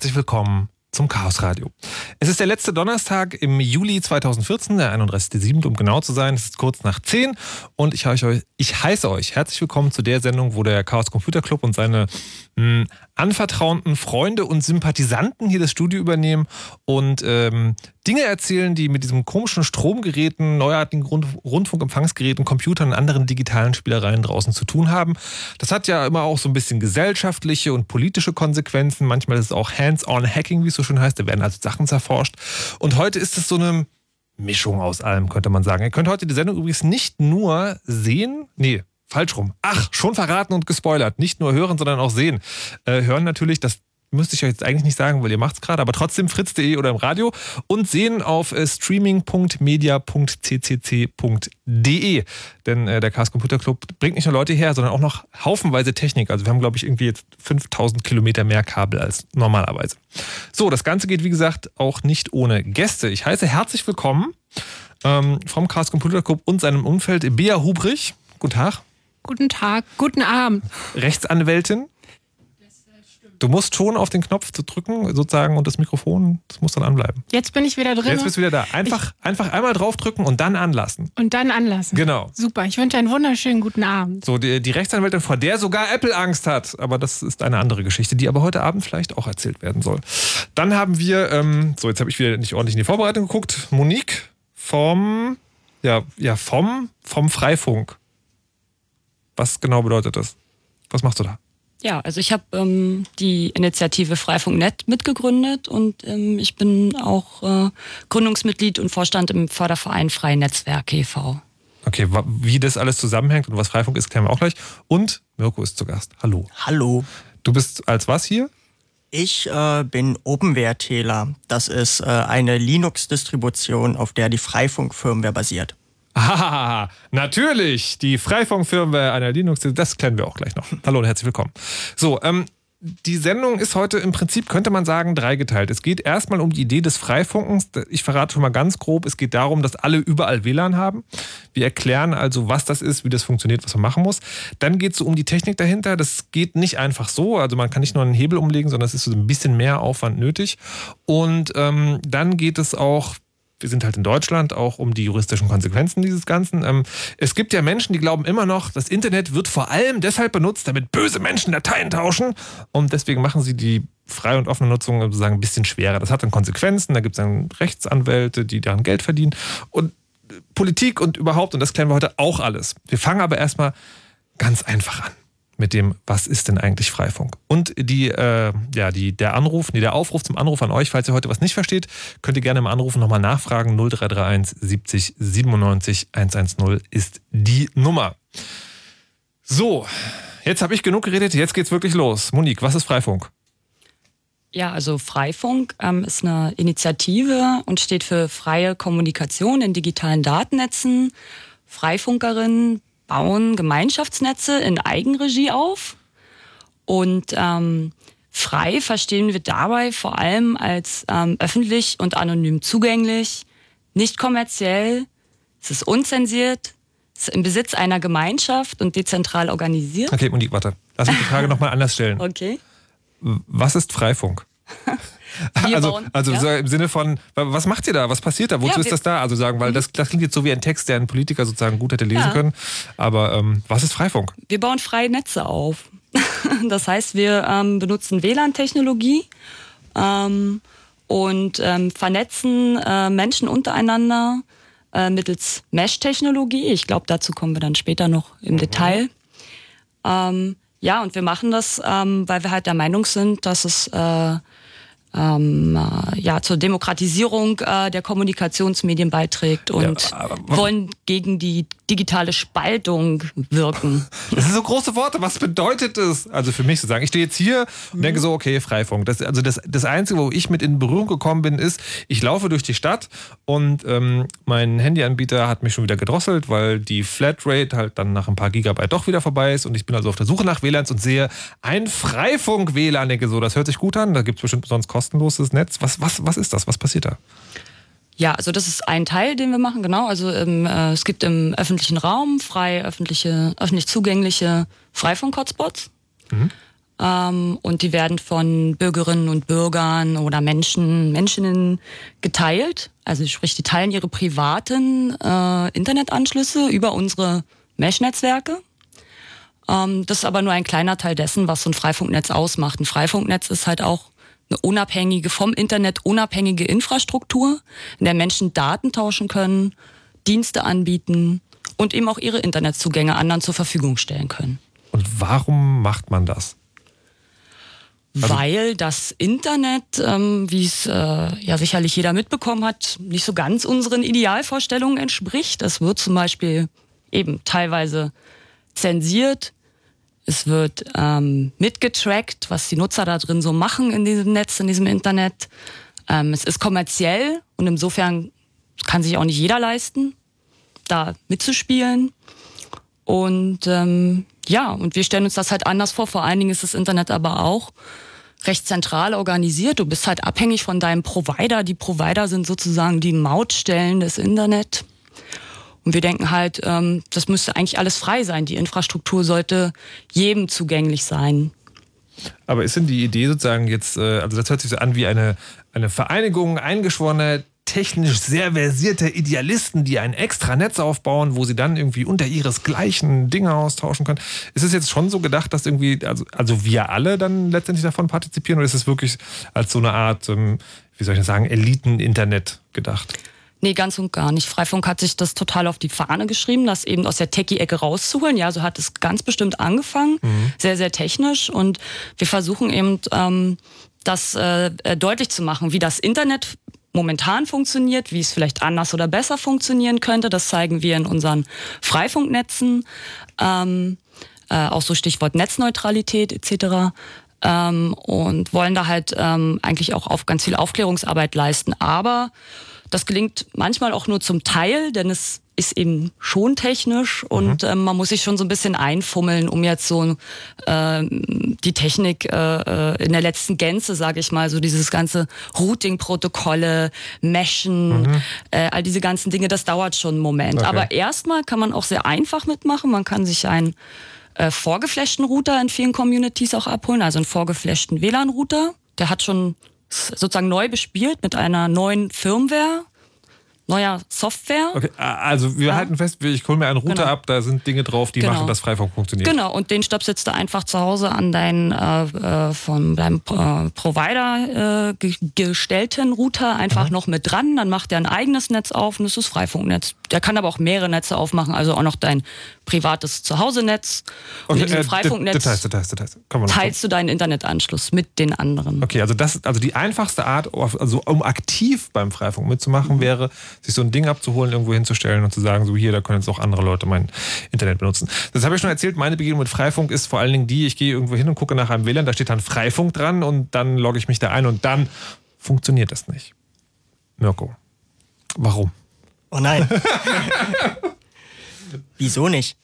Herzlich willkommen zum Chaos Radio. Es ist der letzte Donnerstag im Juli 2014, der 31.07. um genau zu sein. Es ist kurz nach 10 und ich heiße, euch, ich heiße euch herzlich willkommen zu der Sendung, wo der Chaos Computer Club und seine mh, hm, anvertrauten Freunde und Sympathisanten hier das Studio übernehmen und ähm, Dinge erzählen, die mit diesem komischen Stromgeräten, neuartigen Rund Rundfunkempfangsgeräten, Computern und anderen digitalen Spielereien draußen zu tun haben. Das hat ja immer auch so ein bisschen gesellschaftliche und politische Konsequenzen. Manchmal ist es auch Hands-on-Hacking, wie es so schön heißt. Da werden also Sachen zerforscht. Und heute ist es so eine Mischung aus allem, könnte man sagen. Ihr könnt heute die Sendung übrigens nicht nur sehen, nee, falsch rum. Ach, schon verraten und gespoilert. Nicht nur hören, sondern auch sehen. Äh, hören natürlich, das müsste ich euch jetzt eigentlich nicht sagen, weil ihr macht es gerade, aber trotzdem fritz.de oder im Radio und sehen auf äh, streaming.media.ccc.de. Denn äh, der Chaos Computer Club bringt nicht nur Leute her, sondern auch noch haufenweise Technik. Also wir haben, glaube ich, irgendwie jetzt 5000 Kilometer mehr Kabel als normalerweise. So, das Ganze geht, wie gesagt, auch nicht ohne Gäste. Ich heiße herzlich willkommen ähm, vom Chaos Computer Club und seinem Umfeld Bea Hubrich. Guten Tag. Guten Tag, guten Abend. Rechtsanwältin. Du musst schon auf den Knopf zu drücken, sozusagen, und das Mikrofon, das muss dann anbleiben. Jetzt bin ich wieder drin. Jetzt bist du wieder da. Einfach, einfach einmal draufdrücken und dann anlassen. Und dann anlassen. Genau. Super. Ich wünsche einen wunderschönen guten Abend. So, die, die Rechtsanwältin, vor der sogar Apple Angst hat. Aber das ist eine andere Geschichte, die aber heute Abend vielleicht auch erzählt werden soll. Dann haben wir, ähm, so, jetzt habe ich wieder nicht ordentlich in die Vorbereitung geguckt. Monique vom, ja, ja, vom, vom Freifunk. Was genau bedeutet das? Was machst du da? Ja, also ich habe ähm, die Initiative Freifunk.net mitgegründet und ähm, ich bin auch äh, Gründungsmitglied und Vorstand im Förderverein Freie Netzwerke e.V. Okay, wie das alles zusammenhängt und was Freifunk ist, klären wir auch gleich. Und Mirko ist zu Gast. Hallo. Hallo. Du bist als was hier? Ich äh, bin OpenWare-Täler. Das ist äh, eine Linux-Distribution, auf der die Freifunk-Firmware basiert. Ah, natürlich. Die Freifunk-Firmware einer Linux, das kennen wir auch gleich noch. Hallo und herzlich willkommen. So, ähm, die Sendung ist heute im Prinzip, könnte man sagen, dreigeteilt. Es geht erstmal um die Idee des Freifunkens. Ich verrate schon mal ganz grob, es geht darum, dass alle überall WLAN haben. Wir erklären also, was das ist, wie das funktioniert, was man machen muss. Dann geht es so um die Technik dahinter. Das geht nicht einfach so. Also man kann nicht nur einen Hebel umlegen, sondern es ist so ein bisschen mehr Aufwand nötig. Und ähm, dann geht es auch wir sind halt in Deutschland, auch um die juristischen Konsequenzen dieses Ganzen. Ähm, es gibt ja Menschen, die glauben immer noch, das Internet wird vor allem deshalb benutzt, damit böse Menschen Dateien tauschen. Und deswegen machen sie die freie und offene Nutzung sozusagen ein bisschen schwerer. Das hat dann Konsequenzen. Da gibt es dann Rechtsanwälte, die daran Geld verdienen. Und Politik und überhaupt, und das klären wir heute auch alles. Wir fangen aber erstmal ganz einfach an mit dem, was ist denn eigentlich Freifunk? Und die, äh, ja, die, der Anruf, nee, der Aufruf zum Anruf an euch, falls ihr heute was nicht versteht, könnt ihr gerne im Anrufen nochmal nachfragen. 0331 70 97 110 ist die Nummer. So, jetzt habe ich genug geredet, jetzt geht's wirklich los. Monique, was ist Freifunk? Ja, also Freifunk ähm, ist eine Initiative und steht für freie Kommunikation in digitalen Datennetzen. Freifunkerinnen bauen Gemeinschaftsnetze in Eigenregie auf und ähm, frei verstehen wir dabei vor allem als ähm, öffentlich und anonym zugänglich, nicht kommerziell, es ist unzensiert, es ist im Besitz einer Gemeinschaft und dezentral organisiert. Okay, Monique, warte. Lass mich die Frage nochmal anders stellen. Okay. Was ist Freifunk? Wir also, bauen, also ja. im Sinne von, was macht ihr da? Was passiert da? Wozu Ja, ist das da? Also sagen, weil das, das klingt jetzt so wie ein Text, der ein Politiker sozusagen gut hätte lesen Ja. können. Aber ähm, was ist Freifunk? Wir bauen freie Netze auf. Das heißt, wir ähm, benutzen WLAN-Technologie ähm, und ähm, vernetzen äh, Menschen untereinander äh, mittels Mesh-Technologie. Ich glaube, dazu kommen wir dann später noch im Detail. Ähm, ja, und wir machen das, ähm, weil wir halt der Meinung sind, dass es äh, ähm, äh, ja, zur Demokratisierung äh, der Kommunikationsmedien beiträgt und aber- wollen gegen die digitale Spaltung wirken. Das sind so große Worte. Was bedeutet das? Also für mich sozusagen. Ich stehe jetzt hier und denke so, okay, Freifunk. Das, also das, das Einzige, wo ich mit in Berührung gekommen bin, ist, ich laufe durch die Stadt und ähm, mein Handyanbieter hat mich schon wieder gedrosselt, weil die Flatrate halt dann nach ein paar Gigabyte doch wieder vorbei ist. Und ich bin also auf der Suche nach WLANs und sehe ein Freifunk-WLAN. Denke so, das hört sich gut an. Da gibt es bestimmt sonst kostenloses Netz. Was, was, was ist das? Was passiert da? Ja, also das ist ein Teil, den wir machen, genau. Also im, äh, es gibt im öffentlichen Raum frei öffentliche, öffentlich zugängliche Freifunk-Hotspots. Ähm, und die werden von Bürgerinnen und Bürgern oder Menschen, Menschinnen geteilt. Also sprich, die teilen ihre privaten äh, Internetanschlüsse über unsere Mesh-Netzwerke. Ähm, das ist aber nur ein kleiner Teil dessen, was so ein Freifunknetz ausmacht. Ein Freifunknetz ist halt auch eine unabhängige, vom Internet unabhängige Infrastruktur, in der Menschen Daten tauschen können, Dienste anbieten und eben auch ihre Internetzugänge anderen zur Verfügung stellen können. Und warum macht man das? Weil das Internet, ähm, wie es äh, ja sicherlich jeder mitbekommen hat, nicht so ganz unseren Idealvorstellungen entspricht. Es wird zum Beispiel eben teilweise zensiert. Es wird ähm, mitgetrackt, was die Nutzer da drin so machen in diesem Netz, in diesem Internet. Ähm, es ist kommerziell und insofern kann sich auch nicht jeder leisten, da mitzuspielen. Und ähm, ja, und wir stellen uns das halt anders vor. Vor allen Dingen ist das Internet aber auch recht zentral organisiert. Du bist halt abhängig von deinem Provider. Die Provider sind sozusagen die Mautstellen des Internet. Und wir denken halt, ähm, das müsste eigentlich alles frei sein. Die Infrastruktur sollte jedem zugänglich sein. Aber ist denn die Idee sozusagen jetzt, äh, also das hört sich so an wie eine, eine Vereinigung eingeschworener technisch sehr versierte Idealisten, die ein extra Netz aufbauen, wo sie dann irgendwie unter ihresgleichen Dinge austauschen können. Ist es jetzt schon so gedacht, dass irgendwie, also, also wir alle dann letztendlich davon partizipieren oder ist es wirklich als so eine Art, ähm, wie soll ich das sagen, Eliten-Internet gedacht? Nee, ganz und gar nicht. Freifunk hat sich das total auf die Fahne geschrieben, das eben aus der Techie-Ecke rauszuholen. Ja, so hat es ganz bestimmt angefangen, mhm. sehr, sehr technisch. Und wir versuchen eben, ähm, das äh, deutlich zu machen, wie das Internet momentan funktioniert, wie es vielleicht anders oder besser funktionieren könnte. Das zeigen wir in unseren Freifunknetzen. Ähm, äh, auch so Stichwort Netzneutralität etc. Ähm, und wollen da halt ähm, eigentlich auch auf ganz viel Aufklärungsarbeit leisten. Aber das gelingt manchmal auch nur zum Teil, denn es ist eben schon technisch und mhm. ähm, man muss sich schon so ein bisschen einfummeln, um jetzt so äh, die Technik äh, äh, in der letzten Gänze, sage ich mal, so dieses ganze Routing-Protokolle, Meshen, mhm. äh, all diese ganzen Dinge, das dauert schon einen Moment. Okay. Aber erstmal kann man auch sehr einfach mitmachen. Man kann sich einen äh, vorgeflashten Router in vielen Communities auch abholen, also einen vorgeflashten WLAN-Router. Der hat schon sozusagen neu bespielt mit einer neuen Firmware neuer Software. Okay, also wir ja. halten fest, ich hole mir einen Router genau. ab, da sind Dinge drauf, die genau. machen, dass Freifunk funktioniert. Genau, und den stöpselst du einfach zu Hause an deinen äh, äh von deinem äh, Provider äh, gestellten Router einfach mhm. noch mit dran, dann macht er ein eigenes Netz auf und das ist Freifunknetz. Der kann aber auch mehrere Netze aufmachen, also auch noch dein privates Zuhause-Netz. Und okay, in diesem äh, Freifunknetz Details, Details, Details. teilst du deinen Internetanschluss mit den anderen. Okay, also das, also die einfachste Art, also um aktiv beim Freifunk mitzumachen, mhm. wäre, sich so ein Ding abzuholen, irgendwo hinzustellen und zu sagen, so hier, da können jetzt auch andere Leute mein Internet benutzen. Das habe ich schon erzählt, meine Begegnung mit Freifunk ist vor allen Dingen die, ich gehe irgendwo hin und gucke nach einem WLAN, da steht dann Freifunk dran und dann logge ich mich da ein und dann funktioniert das nicht. Mirko, warum? Oh nein. Wieso nicht?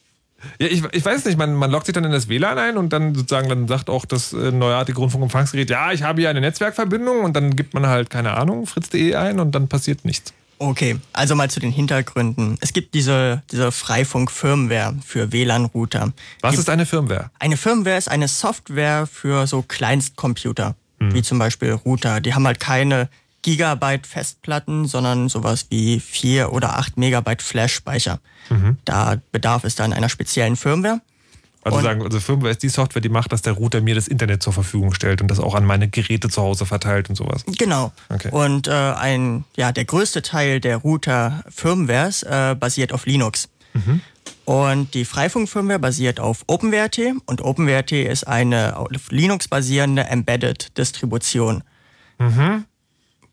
Ja, ich, ich weiß nicht, man, man loggt sich dann in das WLAN ein und dann sozusagen dann sagt auch das äh, neuartige Rundfunkempfangsgerät, ja, ich habe hier eine Netzwerkverbindung und dann gibt man halt, keine Ahnung, fritz.de ein und dann passiert nichts. Okay, also mal zu den Hintergründen. Es gibt diese, diese Freifunk-Firmware für WLAN-Router. Was Die, ist eine Firmware? Eine Firmware ist eine Software für so Kleinstcomputer, hm. wie zum Beispiel Router. Die haben halt keine Gigabyte Festplatten, sondern sowas wie 4 oder 8 Megabyte Flash-Speicher. Mhm. Da bedarf es dann einer speziellen Firmware. Also sagen, also Firmware ist die Software, die macht, dass der Router mir das Internet zur Verfügung stellt und das auch an meine Geräte zu Hause verteilt und sowas. Genau. Okay. Und äh, ein, ja, der größte Teil der Router-Firmwares äh, basiert auf Linux. Mhm. Und die Freifunk-Firmware basiert auf OpenWrt und OpenWrt ist eine auf Linux basierende Embedded-Distribution. Mhm.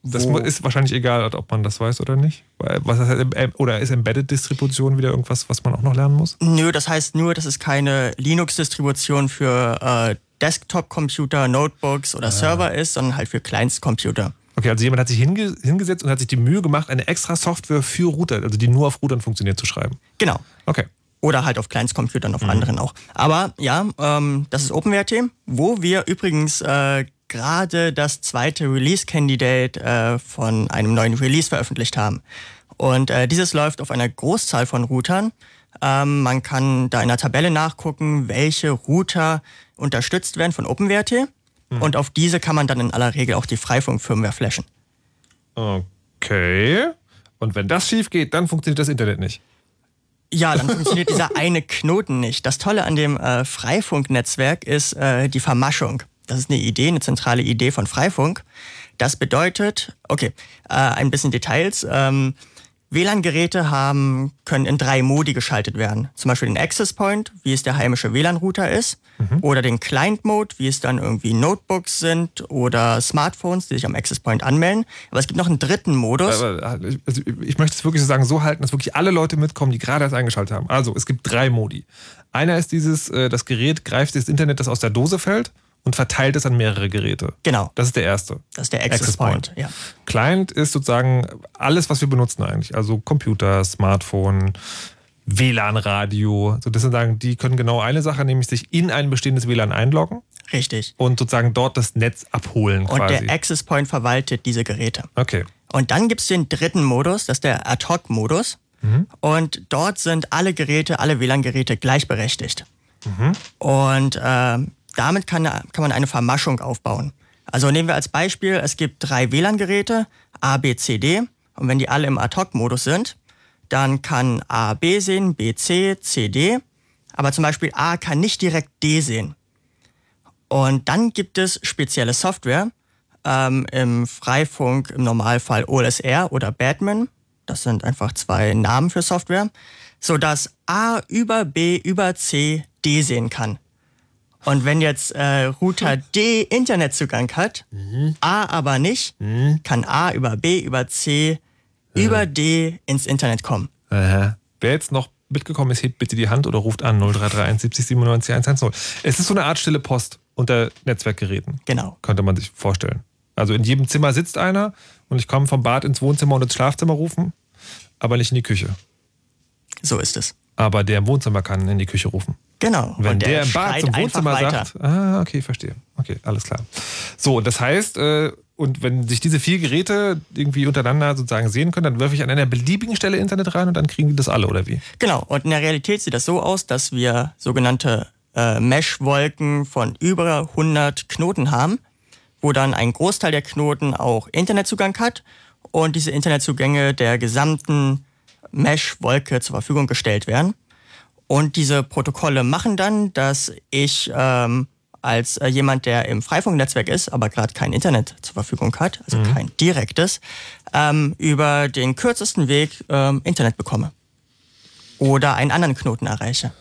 Das ist wahrscheinlich egal, ob man das weiß oder nicht. Was heißt, oder ist Embedded-Distribution wieder irgendwas, was man auch noch lernen muss? Nö, das heißt nur, dass es keine Linux-Distribution für äh, Desktop-Computer, Notebooks oder ah. Server ist, sondern halt für Kleinstcomputer. Okay, also jemand hat sich hinge hingesetzt und hat sich die Mühe gemacht, eine extra Software für Router, also die nur auf Routern funktioniert, zu schreiben. Genau. Okay. Oder halt auf Kleinstcomputern, auf mhm. anderen auch. Aber ja, ähm, das ist OpenWrt, wo wir übrigens äh, gerade das zweite Release-Candidate äh, von einem neuen Release veröffentlicht haben. Und äh, dieses läuft auf einer Großzahl von Routern. Ähm, man kann da in der Tabelle nachgucken, welche Router unterstützt werden von OpenWrt. Hm. Und auf diese kann man dann in aller Regel auch die Freifunk-Firmware flashen. Okay. Und wenn das schief geht, dann funktioniert das Internet nicht. Ja, dann funktioniert dieser eine Knoten nicht. Das Tolle an dem äh, Freifunk-Netzwerk ist äh, die Vermaschung das ist eine Idee, eine zentrale Idee von Freifunk. Das bedeutet, okay, äh, ein bisschen Details. Ähm, WLAN-Geräte haben, können in drei Modi geschaltet werden. Zum Beispiel den Access Point, wie es der heimische WLAN-Router ist, oder den Client-Mode, wie es dann irgendwie Notebooks sind oder Smartphones, die sich am Access Point anmelden. Aber es gibt noch einen dritten Modus. Aber, also ich möchte es wirklich so sagen, so halten, dass wirklich alle Leute mitkommen, die gerade erst eingeschaltet haben. Also es gibt drei Modi. Einer ist dieses, äh, das Gerät greift das Internet, das aus der Dose fällt und verteilt es an mehrere Geräte. Genau. Das ist der erste. Das ist der Access, Point. Ja. Client ist sozusagen alles, was wir benutzen eigentlich. Also Computer, Smartphone, WLAN-Radio. So, das sind sagen, die können genau eine Sache, nämlich sich in ein bestehendes WLAN einloggen Richtig. und sozusagen dort das Netz abholen Und quasi. der Access Point verwaltet diese Geräte. okay. Und dann gibt es den dritten Modus, das ist der Ad-Hoc-Modus. Und dort sind alle Geräte, alle WLAN-Geräte gleichberechtigt. Und äh, damit kann, kann man eine Vermaschung aufbauen. Also nehmen wir als Beispiel, es gibt drei WLAN-Geräte, A, B, C, D. Und wenn die alle im Ad-Hoc-Modus sind, dann kann A B sehen, B C, C D. Aber zum Beispiel A kann nicht direkt D sehen. Und dann gibt es spezielle Software, ähm, im Freifunk im Normalfall OLSR oder Batman. Das sind einfach zwei Namen für Software, sodass A über B über C D sehen kann. Und wenn jetzt äh, Router D Internetzugang hat, A aber nicht, kann A über B über C über D ins Internet kommen. Aha. Wer jetzt noch mitgekommen ist, hebt bitte die Hand oder ruft an 0331 70 97 110. Es ist so eine Art stille Post unter Netzwerkgeräten, Genau. könnte man sich vorstellen. Also in jedem Zimmer sitzt einer und ich komme vom Bad ins Wohnzimmer und ins Schlafzimmer rufen, aber nicht in die Küche. So ist es. Aber der im Wohnzimmer kann in die Küche rufen. Genau. Wenn Und der, im Bad zum Wohnzimmer sagt, ah, okay, verstehe. Okay, alles klar. So, und das heißt, äh, und wenn sich diese vier Geräte irgendwie untereinander sozusagen sehen können, dann werfe ich an einer beliebigen Stelle Internet rein und dann kriegen die das alle, oder wie? Genau, und in der Realität sieht das so aus, dass wir sogenannte äh, Mesh-Wolken von über 100 Knoten haben, wo dann ein Großteil der Knoten auch Internetzugang hat und diese Internetzugänge der gesamten Mesh-Wolke zur Verfügung gestellt werden. Und diese Protokolle machen dann, dass ich ähm, als äh, jemand, der im Freifunknetzwerk ist, aber gerade kein Internet zur Verfügung hat, also kein direktes, ähm, über den kürzesten Weg ähm, Internet bekomme. Oder einen anderen Knoten erreiche.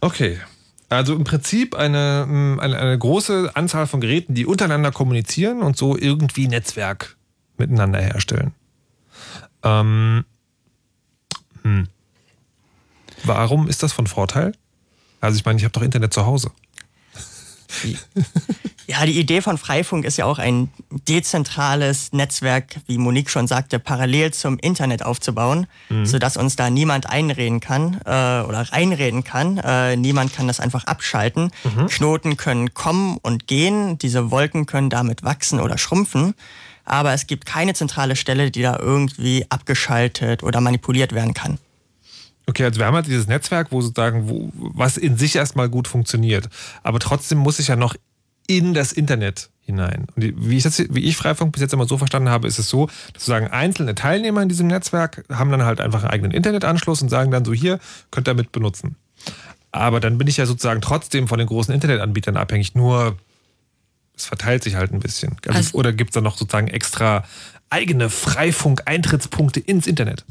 Okay. Also im Prinzip eine, mh, eine, eine große Anzahl von Geräten, die untereinander kommunizieren und so irgendwie Netzwerk miteinander herstellen. Ähm, hm. Warum ist das von Vorteil? Also ich meine, ich habe doch Internet zu Hause. Ja, die Idee von Freifunk ist ja auch ein dezentrales Netzwerk, wie Monique schon sagte, parallel zum Internet aufzubauen, sodass uns da niemand einreden kann äh, oder reinreden kann. Äh, niemand kann das einfach abschalten. Knoten können kommen und gehen, diese Wolken können damit wachsen oder schrumpfen. Aber es gibt keine zentrale Stelle, die da irgendwie abgeschaltet oder manipuliert werden kann. Okay, also wir haben halt dieses Netzwerk, wo sozusagen, wo, was in sich erstmal gut funktioniert. Aber trotzdem muss ich ja noch in das Internet hinein. Und wie ich, das, wie ich Freifunk bis jetzt immer so verstanden habe, ist es so, dass sozusagen einzelne Teilnehmer in diesem Netzwerk haben dann halt einfach einen eigenen Internetanschluss und sagen dann so, hier, könnt ihr mit benutzen. Aber dann bin ich ja sozusagen trotzdem von den großen Internetanbietern abhängig, nur es verteilt sich halt ein bisschen. Also, Also- oder gibt es da noch sozusagen extra eigene Freifunk-Eintrittspunkte ins Internet?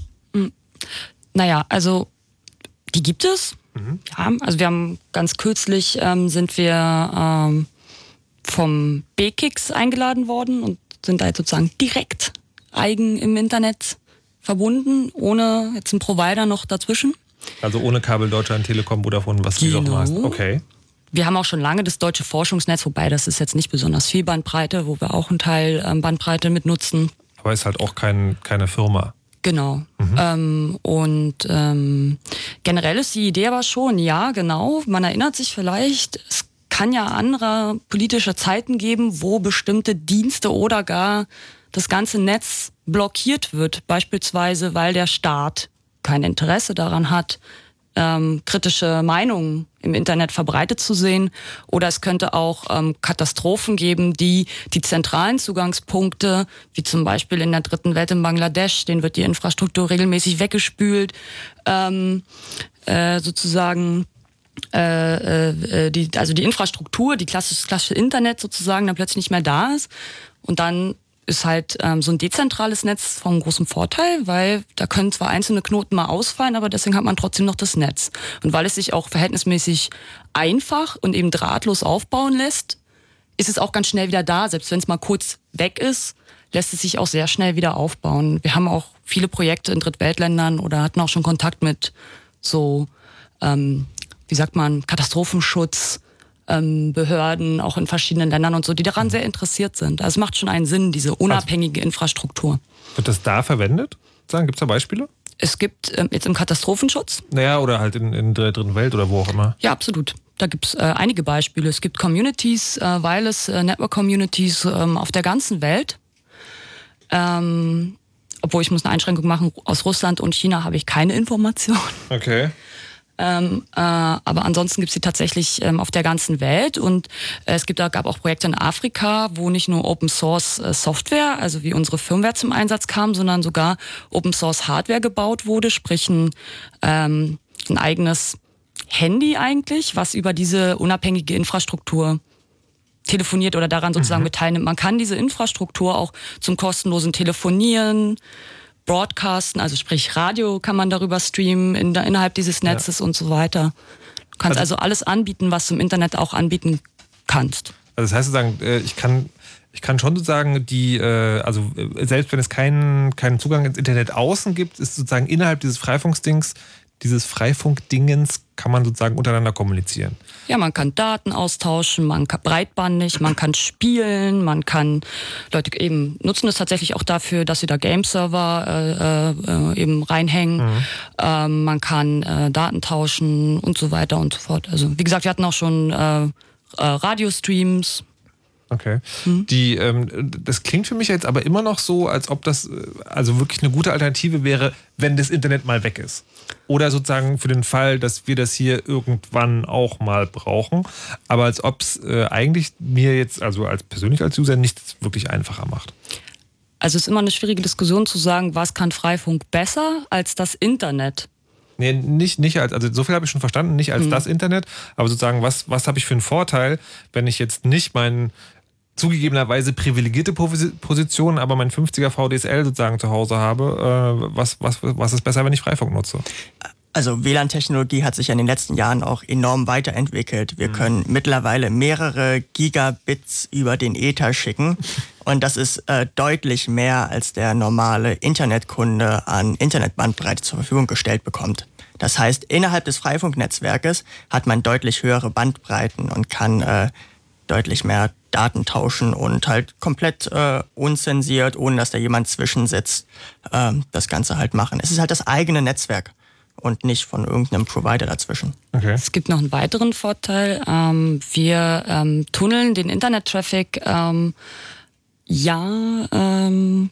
Naja, also die gibt es. Ja, also wir haben ganz kürzlich ähm, sind wir ähm, vom B-Kicks eingeladen worden und sind da jetzt sozusagen direkt eigen im Internet verbunden, ohne jetzt einen Provider noch dazwischen. Also ohne Kabel Deutschland, Telekom, Vodafone, was du auch Genau. immer hast. Okay. Wir haben auch schon lange das deutsche Forschungsnetz, wobei das ist jetzt nicht besonders viel Bandbreite, wo wir auch einen Teil ähm, Bandbreite mit nutzen. Aber ist halt auch kein, keine Firma. Genau. Ähm, und ähm, generell ist die Idee aber schon, ja, genau. Man erinnert sich vielleicht, es kann ja andere politische Zeiten geben, wo bestimmte Dienste oder gar das ganze Netz blockiert wird. Beispielsweise, weil der Staat kein Interesse daran hat, ähm, kritische Meinungen im Internet verbreitet zu sehen. Oder es könnte auch ähm, Katastrophen geben, die die zentralen Zugangspunkte, wie zum Beispiel in der dritten Welt in Bangladesch, denen wird die Infrastruktur regelmäßig weggespült, ähm, äh, sozusagen äh, äh, die, also die Infrastruktur, die klassische, klassische Internet sozusagen, dann plötzlich nicht mehr da ist. Und dann ist halt ähm, so ein dezentrales Netz von großem Vorteil, weil da können zwar einzelne Knoten mal ausfallen, aber deswegen hat man trotzdem noch das Netz. Und weil es sich auch verhältnismäßig einfach und eben drahtlos aufbauen lässt, ist es auch ganz schnell wieder da. Selbst wenn es mal kurz weg ist, lässt es sich auch sehr schnell wieder aufbauen. Wir haben auch viele Projekte in Drittweltländern oder hatten auch schon Kontakt mit so, ähm, wie sagt man, Katastrophenschutz, ähm, Behörden, auch in verschiedenen Ländern und so, die daran sehr interessiert sind. Also es macht schon einen Sinn, diese unabhängige Infrastruktur. Wird das da verwendet? Gibt es da Beispiele? Es gibt ähm, jetzt im Katastrophenschutz. Naja, oder halt in, in der dritten Welt oder wo auch immer. Ja, absolut. Da gibt's äh, einige Beispiele. Es gibt Communities, äh, Wireless äh, Network Communities ähm, auf der ganzen Welt. Ähm, obwohl ich muss eine Einschränkung machen, aus Russland und China habe ich keine Informationen. Okay. Ähm, äh, aber ansonsten gibt es sie tatsächlich ähm, auf der ganzen Welt und äh, es gibt da gab auch Projekte in Afrika, wo nicht nur Open Source äh, Software, also wie unsere Firmware zum Einsatz kam, sondern sogar Open Source Hardware gebaut wurde, sprich ein, ähm, ein eigenes Handy eigentlich, was über diese unabhängige Infrastruktur telefoniert oder daran sozusagen mhm. mit teilnimmt. Man kann diese Infrastruktur auch zum kostenlosen Telefonieren, Broadcasten, also sprich Radio kann man darüber streamen in, innerhalb dieses Netzes ja. und so weiter. Du kannst also, also, alles anbieten, was du im Internet auch anbieten kannst. Also das heißt sozusagen, äh, ich kann ich kann schon sozusagen die, äh, also äh, selbst wenn es keinen, keinen Zugang ins Internet außen gibt, ist sozusagen innerhalb dieses Freifunkdings dieses Freifunkdingens kann man sozusagen untereinander kommunizieren. Ja, man kann Daten austauschen, man kann breitbandig, man kann spielen, man kann Leute eben nutzen es tatsächlich auch dafür, dass sie da Game-Server äh, äh, eben reinhängen. Mhm. Ähm, man kann äh, Daten tauschen und so weiter und so fort. Also wie gesagt, wir hatten auch schon äh, äh, Radiostreams. Okay. Mhm. Die, ähm, das klingt für mich jetzt aber immer noch so, als ob das äh, also wirklich eine gute Alternative wäre, wenn das Internet mal weg ist. Oder sozusagen für den Fall, dass wir das hier irgendwann auch mal brauchen. Aber als ob es äh, eigentlich mir jetzt, also als persönlich als User, nichts wirklich einfacher macht. Also es ist immer eine schwierige Diskussion zu sagen, was kann Freifunk besser als das Internet? Nee, nicht, nicht als, also so viel habe ich schon verstanden, nicht als mhm. das Internet, aber sozusagen, was, was habe ich für einen Vorteil, wenn ich jetzt nicht meinen zugegebenerweise privilegierte Position, aber mein 50er VDSL sozusagen zu Hause habe. Äh, was, was, was ist besser, wenn ich Freifunk nutze? Also WLAN-Technologie hat sich in den letzten Jahren auch enorm weiterentwickelt. Wir mhm. können mittlerweile mehrere Gigabits über den Ether schicken. Und das ist äh, deutlich mehr, als der normale Internetkunde an Internetbandbreite zur Verfügung gestellt bekommt. Das heißt, innerhalb des Freifunknetzwerkes hat man deutlich höhere Bandbreiten und kann äh, deutlich mehr Daten tauschen und halt komplett äh, unzensiert, ohne dass da jemand zwischensitzt, äh, das Ganze halt machen. Es ist halt das eigene Netzwerk und nicht von irgendeinem Provider dazwischen. Okay. Es gibt noch einen weiteren Vorteil. Ähm, wir ähm, tunneln den Internet-Traffic ähm, ja ähm,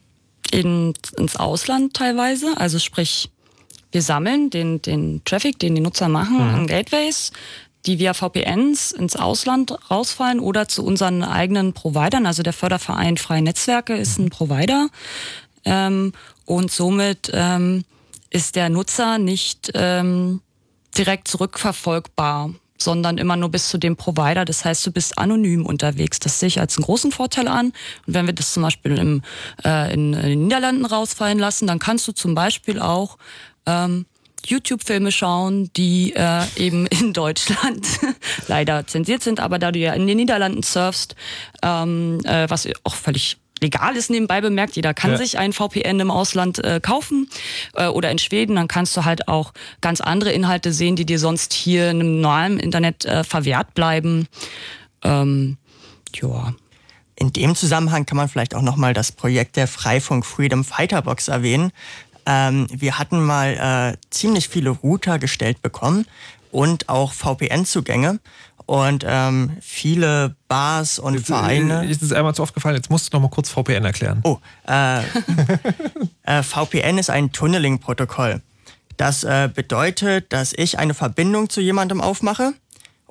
in, ins Ausland teilweise. Also sprich, wir sammeln den, den Traffic, den die Nutzer machen mhm. an Gateways, die via VPNs ins Ausland rausfallen oder zu unseren eigenen Providern. Also der Förderverein Freie Netzwerke ist ein Provider. Ähm, und somit ähm, ist der Nutzer nicht ähm, direkt zurückverfolgbar, sondern immer nur bis zu dem Provider. Das heißt, du bist anonym unterwegs. Das sehe ich als einen großen Vorteil an. Und wenn wir das zum Beispiel im, äh, in, in den Niederlanden rausfallen lassen, dann kannst du zum Beispiel auch ähm, YouTube-Filme schauen, die äh, eben in Deutschland leider zensiert sind, aber da du ja in den Niederlanden surfst, ähm, äh, was auch völlig legal ist nebenbei bemerkt, jeder kann ja. sich ein VPN im Ausland äh, kaufen äh, oder in Schweden, dann kannst du halt auch ganz andere Inhalte sehen, die dir sonst hier in einem normalen Internet äh, verwehrt bleiben. Ähm, ja. In dem Zusammenhang kann man vielleicht auch nochmal das Projekt der Freifunk Freedom Fighter Box erwähnen. Ähm, wir hatten mal äh, ziemlich viele Router gestellt bekommen und auch VPN-Zugänge. Und ähm, viele Bars und jetzt, Vereine. Ist es einmal zu oft gefallen? Jetzt musst du noch mal kurz VPN erklären. Oh, äh, äh, VPN ist ein Tunneling-Protokoll. Das äh, bedeutet, dass ich eine Verbindung zu jemandem aufmache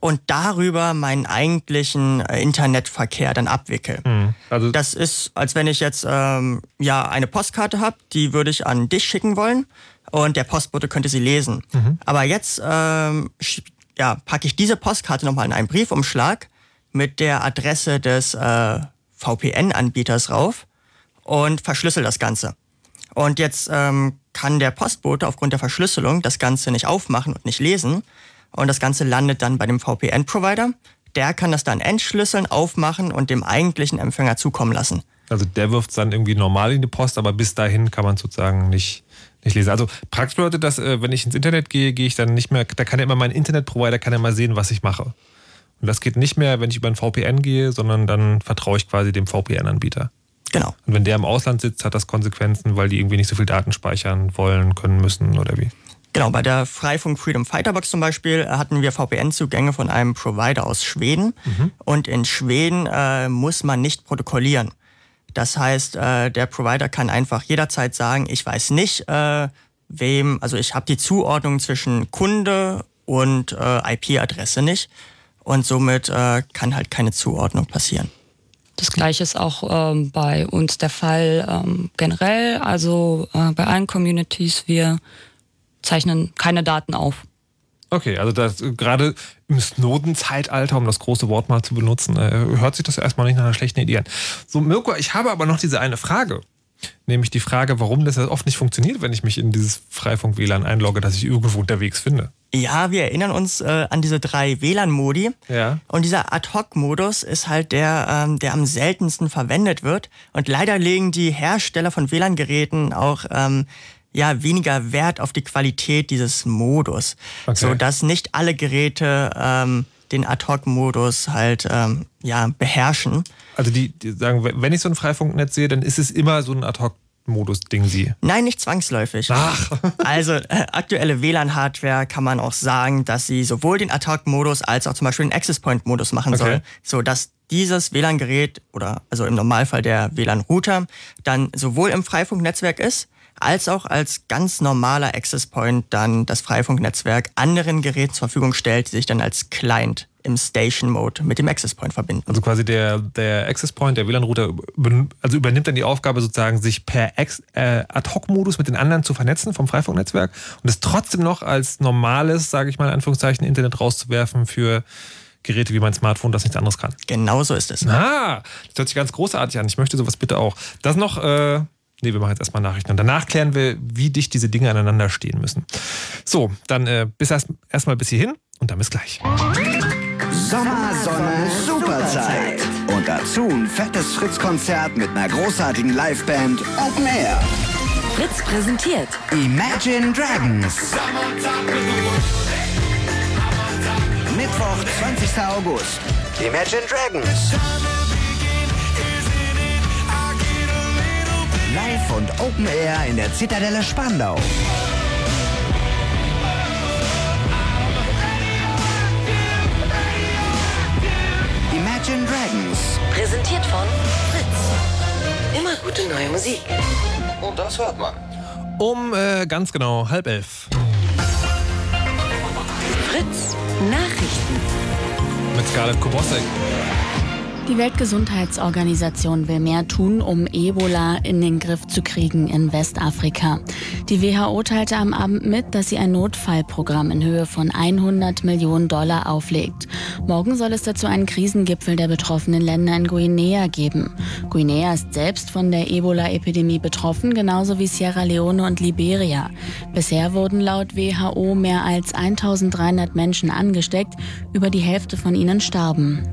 und darüber meinen eigentlichen äh, Internetverkehr dann abwickel. Mhm. Also das ist, als wenn ich jetzt ähm, ja eine Postkarte habe, die würde ich an dich schicken wollen und der Postbote könnte sie lesen. Mhm. Aber jetzt ähm, ja, packe ich diese Postkarte nochmal in einen Briefumschlag mit der Adresse des äh, VPN-Anbieters rauf und verschlüssel das Ganze. Und jetzt ähm, kann der Postbote aufgrund der Verschlüsselung das Ganze nicht aufmachen und nicht lesen. Und das Ganze landet dann bei dem VPN-Provider. Der kann das dann entschlüsseln, aufmachen und dem eigentlichen Empfänger zukommen lassen. Also der wirft es dann irgendwie normal in die Post, aber bis dahin kann man sozusagen nicht, nicht lesen. Also praktisch bedeutet das, äh, wenn ich ins Internet gehe, gehe ich dann nicht mehr, da kann ja immer mein Internetprovider kann ja mal sehen, was ich mache. Und das geht nicht mehr, wenn ich über ein VPN gehe, sondern dann vertraue ich quasi dem VPN-Anbieter. Genau. Und wenn der im Ausland sitzt, hat das Konsequenzen, weil die irgendwie nicht so viel Daten speichern wollen, können müssen oder wie? Genau, bei der Freifunk Freedom Fighter Box zum Beispiel äh, hatten wir VPN-Zugänge von einem Provider aus Schweden. Und in Schweden äh, muss man nicht protokollieren. Das heißt, äh, der Provider kann einfach jederzeit sagen, ich weiß nicht, äh, wem, also ich habe die Zuordnung zwischen Kunde und äh, IP-Adresse nicht. Und somit äh, kann halt keine Zuordnung passieren. Das gleiche ist auch ähm, bei uns der Fall ähm, generell. Also äh, bei allen Communities, wir zeichnen keine Daten auf. Okay, also das, gerade im Snowden-Zeitalter, um das große Wort mal zu benutzen, äh, hört sich das erstmal nicht nach einer schlechten Idee an. So, Mirko, ich habe aber noch diese eine Frage. Nämlich die Frage, warum das ja oft nicht funktioniert, wenn ich mich in dieses Freifunk-WLAN einlogge, das ich irgendwo unterwegs finde. Ja, wir erinnern uns äh, an diese drei WLAN-Modi. Ja. Und dieser Ad-Hoc-Modus ist halt der, ähm, der am seltensten verwendet wird. Und leider legen die Hersteller von WLAN-Geräten auch ähm, ja, weniger Wert auf die Qualität dieses Modus. Okay. So dass nicht alle Geräte ähm, den Ad-Hoc-Modus halt ähm, ja, beherrschen. Also die, die sagen, wenn ich so ein Freifunknetz sehe, dann ist es immer so ein Ad-Hoc-Modus-Ding sie. Nein, nicht zwangsläufig. Ach. Also äh, aktuelle WLAN-Hardware kann man auch sagen, dass sie sowohl den Attack-Modus als auch zum Beispiel den Access-Point-Modus machen Okay. soll, so dass dieses WLAN-Gerät oder also im Normalfall der WLAN-Router dann sowohl im Freifunknetzwerk ist, als auch als ganz normaler Access Point dann das Freifunknetzwerk anderen Geräten zur Verfügung stellt, die sich dann als Client im Station Mode mit dem Access Point verbinden. Also quasi der, der Access Point, der WLAN-Router, also übernimmt dann die Aufgabe sozusagen, sich per äh, Ad-Hoc-Modus mit den anderen zu vernetzen vom Freifunknetzwerk und es trotzdem noch als normales, sage ich mal in Anführungszeichen, Internet rauszuwerfen für Geräte wie mein Smartphone, das nichts anderes kann. Genau so ist es. Ah, das hört sich ganz großartig an. Ich möchte sowas bitte auch. Das noch, äh, nee, wir machen jetzt erstmal Nachrichten und danach klären wir, wie dicht diese Dinge aneinander stehen müssen. So, dann äh, bis erst erstmal bis hierhin und dann bis gleich. Sommer, Sonne, Superzeit. Und dazu ein fettes Fritz-Konzert mit einer großartigen Liveband Open Air. Fritz präsentiert Imagine Dragons. Mittwoch, 20. August. Imagine Dragons. Live und Open Air in der Zitadelle Spandau. Imagine Dragons. präsentiert von Fritz. Immer gute neue Musik. Und das hört man. Um äh, ganz genau halb elf Fritz Nachrichten. mit Scarlett Kubosek. Die Weltgesundheitsorganisation will mehr tun, um Ebola in den Griff zu kriegen in Westafrika. Die WHO teilte am Abend mit, dass sie ein Notfallprogramm in Höhe von 100 Millionen Dollar auflegt. Morgen soll es dazu einen Krisengipfel der betroffenen Länder in Guinea geben. Guinea ist selbst von der Ebola-Epidemie betroffen, genauso wie Sierra Leone und Liberia. Bisher wurden laut WHO mehr als 1300 Menschen angesteckt, über die Hälfte von ihnen starben.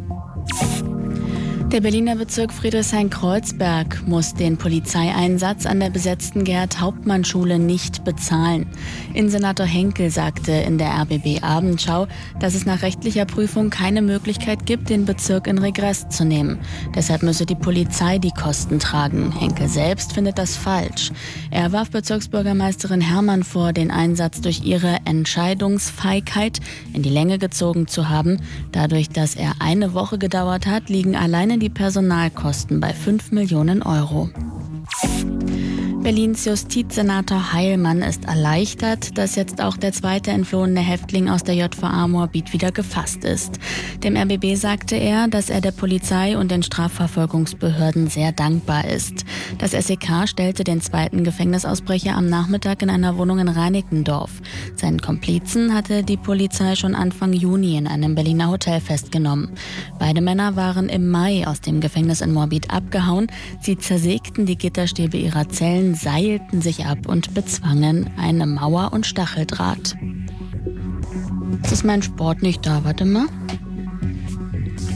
Der Berliner Bezirk Friedrichshain-Kreuzberg muss den Polizeieinsatz an der besetzten Gerhard-Hauptmann-Schule nicht bezahlen. Innensenator Henkel sagte in der RBB Abendschau, dass es nach rechtlicher Prüfung keine Möglichkeit gibt, den Bezirk in Regress zu nehmen. Deshalb müsse die Polizei die Kosten tragen. Henkel selbst findet das falsch. Er warf Bezirksbürgermeisterin Hermann vor, den Einsatz durch ihre Entscheidungsfeigheit in die Länge gezogen zu haben. Dadurch, dass er eine Woche gedauert hat, liegen alleine die Personalkosten bei 5 Millionen Euro. Berlins Justizsenator Heilmann ist erleichtert, dass jetzt auch der zweite entflohene Häftling aus der JVA Moabit wieder gefasst ist. Dem RBB sagte er, dass er der Polizei und den Strafverfolgungsbehörden sehr dankbar ist. Das SEK stellte den zweiten Gefängnisausbrecher am Nachmittag in einer Wohnung in Reinickendorf. Seinen Komplizen hatte die Polizei schon Anfang Juni in einem Berliner Hotel festgenommen. Beide Männer waren im Mai aus dem Gefängnis in Moabit abgehauen. Sie zersägten die Gitterstäbe ihrer Zellen, seilten sich ab und bezwangen eine Mauer und Stacheldraht. Jetzt ist mein Sport nicht da, warte mal.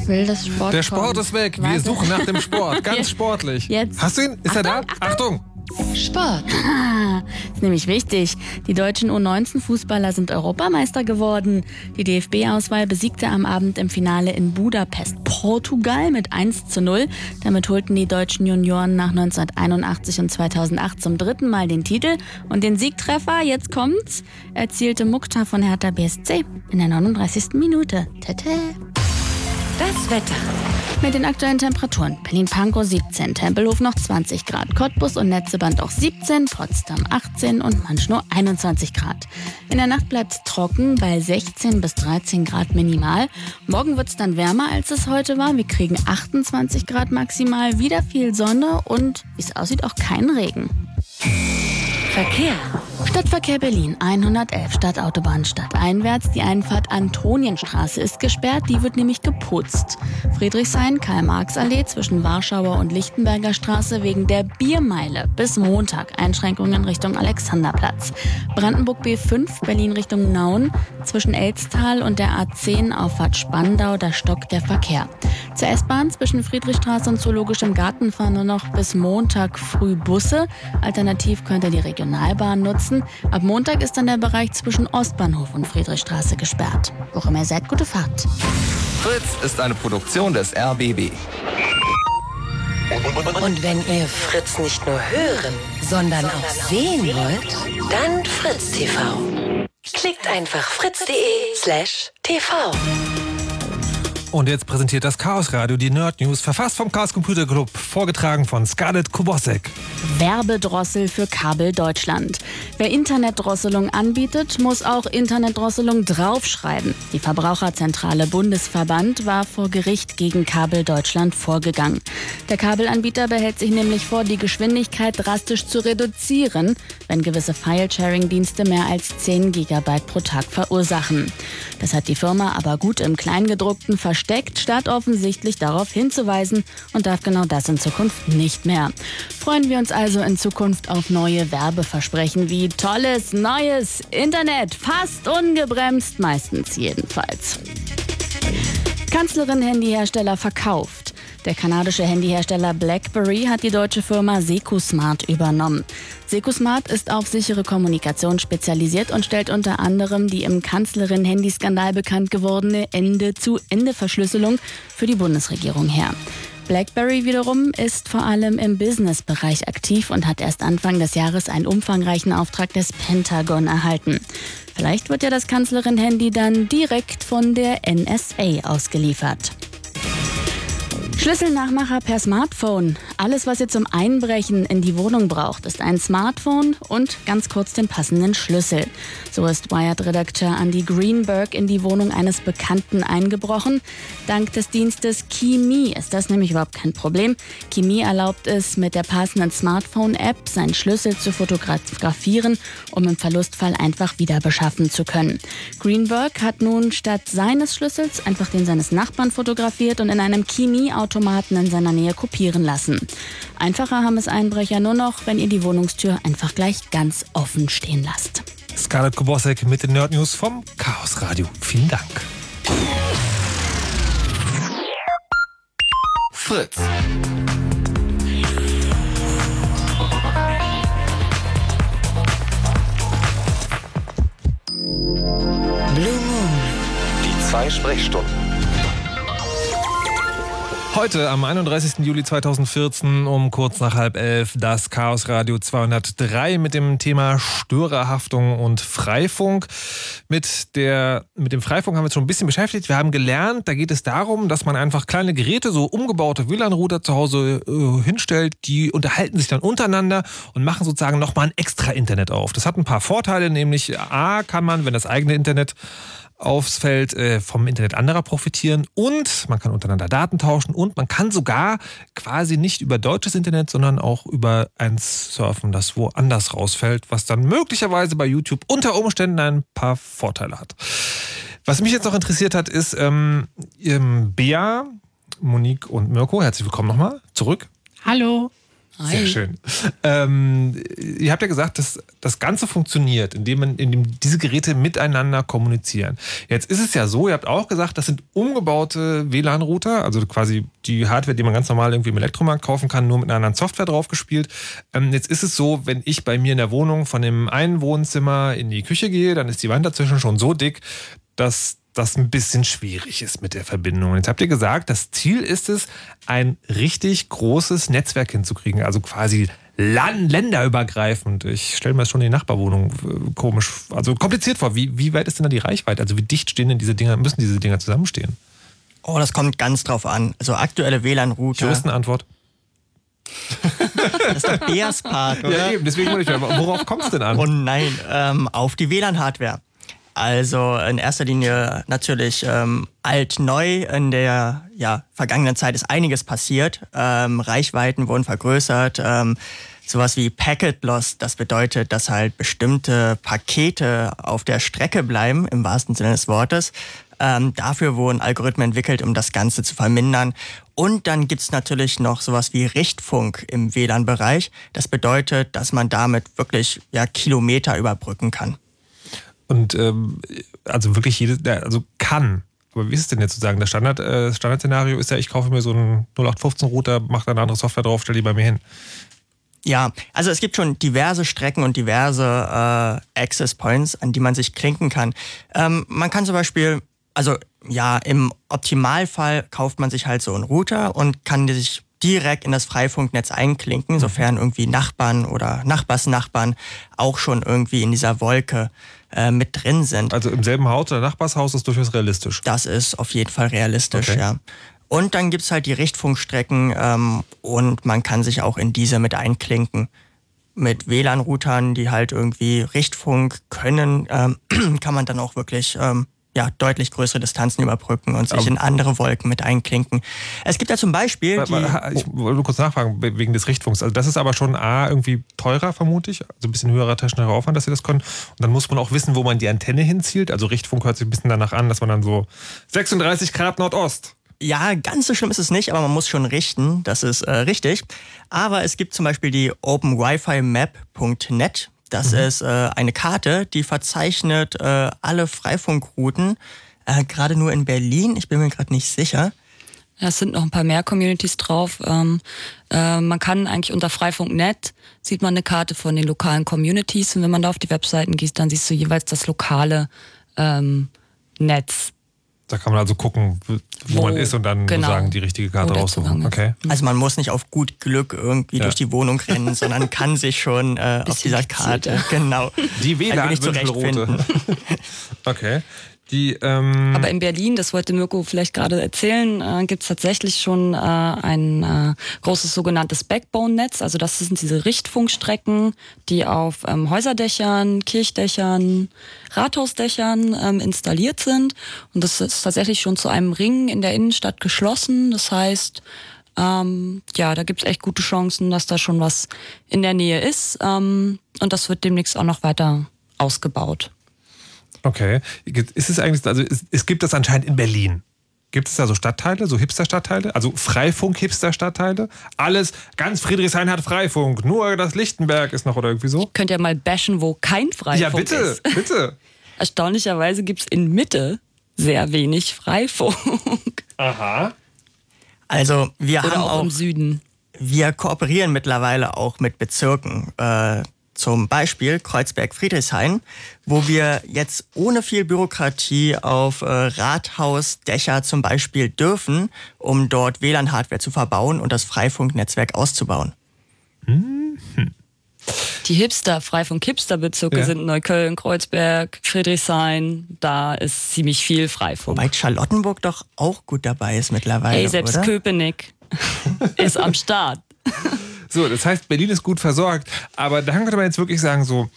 Will das Sport Der Sport kommen? ist weg. Wir Warte. suchen nach dem Sport. Ganz sportlich. Jetzt. Hast du ihn? Ist er da? Achtung! Sport. Ist nämlich wichtig. Die deutschen U19-Fußballer sind Europameister geworden. Die DFB-Auswahl besiegte am Abend im Finale in Budapest Portugal mit 1 zu 0. Damit holten die deutschen Junioren nach 1981 und 2008 zum dritten Mal den Titel. Und den Siegtreffer, jetzt kommt's, erzielte Mukhtar von Hertha BSC in der 39. Minute. Tete. Das Wetter. Mit den aktuellen Temperaturen. Berlin-Pankow 17, Tempelhof noch 20 Grad, Cottbus und Netzeband auch 17, Potsdam 18 und Mansch nur 21 Grad. In der Nacht bleibt es trocken bei 16 bis 13 Grad minimal. Morgen wird es dann wärmer, als es heute war. Wir kriegen 28 Grad maximal, wieder viel Sonne und, wie es aussieht, auch keinen Regen. Verkehr. Stadtverkehr Berlin 111 Stadtautobahn stadteinwärts. Die Einfahrt Antonienstraße ist gesperrt, die wird nämlich geputzt. Friedrichshain, Karl-Marx-Allee zwischen Warschauer und Lichtenberger Straße wegen der Biermeile bis Montag Einschränkungen Richtung Alexanderplatz. Brandenburg B5 Berlin Richtung Nauen zwischen Elztal und der A10 Auffahrt Spandau, da stockt der Verkehr. Zur S-Bahn zwischen Friedrichstraße und Zoologischem Garten fahren nur noch bis Montag früh Busse. Alternativ könnt ihr die Regionalbahn nutzen. Ab Montag ist dann der Bereich zwischen Ostbahnhof und Friedrichstraße gesperrt. Wo immer ihr seid, gute Fahrt. Fritz ist eine Produktion des RBB. Und wenn ihr Fritz nicht nur hören, sondern auch sehen wollt, dann Fritz TV. Klickt einfach fritz.de slash TV. Und jetzt präsentiert das Chaos Radio die Nerd News, verfasst vom Chaos Computer Club, vorgetragen von Scarlett Kubosek. Werbedrossel für Kabel Deutschland. Wer Internetdrosselung anbietet, muss auch Internetdrosselung draufschreiben. Die Verbraucherzentrale Bundesverband war vor Gericht gegen Kabel Deutschland vorgegangen. Der Kabelanbieter behält sich nämlich vor, die Geschwindigkeit drastisch zu reduzieren, wenn gewisse File-Sharing-Dienste mehr als 10 Gigabyte pro Tag verursachen. Das hat die Firma aber gut im Kleingedruckten versteckt, statt offensichtlich darauf hinzuweisen und darf genau das in Zukunft nicht mehr. Freuen wir uns also in Zukunft auf neue Werbeversprechen wie tolles, neues Internet, fast ungebremst, meistens jedenfalls. Kanzlerin Handyhersteller verkauft. Der kanadische Handyhersteller BlackBerry hat die deutsche Firma SecuSmart übernommen. SecuSmart ist auf sichere Kommunikation spezialisiert und stellt unter anderem die im Kanzlerin-Handyskandal bekannt gewordene Ende-zu-Ende-Verschlüsselung für die Bundesregierung her. BlackBerry wiederum ist vor allem im Business-Bereich aktiv und hat erst Anfang des Jahres einen umfangreichen Auftrag des Pentagon erhalten. Vielleicht wird ja das Kanzlerin-Handy dann direkt von der NSA ausgeliefert. Schlüsselnachmacher per Smartphone. Alles, was ihr zum Einbrechen in die Wohnung braucht, ist ein Smartphone und ganz kurz den passenden Schlüssel. So ist Wired-Redakteur Andy Greenberg in die Wohnung eines Bekannten eingebrochen. Dank des Dienstes KeyMe ist das nämlich überhaupt kein Problem. KeyMe erlaubt es, mit der passenden Smartphone-App seinen Schlüssel zu fotografieren, um im Verlustfall einfach wieder beschaffen zu können. Greenberg hat nun statt seines Schlüssels einfach den seines Nachbarn fotografiert und in einem KeyMe-Automaten in seiner Nähe kopieren lassen. Einfacher haben es Einbrecher nur noch, wenn ihr die Wohnungstür einfach gleich ganz offen stehen lasst. Scarlett Kubosek mit den Nerd News vom Chaos Radio. Vielen Dank. Fritz. Blue Moon. Die zwei Sprechstunden. Heute am 31. Juli 2014 um kurz nach halb elf das Chaos Radio 203 mit dem Thema Störerhaftung und Freifunk. Mit, der, mit dem Freifunk haben wir uns schon ein bisschen beschäftigt. Wir haben gelernt, da geht es darum, dass man einfach kleine Geräte, so umgebaute WLAN-Router zu Hause äh, hinstellt, die unterhalten sich dann untereinander und machen sozusagen nochmal ein extra Internet auf. Das hat ein paar Vorteile, nämlich A, kann man, wenn das eigene Internet aufs Feld äh, vom Internet anderer profitieren und man kann untereinander Daten tauschen und man kann sogar quasi nicht über deutsches Internet, sondern auch über eins surfen, das woanders rausfällt, was dann möglicherweise bei YouTube unter Umständen ein paar Vorteile hat. Was mich jetzt noch interessiert hat, ist ähm, Bea, Monique und Mirko, herzlich willkommen nochmal zurück. Hallo. Sehr schön. Ähm, ihr habt ja gesagt, dass das Ganze funktioniert, indem, man, indem diese Geräte miteinander kommunizieren. Jetzt ist es ja so, ihr habt auch gesagt, das sind umgebaute WLAN-Router, also quasi die Hardware, die man ganz normal irgendwie im Elektromarkt kaufen kann, nur mit einer anderen Software draufgespielt. Ähm, jetzt ist es so, wenn ich bei mir in der Wohnung von dem einen Wohnzimmer in die Küche gehe, dann ist die Wand dazwischen schon so dick, dass das ein bisschen schwierig ist mit der Verbindung. Jetzt habt ihr gesagt, das Ziel ist es, ein richtig großes Netzwerk hinzukriegen, also quasi länderübergreifend. Ich stelle mir das schon in die Nachbarwohnung äh, komisch, also kompliziert vor. Wie, wie weit ist denn da die Reichweite? Also wie dicht stehen denn diese Dinger, müssen diese Dinger zusammenstehen? Oh, das kommt ganz drauf an. Also aktuelle WLAN-Router. Juristenantwort. das ist doch Beas Part, oder? Ja, eben, deswegen wollte ich, worauf kommt es denn an? Oh nein, ähm, auf die WLAN-Hardware. Also in erster Linie natürlich ähm, alt-neu. In der ja, vergangenen Zeit ist einiges passiert. Ähm, Reichweiten wurden vergrößert. Ähm, sowas wie Packet Loss, das bedeutet, dass halt bestimmte Pakete auf der Strecke bleiben, im wahrsten Sinne des Wortes. Ähm, dafür wurden Algorithmen entwickelt, um das Ganze zu vermindern. Und dann gibt's natürlich noch sowas wie Richtfunk im WLAN-Bereich. Das bedeutet, dass man damit wirklich ja, Kilometer überbrücken kann. Und ähm, also wirklich jedes, also kann. Aber wie ist es denn jetzt zu sagen? Das Standard, äh, Standardszenario ist ja, ich kaufe mir so einen 0815-Router, mache da eine andere Software drauf, stelle die bei mir hin. Ja, also es gibt schon diverse Strecken und diverse äh, Access Points, an die man sich klinken kann. Ähm, man kann zum Beispiel, also ja, im Optimalfall kauft man sich halt so einen Router und kann sich direkt in das Freifunknetz einklinken, mhm. sofern irgendwie Nachbarn oder Nachbarsnachbarn auch schon irgendwie in dieser Wolke äh, mit drin sind. Also im selben Haus oder Nachbarshaus ist durchaus realistisch. Das ist auf jeden Fall realistisch, okay. ja. Und dann gibt es halt die Richtfunkstrecken ähm, und man kann sich auch in diese mit einklinken. Mit WLAN-Routern, die halt irgendwie Richtfunk können, ähm, kann man dann auch wirklich ähm, ja, deutlich größere Distanzen überbrücken und sich Aber in andere Wolken mit einklinken. Es gibt ja zum Beispiel. Die, ich wollte kurz nachfragen, wegen des Richtfunks. Also, das ist aber schon A, irgendwie teurer, vermute ich. Also ein bisschen höherer technischer Aufwand, dass sie das können. Und dann muss man auch wissen, wo man die Antenne hinzielt. Also, Richtfunk hört sich ein bisschen danach an, dass man dann so 36 Grad Nordost. Ja, ganz so schlimm ist es nicht, aber man muss schon richten. Das ist äh, richtig. Aber es gibt zum Beispiel die OpenWiFiMap.net. Das mhm. ist äh, eine Karte, die verzeichnet äh, alle Freifunkrouten, äh, gerade nur in Berlin. Ich bin mir gerade nicht sicher. Es sind noch ein paar mehr Communities drauf. Ähm, äh, man kann eigentlich unter Freifunk.net sieht man eine Karte von den lokalen Communities und wenn man da auf die Webseiten geht, dann siehst du jeweils das lokale ähm, Netz. Da kann man also gucken, wo, wo man ist und dann genau, sozusagen die richtige Karte raussuchen. Okay. Also man muss nicht auf gut Glück irgendwie ja. durch die Wohnung rennen, sondern kann sich schon äh, auf dieser Karte genau die WLAN-Wünschelroute. okay. Die, ähm Aber in Berlin, das wollte Mirko vielleicht gerade erzählen, äh, gibt es tatsächlich schon äh, ein äh, großes sogenanntes Backbone-Netz. Also das sind diese Richtfunkstrecken, die auf ähm, Häuserdächern, Kirchdächern, Rathausdächern ähm, installiert sind. Und das ist tatsächlich schon zu einem Ring in der Innenstadt geschlossen. Das heißt, ähm, ja, da gibt es echt gute Chancen, dass da schon was in der Nähe ist. Ähm, und das wird demnächst auch noch weiter ausgebaut. Okay. Ist es eigentlich, also es, es gibt das anscheinend in Berlin. Gibt es da so Stadtteile, so Hipster-Stadtteile? Also Freifunk-Hipster-Stadtteile? Alles, ganz Friedrichshain hat Freifunk, nur das Lichtenberg ist noch oder irgendwie so? Könnt ihr mal bashen, wo kein Freifunk ist. Ja, bitte, ist. bitte. Erstaunlicherweise gibt es in Mitte sehr wenig Freifunk. Aha. Also wir oder haben auch, auch im Süden. Wir kooperieren mittlerweile auch mit Bezirken. Äh, zum Beispiel Kreuzberg-Friedrichshain, wo wir jetzt ohne viel Bürokratie auf äh, Rathausdächer zum Beispiel dürfen, um dort WLAN-Hardware zu verbauen und das Freifunknetzwerk auszubauen. Mhm. Die Hipster, frei von Kipster-Bezirke ja. sind Neukölln, Kreuzberg, Friedrichshain. Da ist ziemlich viel Freifunk. Wobei Charlottenburg doch auch gut dabei ist mittlerweile. Ey, selbst oder? Köpenick ist am Start. So, das heißt, Berlin ist gut versorgt. Aber da könnte man jetzt wirklich sagen, so,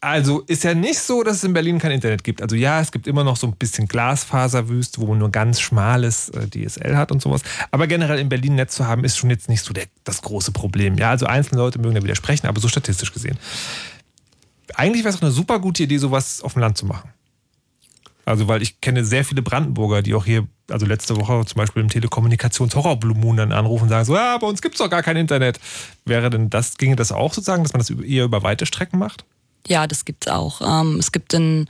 also ist ja nicht so, dass es in Berlin kein Internet gibt. Also ja, es gibt immer noch so ein bisschen Glasfaserwüste, wo man nur ganz schmales äh, DSL hat und sowas. Aber generell in Berlin Netz zu haben, ist schon jetzt nicht so der, das große Problem. Ja, also einzelne Leute mögen da widersprechen, aber so statistisch gesehen. Eigentlich wäre es auch eine super gute Idee, sowas auf dem Land zu machen. Also, weil ich kenne sehr viele Brandenburger, die auch hier, also letzte Woche zum Beispiel im Telekommunikations-Horror-Blue dann anrufen und sagen so, ja, bei uns gibt es doch gar kein Internet. Wäre denn das, ginge das auch sozusagen, dass man das eher über weite Strecken macht? Ja, das gibt's auch. Ähm, es gibt in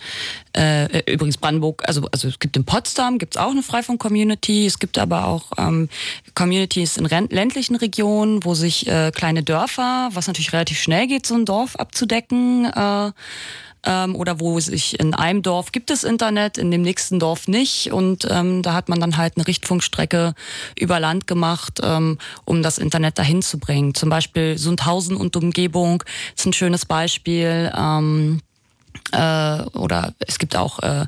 äh, übrigens Brandenburg, also also es gibt in Potsdam gibt's auch eine Freifunk-Community. Es gibt aber auch ähm, Communities in ländlichen Regionen, wo sich äh, kleine Dörfer, was natürlich relativ schnell geht, so ein Dorf abzudecken. Äh, ähm, oder wo sich in einem Dorf gibt es Internet, in dem nächsten Dorf nicht. Und ähm, da hat man dann halt eine Richtfunkstrecke über Land gemacht, ähm, um das Internet dahin zu bringen. Zum Beispiel Sundhausen und Umgebung ist ein schönes Beispiel. Ähm, äh, oder es gibt auch äh,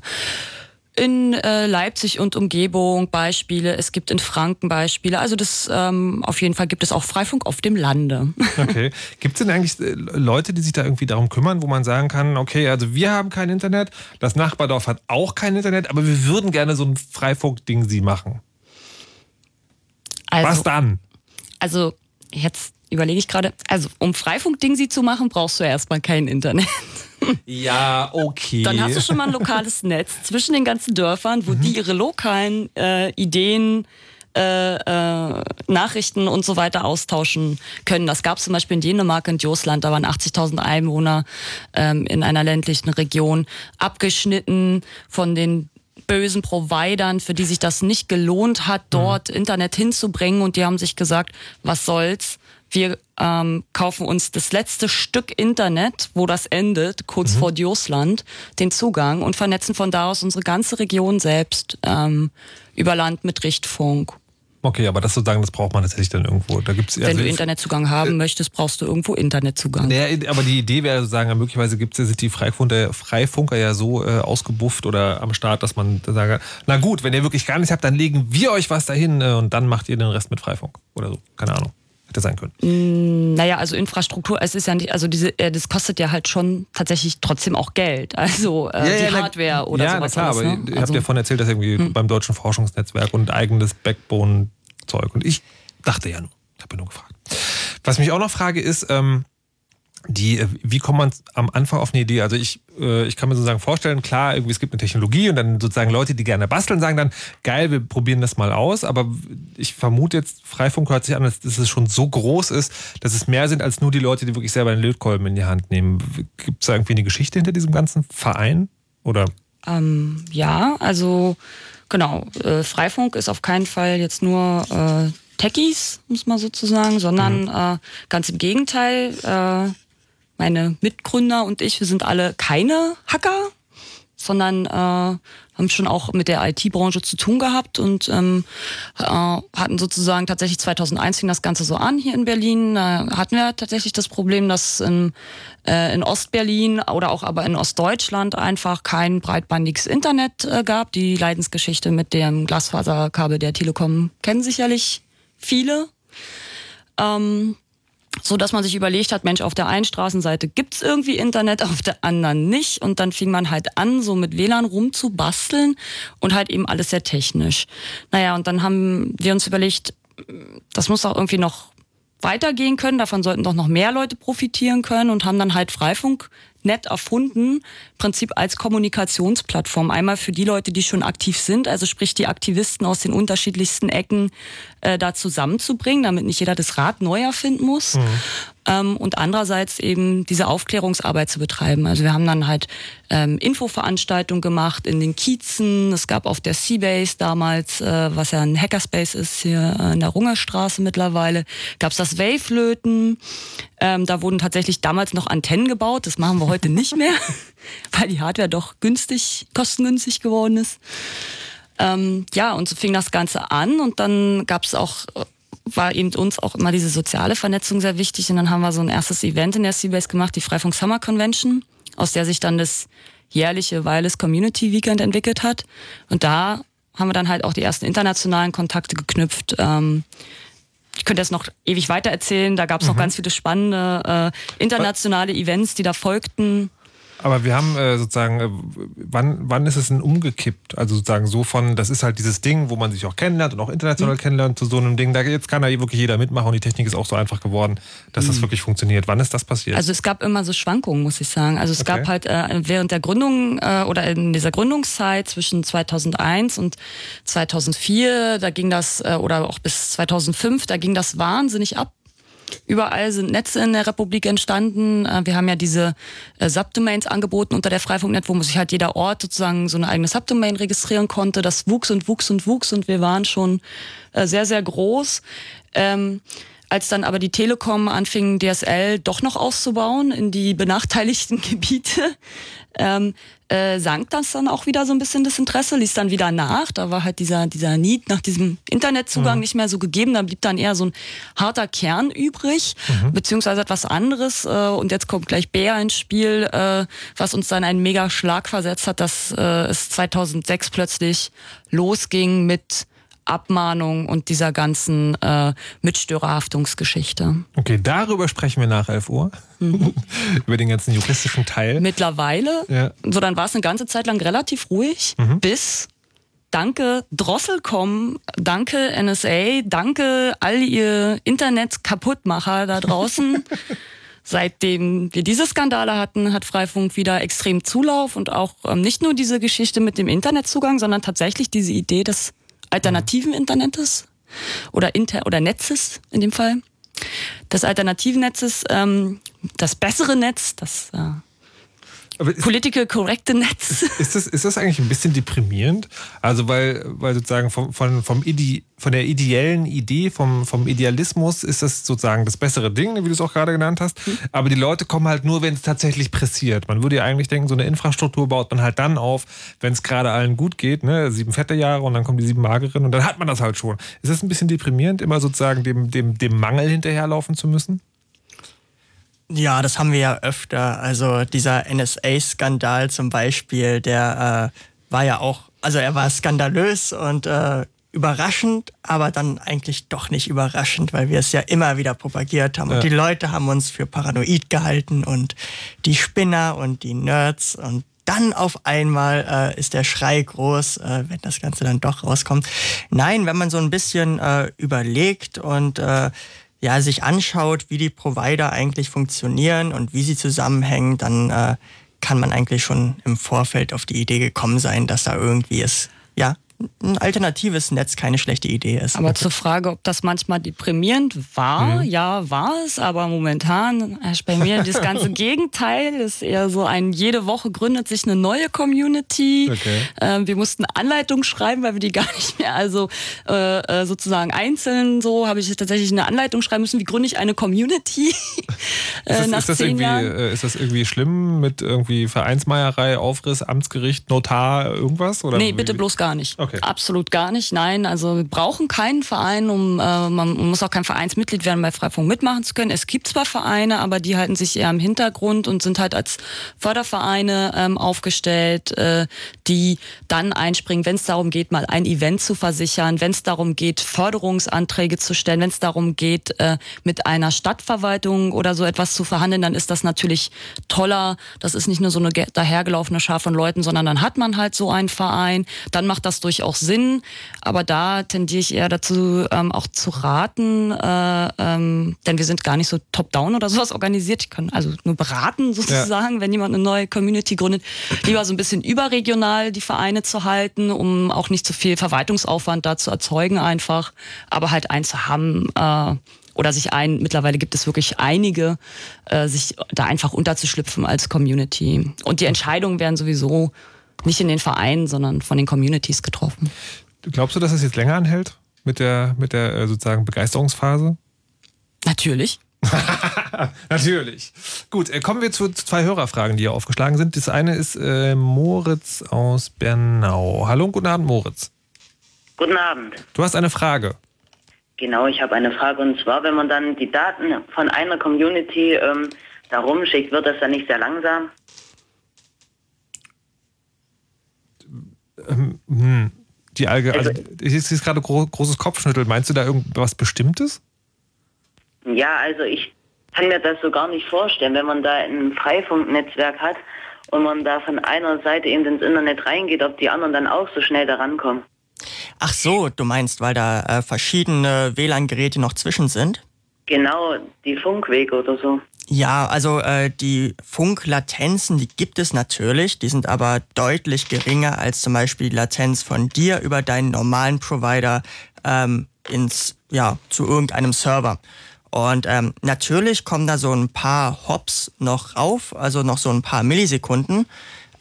in äh, Leipzig und Umgebung Beispiele, es gibt in Franken Beispiele. Also das ähm, auf jeden Fall gibt es auch Freifunk auf dem Lande. Okay. Gibt es denn eigentlich äh, Leute, die sich da irgendwie darum kümmern, wo man sagen kann, okay, also wir haben kein Internet, das Nachbardorf hat auch kein Internet, aber wir würden gerne so ein Freifunk-Ding sie machen. Also, Was dann? Also jetzt überlege ich gerade, also um Freifunk-Ding sie zu machen, brauchst du ja erstmal kein Internet. Ja, okay. Dann hast du schon mal ein lokales Netz zwischen den ganzen Dörfern, wo mhm. die ihre lokalen äh, Ideen, äh, äh, Nachrichten und so weiter austauschen können. Das gab es zum Beispiel in Dänemark und Josland, da waren 80.000 Einwohner ähm, in einer ländlichen Region, abgeschnitten von den bösen Providern, für die sich das nicht gelohnt hat, dort mhm. Internet hinzubringen und die haben sich gesagt, was soll's, wir ähm, kaufen uns das letzte Stück Internet, wo das endet, kurz mhm. vor Diosland, den Zugang und vernetzen von da aus unsere ganze Region selbst ähm, über Land mit Richtfunk. Okay, aber das sozusagen, das braucht man tatsächlich dann irgendwo. Da gibt's Wenn also du Internetzugang haben äh, möchtest, brauchst du irgendwo Internetzugang. Naja, aber die Idee wäre sozusagen, möglicherweise gibt's, sind die Freifunker, Freifunker ja so äh, ausgebufft oder am Start, dass man sagt, na gut, wenn ihr wirklich gar nichts habt, dann legen wir euch was dahin äh, und dann macht ihr den Rest mit Freifunk oder so. Keine Ahnung hätte sein können? Mm, naja, also Infrastruktur, es ist ja nicht, also diese, äh, das kostet ja halt schon tatsächlich trotzdem auch Geld. Also äh, ja, die ja, Hardware oder ja, sowas. Ja, klar, alles, ne? aber ihr also, habt ja von erzählt, dass irgendwie hm. beim Deutschen Forschungsnetzwerk und eigenes Backbone-Zeug. Und ich dachte ja nur, ich habe ja nur gefragt. Was mich auch noch frage ist, ähm, die, äh, wie kommt man am Anfang auf eine Idee? Also ich, äh, ich kann mir sozusagen vorstellen, klar, irgendwie es gibt eine Technologie und dann sozusagen Leute, die gerne basteln, sagen dann, geil, wir probieren das mal aus. Aber ich vermute jetzt, Freifunk hört sich an, dass, dass es schon so groß ist, dass es mehr sind als nur die Leute, die wirklich selber einen Lötkolben in die Hand nehmen. Gibt es da irgendwie eine Geschichte hinter diesem ganzen Verein? Oder? Ähm, ja, also genau, äh, Freifunk ist auf keinen Fall jetzt nur äh, Techies, muss man sozusagen, sondern mhm. äh, ganz im Gegenteil. Äh, meine Mitgründer und ich, wir sind alle keine Hacker, sondern äh, haben schon auch mit der IT-Branche zu tun gehabt und ähm, äh, hatten sozusagen tatsächlich 2001 fing das Ganze so an hier in Berlin. Da hatten wir tatsächlich das Problem, dass in, äh, in Ostberlin oder auch aber in Ostdeutschland einfach kein breitbandiges Internet äh, gab. Die Leidensgeschichte mit dem Glasfaserkabel der Telekom kennen sicherlich viele. Ähm, so dass man sich überlegt hat, Mensch, auf der einen Straßenseite gibt's irgendwie Internet, auf der anderen nicht. Und dann fing man halt an, so mit WLAN rumzubasteln und halt eben alles sehr technisch. Naja, und dann haben wir uns überlegt, das muss auch irgendwie noch weitergehen können, davon sollten doch noch mehr Leute profitieren können und haben dann halt Freifunk nett erfunden, Prinzip als Kommunikationsplattform. Einmal für die Leute, die schon aktiv sind, also sprich die Aktivisten aus den unterschiedlichsten Ecken äh, da zusammenzubringen, damit nicht jeder das Rad neu erfinden muss. Mhm. Ähm, und andererseits eben diese Aufklärungsarbeit zu betreiben. Also wir haben dann halt ähm, Infoveranstaltungen gemacht in den Kiezen. Es gab auf der Seabase damals, äh, was ja ein Hackerspace ist, hier äh, in der Rungerstraße mittlerweile, gab es das Wave-Löten. Ähm, da wurden tatsächlich damals noch Antennen gebaut. Das machen wir heute nicht mehr, weil die Hardware doch günstig, kostengünstig geworden ist. Ähm, ja, und so fing das Ganze an und dann gab es auch war eben uns auch immer diese soziale Vernetzung sehr wichtig. Und dann haben wir so ein erstes Event in der Seabase gemacht, die Freifunk Summer Convention, aus der sich dann das jährliche Wireless Community Weekend entwickelt hat. Und da haben wir dann halt auch die ersten internationalen Kontakte geknüpft. Ähm, ich könnte jetzt noch ewig weiter erzählen. Da gab es mhm. noch ganz viele spannende äh, internationale Events, die da folgten. Aber wir haben äh, sozusagen, äh, wann, wann ist es denn umgekippt? Also sozusagen so von, das ist halt dieses Ding, wo man sich auch kennenlernt und auch international mhm. kennenlernt, zu so einem Ding. Da jetzt kann da wirklich jeder mitmachen und die Technik ist auch so einfach geworden, dass mhm. das wirklich funktioniert. Wann ist das passiert? Also es gab immer so Schwankungen, muss ich sagen. Also es okay. gab halt äh, während der Gründung äh, oder in dieser Gründungszeit zwischen 2001 und 2004, da ging das, äh, oder auch bis 2005, da ging das wahnsinnig ab Überall sind Netze in der Republik entstanden. Äh, wir haben ja diese äh, Subdomains angeboten unter der Freifunknet, wo sich halt jeder Ort sozusagen so eine eigene Subdomain registrieren konnte. Das wuchs und wuchs und wuchs und wir waren schon äh, sehr, sehr groß. Ähm, als dann aber die Telekom anfing, DSL doch noch auszubauen in die benachteiligten Gebiete, ähm, äh, sank das dann auch wieder so ein bisschen das Interesse, ließ dann wieder nach. Da war halt dieser, dieser Need nach diesem Internetzugang mhm. nicht mehr so gegeben. Da blieb dann eher so ein harter Kern übrig, mhm. beziehungsweise etwas anderes. Äh, und jetzt kommt gleich Bär ins Spiel, äh, was uns dann einen mega Schlag versetzt hat, dass äh, es 2006 plötzlich losging mit Abmahnung und dieser ganzen äh, Mitstörerhaftungsgeschichte. Okay, darüber sprechen wir nach 11 Uhr. Mhm. Über den ganzen juristischen Teil. Mittlerweile, ja. so dann war es eine ganze Zeit lang relativ ruhig, mhm. bis Danke Drosselcom, danke NSA, danke all ihr Internet-Kaputtmacher da draußen. Seitdem wir diese Skandale hatten, hat Freifunk wieder extrem Zulauf und auch ähm, nicht nur diese Geschichte mit dem Internetzugang, sondern tatsächlich diese Idee des alternativen Internets oder, Inter oder Netzes in dem Fall. Das alternativen Netzes, ähm, das bessere Netz, das äh, Political correcte Netz. Ist das, ist das eigentlich ein bisschen deprimierend? Also weil, weil sozusagen vom, von, vom Ide, von der ideellen Idee, vom, vom Idealismus ist das sozusagen das bessere Ding, wie du es auch gerade genannt hast. Mhm. Aber die Leute kommen halt nur, wenn es tatsächlich pressiert. Man würde ja eigentlich denken, so eine Infrastruktur baut man halt dann auf, wenn es gerade allen gut geht. Ne? Sieben fette Jahre und dann kommen die sieben mageren und dann hat man das halt schon. Ist das ein bisschen deprimierend, immer sozusagen dem, dem, dem Mangel hinterherlaufen zu müssen? Ja, das haben wir ja öfter. Also dieser NSA-Skandal zum Beispiel, der äh, war ja auch, also er war skandalös und äh, überraschend, aber dann eigentlich doch nicht überraschend, weil wir es ja immer wieder propagiert haben. Ja. Und die Leute haben uns für paranoid gehalten und die Spinner und die Nerds und dann auf einmal äh, ist der Schrei groß, äh, wenn das Ganze dann doch rauskommt. Nein, wenn man so ein bisschen äh, überlegt und äh, ja, sich anschaut, wie die Provider eigentlich funktionieren und wie sie zusammenhängen, dann äh, kann man eigentlich schon im Vorfeld auf die Idee gekommen sein, dass da irgendwie es ja ein alternatives Netz keine schlechte Idee ist. Aber zur Frage, ob das manchmal deprimierend war, mhm. ja, war es, aber momentan herrscht bei mir das ganze Gegenteil. Das ist eher so ein, jede Woche gründet sich eine neue Community. Okay. Ähm, wir mussten Anleitungen schreiben, weil wir die gar nicht mehr, also äh, äh sozusagen einzeln so, habe ich tatsächlich eine Anleitung schreiben müssen, wie gründe ich eine Community. äh, ist, das, ist, das irgendwie, äh, ist das irgendwie schlimm mit irgendwie Vereinsmeierei, Aufriss, Amtsgericht, Notar, irgendwas? Oder nee, bitte bloß gar nicht. Okay. Okay. Absolut gar nicht. Nein, also wir brauchen keinen Verein, um äh, man muss auch kein Vereinsmitglied werden, bei Freifunk mitmachen zu können. Es gibt zwar Vereine, aber die halten sich eher im Hintergrund und sind halt als Fördervereine ähm, aufgestellt, äh, die dann einspringen, wenn es darum geht, mal ein Event zu versichern, wenn es darum geht, Förderungsanträge zu stellen, wenn es darum geht, äh, mit einer Stadtverwaltung oder so etwas zu verhandeln, dann ist das natürlich toller. Das ist nicht nur so eine dahergelaufene Schar von Leuten, sondern dann hat man halt so einen Verein. Dann macht das durch auch Sinn, aber da tendiere ich eher dazu, ähm, auch zu raten, äh, ähm, denn wir sind gar nicht so top-down oder sowas organisiert. Ich kann also nur beraten sozusagen, ja. wenn jemand eine neue Community gründet, lieber so ein bisschen überregional die Vereine zu halten, um auch nicht zu viel Verwaltungsaufwand da zu erzeugen einfach, aber halt eins zu haben, äh, oder sich ein, mittlerweile gibt es wirklich einige, äh, sich da einfach unterzuschlüpfen als Community. Und die Entscheidungen werden sowieso nicht in den Vereinen, sondern von den Communities getroffen. Glaubst du, dass es jetzt länger anhält mit der, mit der äh, sozusagen Begeisterungsphase? Natürlich. Natürlich. Gut, äh, kommen wir zu zwei Hörerfragen, die hier aufgeschlagen sind. Das eine ist äh, Moritz aus Bernau. Hallo und guten Abend, Moritz. Guten Abend. Du hast eine Frage. Genau, ich habe eine Frage und zwar, wenn man dann die Daten von einer Community ähm, da rumschickt, wird das dann nicht sehr langsam? Ähm, hm. Die Alge, also, ich sehe gerade gro großes Kopfschnüttel. Meinst du da irgendwas Bestimmtes? Ja, also ich kann mir das so gar nicht vorstellen, wenn man da ein Freifunknetzwerk hat und man da von einer Seite eben ins Internet reingeht, ob die anderen dann auch so schnell da rankommen. Ach so, du meinst, weil da äh, verschiedene WLAN-Geräte noch zwischen sind? Genau, die Funkwege oder so. Ja, also äh, die Funklatenzen, die gibt es natürlich, die sind aber deutlich geringer als zum Beispiel die Latenz von dir über deinen normalen Provider ähm, ins, ja, zu irgendeinem Server. Und ähm, natürlich kommen da so ein paar Hops noch rauf, also noch so ein paar Millisekunden.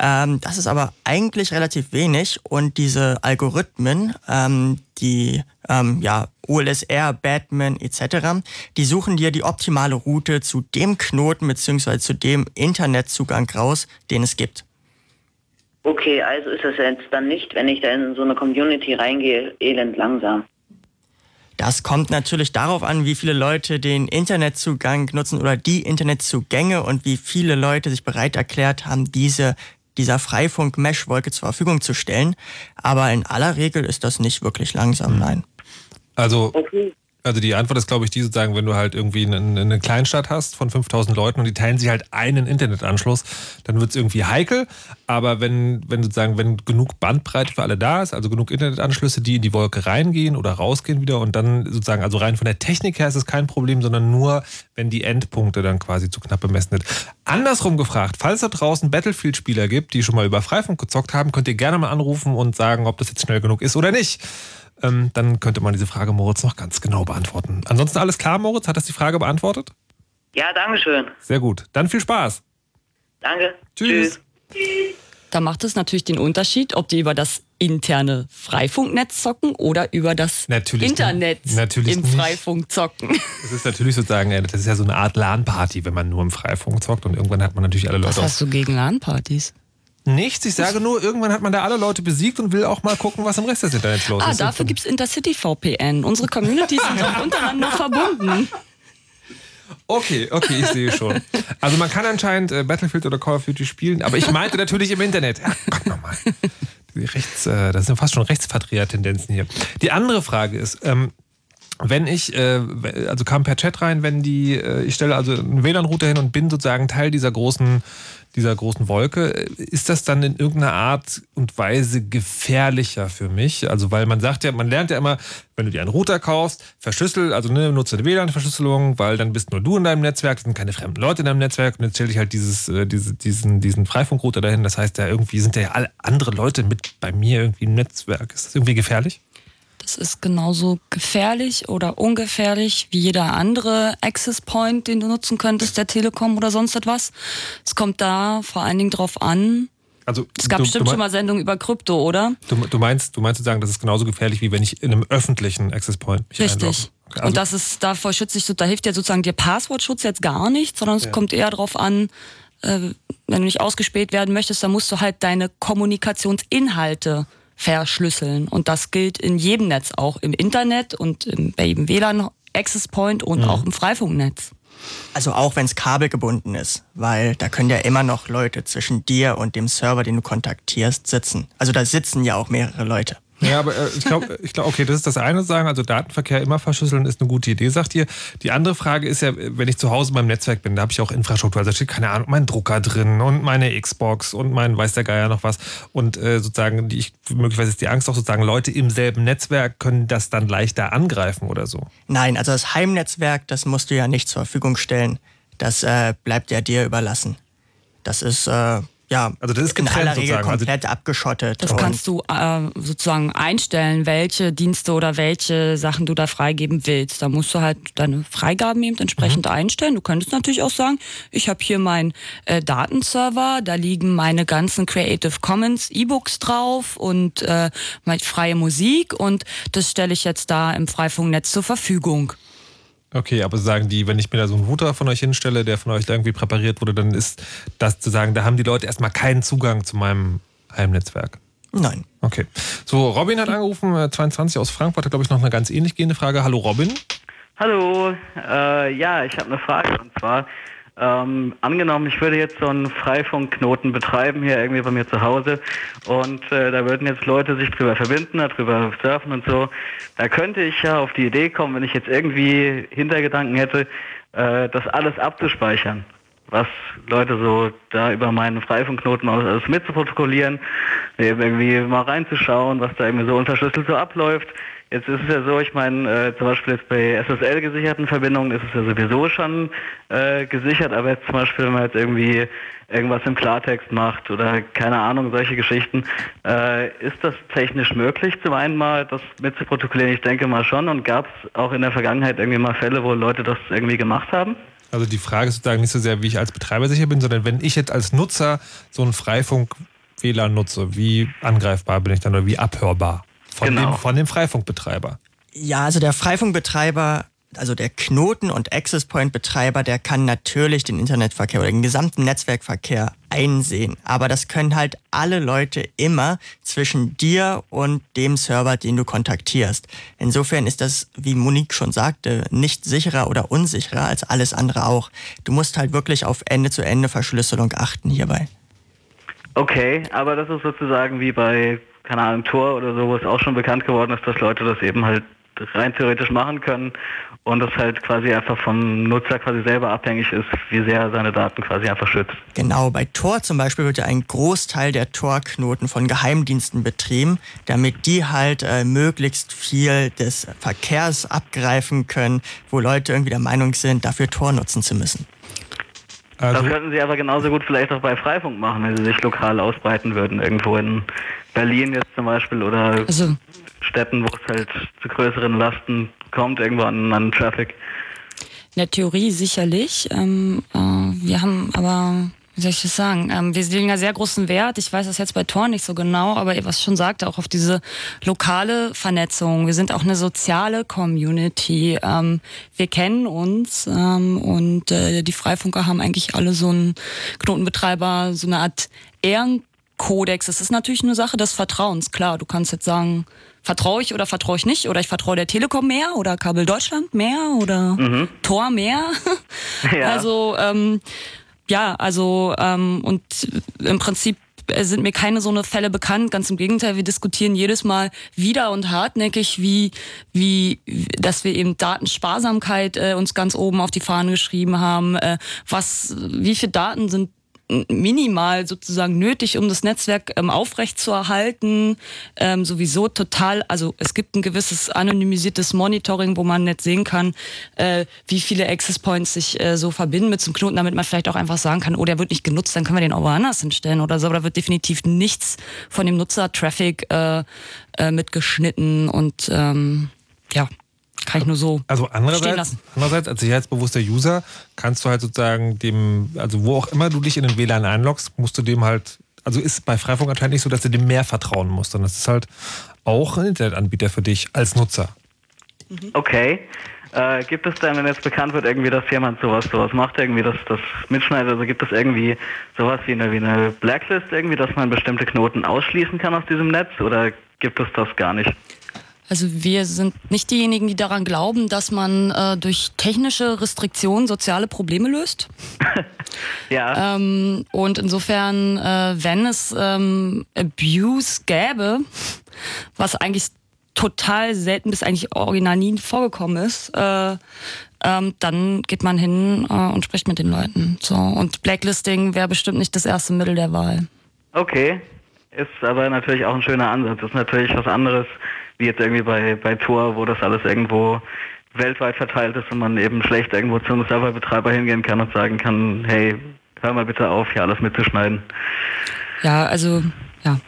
Ähm, das ist aber eigentlich relativ wenig und diese Algorithmen, ähm, die ähm, ja, OLSR, Batman etc., die suchen dir die optimale Route zu dem Knoten bzw. zu dem Internetzugang raus, den es gibt. Okay, also ist es jetzt dann nicht, wenn ich da in so eine Community reingehe, elend langsam. Das kommt natürlich darauf an, wie viele Leute den Internetzugang nutzen oder die Internetzugänge und wie viele Leute sich bereit erklärt haben, diese dieser Freifunk-Mesh-Wolke zur Verfügung zu stellen. Aber in aller Regel ist das nicht wirklich langsam, nein. Also okay. Also die Antwort ist, glaube ich, die sozusagen, wenn du halt irgendwie eine, eine Kleinstadt hast von 5000 Leuten und die teilen sich halt einen Internetanschluss, dann wird es irgendwie heikel. Aber wenn, wenn sozusagen, wenn genug Bandbreite für alle da ist, also genug Internetanschlüsse, die in die Wolke reingehen oder rausgehen wieder und dann sozusagen, also rein von der Technik her ist es kein Problem, sondern nur, wenn die Endpunkte dann quasi zu knapp bemessen sind. Andersrum gefragt, falls da draußen Battlefield-Spieler gibt, die schon mal über Freifunk gezockt haben, könnt ihr gerne mal anrufen und sagen, ob das jetzt schnell genug ist oder nicht ähm, dann könnte man diese Frage Moritz noch ganz genau beantworten. Ansonsten alles klar, Moritz? Hat das die Frage beantwortet? Ja, danke schön. Sehr gut. Dann viel Spaß. Danke. Tschüss. Tschüss. Da macht es natürlich den Unterschied, ob die über das interne Freifunknetz zocken oder über das natürlich Internet natürlich im nicht. Freifunk zocken. Das ist natürlich sozusagen, das ist ja so eine Art LAN-Party, wenn man nur im Freifunk zockt und irgendwann hat man natürlich alle Leute. Was hast du gegen LAN-Partys? Nichts, ich sage nur, irgendwann hat man da alle Leute besiegt und will auch mal gucken, was im Rest des Internets los ah, ist. Ah, dafür gibt es Intercity VPN. Unsere Communities sind auch untereinander verbunden. Okay, okay, ich sehe schon. Also man kann anscheinend äh, Battlefield oder Call of Duty spielen, aber ich meinte natürlich im Internet. Ja, Gott nochmal. Rechts, äh, das sind fast schon Rechtsvertreter-Tendenzen hier. Die andere Frage ist, ähm, wenn ich, äh, also kam per Chat rein, wenn die, äh, ich stelle also einen WLAN-Router hin und bin sozusagen Teil dieser großen dieser großen Wolke. Ist das dann in irgendeiner Art und Weise gefährlicher für mich? Also, weil man sagt ja, man lernt ja immer, wenn du dir einen Router kaufst, verschlüssel, also ne, nutze eine WLAN-Verschlüsselung, weil dann bist nur du in deinem Netzwerk, sind keine fremden Leute in deinem Netzwerk und jetzt stelle ich halt dieses, äh, diese, diesen, diesen Freifunkrouter dahin. Das heißt ja irgendwie sind ja alle andere Leute mit bei mir irgendwie im Netzwerk. Ist das irgendwie gefährlich? Das ist genauso gefährlich oder ungefährlich wie jeder andere Access Point, den du nutzen könntest, der Telekom oder sonst etwas. Es kommt da vor allen Dingen drauf an. Also, es gab du, bestimmt du schon mal Sendungen über Krypto, oder? Du, du, meinst, du meinst zu sagen, das ist genauso gefährlich, wie wenn ich in einem öffentlichen Access Point mich Richtig. Also und das ist, davor schützt sich so, da hilft ja sozusagen dir Passwortschutz jetzt gar nicht, sondern es ja. kommt eher darauf an, äh, wenn du nicht ausgespäht werden möchtest, dann musst du halt deine Kommunikationsinhalte verschlüsseln. Und das gilt in jedem Netz, auch im Internet und im, bei jedem WLAN Access Point und mhm. auch im Freifunknetz. Also auch wenn es kabelgebunden ist, weil da können ja immer noch Leute zwischen dir und dem Server, den du kontaktierst, sitzen. Also da sitzen ja auch mehrere Leute. Ja, aber äh, ich glaube, ich glaub, okay, das ist das eine sagen, also Datenverkehr immer verschlüsseln ist eine gute Idee, sagt ihr. Die andere Frage ist ja, wenn ich zu Hause meinem Netzwerk bin, da habe ich auch Infrastruktur, also da steht keine Ahnung, mein Drucker drin und meine Xbox und mein weiß der Geier noch was und äh, sozusagen, die ich, möglicherweise ist die Angst auch sozusagen, Leute im selben Netzwerk können das dann leichter angreifen oder so. Nein, also das Heimnetzwerk, das musst du ja nicht zur Verfügung stellen. Das äh, bleibt ja dir überlassen. Das ist äh, ja, Also das ist in getrennt aller Regel sozusagen. Also- komplett abgeschottet. Das kannst du äh, sozusagen einstellen, welche Dienste oder welche Sachen du da freigeben willst. Da musst du halt deine Freigaben eben entsprechend Mhm. einstellen. Du könntest natürlich auch sagen, ich habe hier meinen äh, Datenserver, da liegen meine ganzen Creative Commons E-Books drauf und äh, meine freie Musik und das stelle ich jetzt da im Freifunknetz zur Verfügung. Okay, aber sagen die, wenn ich mir da so einen Router von euch hinstelle, der von euch da irgendwie präpariert wurde, dann ist das zu sagen, da haben die Leute erstmal keinen Zugang zu meinem Heimnetzwerk. Nein. Okay. So, Robin hat angerufen, äh, 22 aus Frankfurt, hat glaube ich noch eine ganz ähnlich gehende Frage. Hallo Robin. Hallo, äh, ja, ich habe eine Frage und zwar, ähm, angenommen, ich würde jetzt so einen Freifunkknoten betreiben hier irgendwie bei mir zu Hause und äh, da würden jetzt Leute sich drüber verbinden, darüber surfen und so. Da könnte ich ja auf die Idee kommen, wenn ich jetzt irgendwie Hintergedanken hätte, äh, das alles abzuspeichern. Was Leute so da über meinen Freifunkknoten alles mitzuprotokollieren, eben irgendwie mal reinzuschauen, was da irgendwie so unverschlüsselt so abläuft. Jetzt ist es ja so, ich meine, äh, zum Beispiel jetzt bei SSL gesicherten Verbindungen ist es ja sowieso schon äh, gesichert, aber jetzt zum Beispiel, wenn man jetzt irgendwie irgendwas im Klartext macht oder keine Ahnung, solche Geschichten, äh, ist das technisch möglich, zum einen mal das mitzuprotokollieren? Ich denke mal schon und gab es auch in der Vergangenheit irgendwie mal Fälle, wo Leute das irgendwie gemacht haben? Also die Frage ist sozusagen nicht so sehr, wie ich als Betreiber sicher bin, sondern wenn ich jetzt als Nutzer so einen Freifunk-WLAN nutze, wie angreifbar bin ich dann oder wie abhörbar von, Genau. dem, von dem Freifunkbetreiber? Ja, also der Freifunkbetreiber, also der Knoten- und Access Point-Betreiber, der kann natürlich den Internetverkehr oder den gesamten Netzwerkverkehr einsehen. Aber das können halt alle Leute immer zwischen dir und dem Server, den du kontaktierst. Insofern ist das, wie Monique schon sagte, nicht sicherer oder unsicherer als alles andere auch. Du musst halt wirklich auf Ende-zu-Ende-Verschlüsselung achten hierbei. Okay, aber das ist sozusagen wie bei, keine Ahnung, Tor oder so, wo es auch schon bekannt geworden ist, dass Leute das eben halt rein theoretisch machen können und das halt quasi einfach vom Nutzer quasi selber abhängig ist, wie sehr er seine Daten quasi einfach schützt. Genau, bei Tor zum Beispiel wird ja ein Großteil der Tor-Knoten von Geheimdiensten betrieben, damit die halt äh, möglichst viel des Verkehrs abgreifen können, wo Leute irgendwie der Meinung sind, dafür Tor nutzen zu müssen. Also, Das könnten sie aber genauso gut vielleicht auch bei Freifunk machen, wenn sie sich lokal ausbreiten würden, irgendwo in Berlin jetzt zum Beispiel oder Also Städten, wo es halt zu größeren Lasten kommt, irgendwo an, Traffic. In der Theorie sicherlich. Ähm, äh, wir haben aber, wie soll ich das sagen, ähm, wir legen ja sehr großen Wert, ich weiß das jetzt bei Tor nicht so genau, aber was schon sagte, auch auf diese lokale Vernetzung. Wir sind auch eine soziale Community. Ähm, wir kennen uns ähm, und äh, die Freifunker haben eigentlich alle so einen Knotenbetreiber, so eine Art Ehrenkodex. Das ist natürlich eine Sache des Vertrauens, klar. Du kannst jetzt sagen, vertraue ich oder vertraue ich nicht oder ich vertraue der Telekom mehr oder Kabel Deutschland mehr oder Tor mehr. Ja. Also ähm, ja, also ähm, und im Prinzip äh, sind mir keine so eine Fälle bekannt. Ganz im Gegenteil, wir diskutieren jedes Mal wieder und hartnäckig, wie, wie, dass wir eben Datensparsamkeit äh, uns ganz oben auf die Fahnen geschrieben haben. Äh, was, wie viele Daten sind minimal sozusagen nötig, um das Netzwerk ähm, aufrechtzuerhalten. Ähm, sowieso total, also es gibt ein gewisses anonymisiertes Monitoring, wo man nicht sehen kann, äh, wie viele Access Points sich äh, so verbinden mit zum Knoten, damit man vielleicht auch einfach sagen kann, oh, der wird nicht genutzt, dann können wir den auch woanders hinstellen oder so. Aber da wird definitiv nichts von dem Nutzer-Traffic äh, äh, mitgeschnitten und ähm, ja, kann ich nur so also stehen andererseits, lassen. andererseits als sicherheitsbewusster User kannst du halt sozusagen dem, also wo auch immer du dich in den WLAN einloggst, musst du dem halt, also ist bei Freifunk anscheinend nicht so, dass du dem mehr vertrauen musst, sondern es ist halt auch ein Internetanbieter für dich als Nutzer. Okay. Äh, gibt es denn, wenn jetzt bekannt wird, irgendwie, dass jemand sowas sowas macht, irgendwie das, das mitschneidet, also gibt es irgendwie sowas wie eine, wie eine Blacklist irgendwie, dass man bestimmte Knoten ausschließen kann aus diesem Netz oder gibt es das gar nicht? Also wir sind nicht diejenigen, die daran glauben, dass man äh, durch technische Restriktionen soziale Probleme löst. Ja. Ähm, und insofern, äh, wenn es ähm, Abuse gäbe, was eigentlich total selten bis eigentlich original nie vorgekommen ist, äh, ähm, dann geht man hin äh, und spricht mit den Leuten. So und Blacklisting wäre bestimmt nicht das erste Mittel der Wahl. Okay. Ist aber natürlich auch ein schöner Ansatz. Ist natürlich was anderes, wie jetzt irgendwie bei, bei Tor, wo das alles irgendwo weltweit verteilt ist und man eben schlecht irgendwo zu einem Serverbetreiber hingehen kann und sagen kann, hey, hör mal bitte auf, hier alles mitzuschneiden. Ja, also, ja.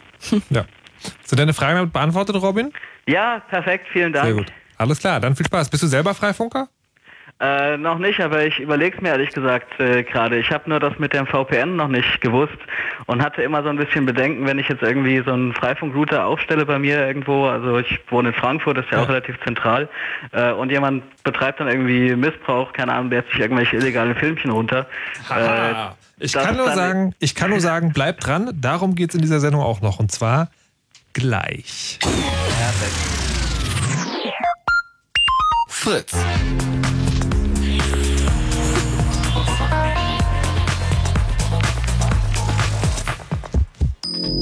ja. Sind deine Fragen damit beantwortet, Robin? Ja, perfekt, vielen Dank. Sehr gut. Alles klar, dann viel Spaß. Bist du selber Freifunker? Äh, noch nicht, aber ich überlege es mir ehrlich gesagt äh, gerade. Ich habe nur das mit dem VPN noch nicht gewusst und hatte immer so ein bisschen Bedenken, wenn ich jetzt irgendwie so einen Freifunkrouter aufstelle bei mir irgendwo. Also ich wohne in Frankfurt, das ist ja, ja. auch relativ zentral. Äh, und jemand betreibt dann irgendwie Missbrauch, keine Ahnung, lädt sich irgendwelche illegalen Filmchen runter. Äh, ich kann nur sagen, ich kann nur sagen, bleib dran. Darum geht es in dieser Sendung auch noch und zwar gleich. Perfekt. Fritz.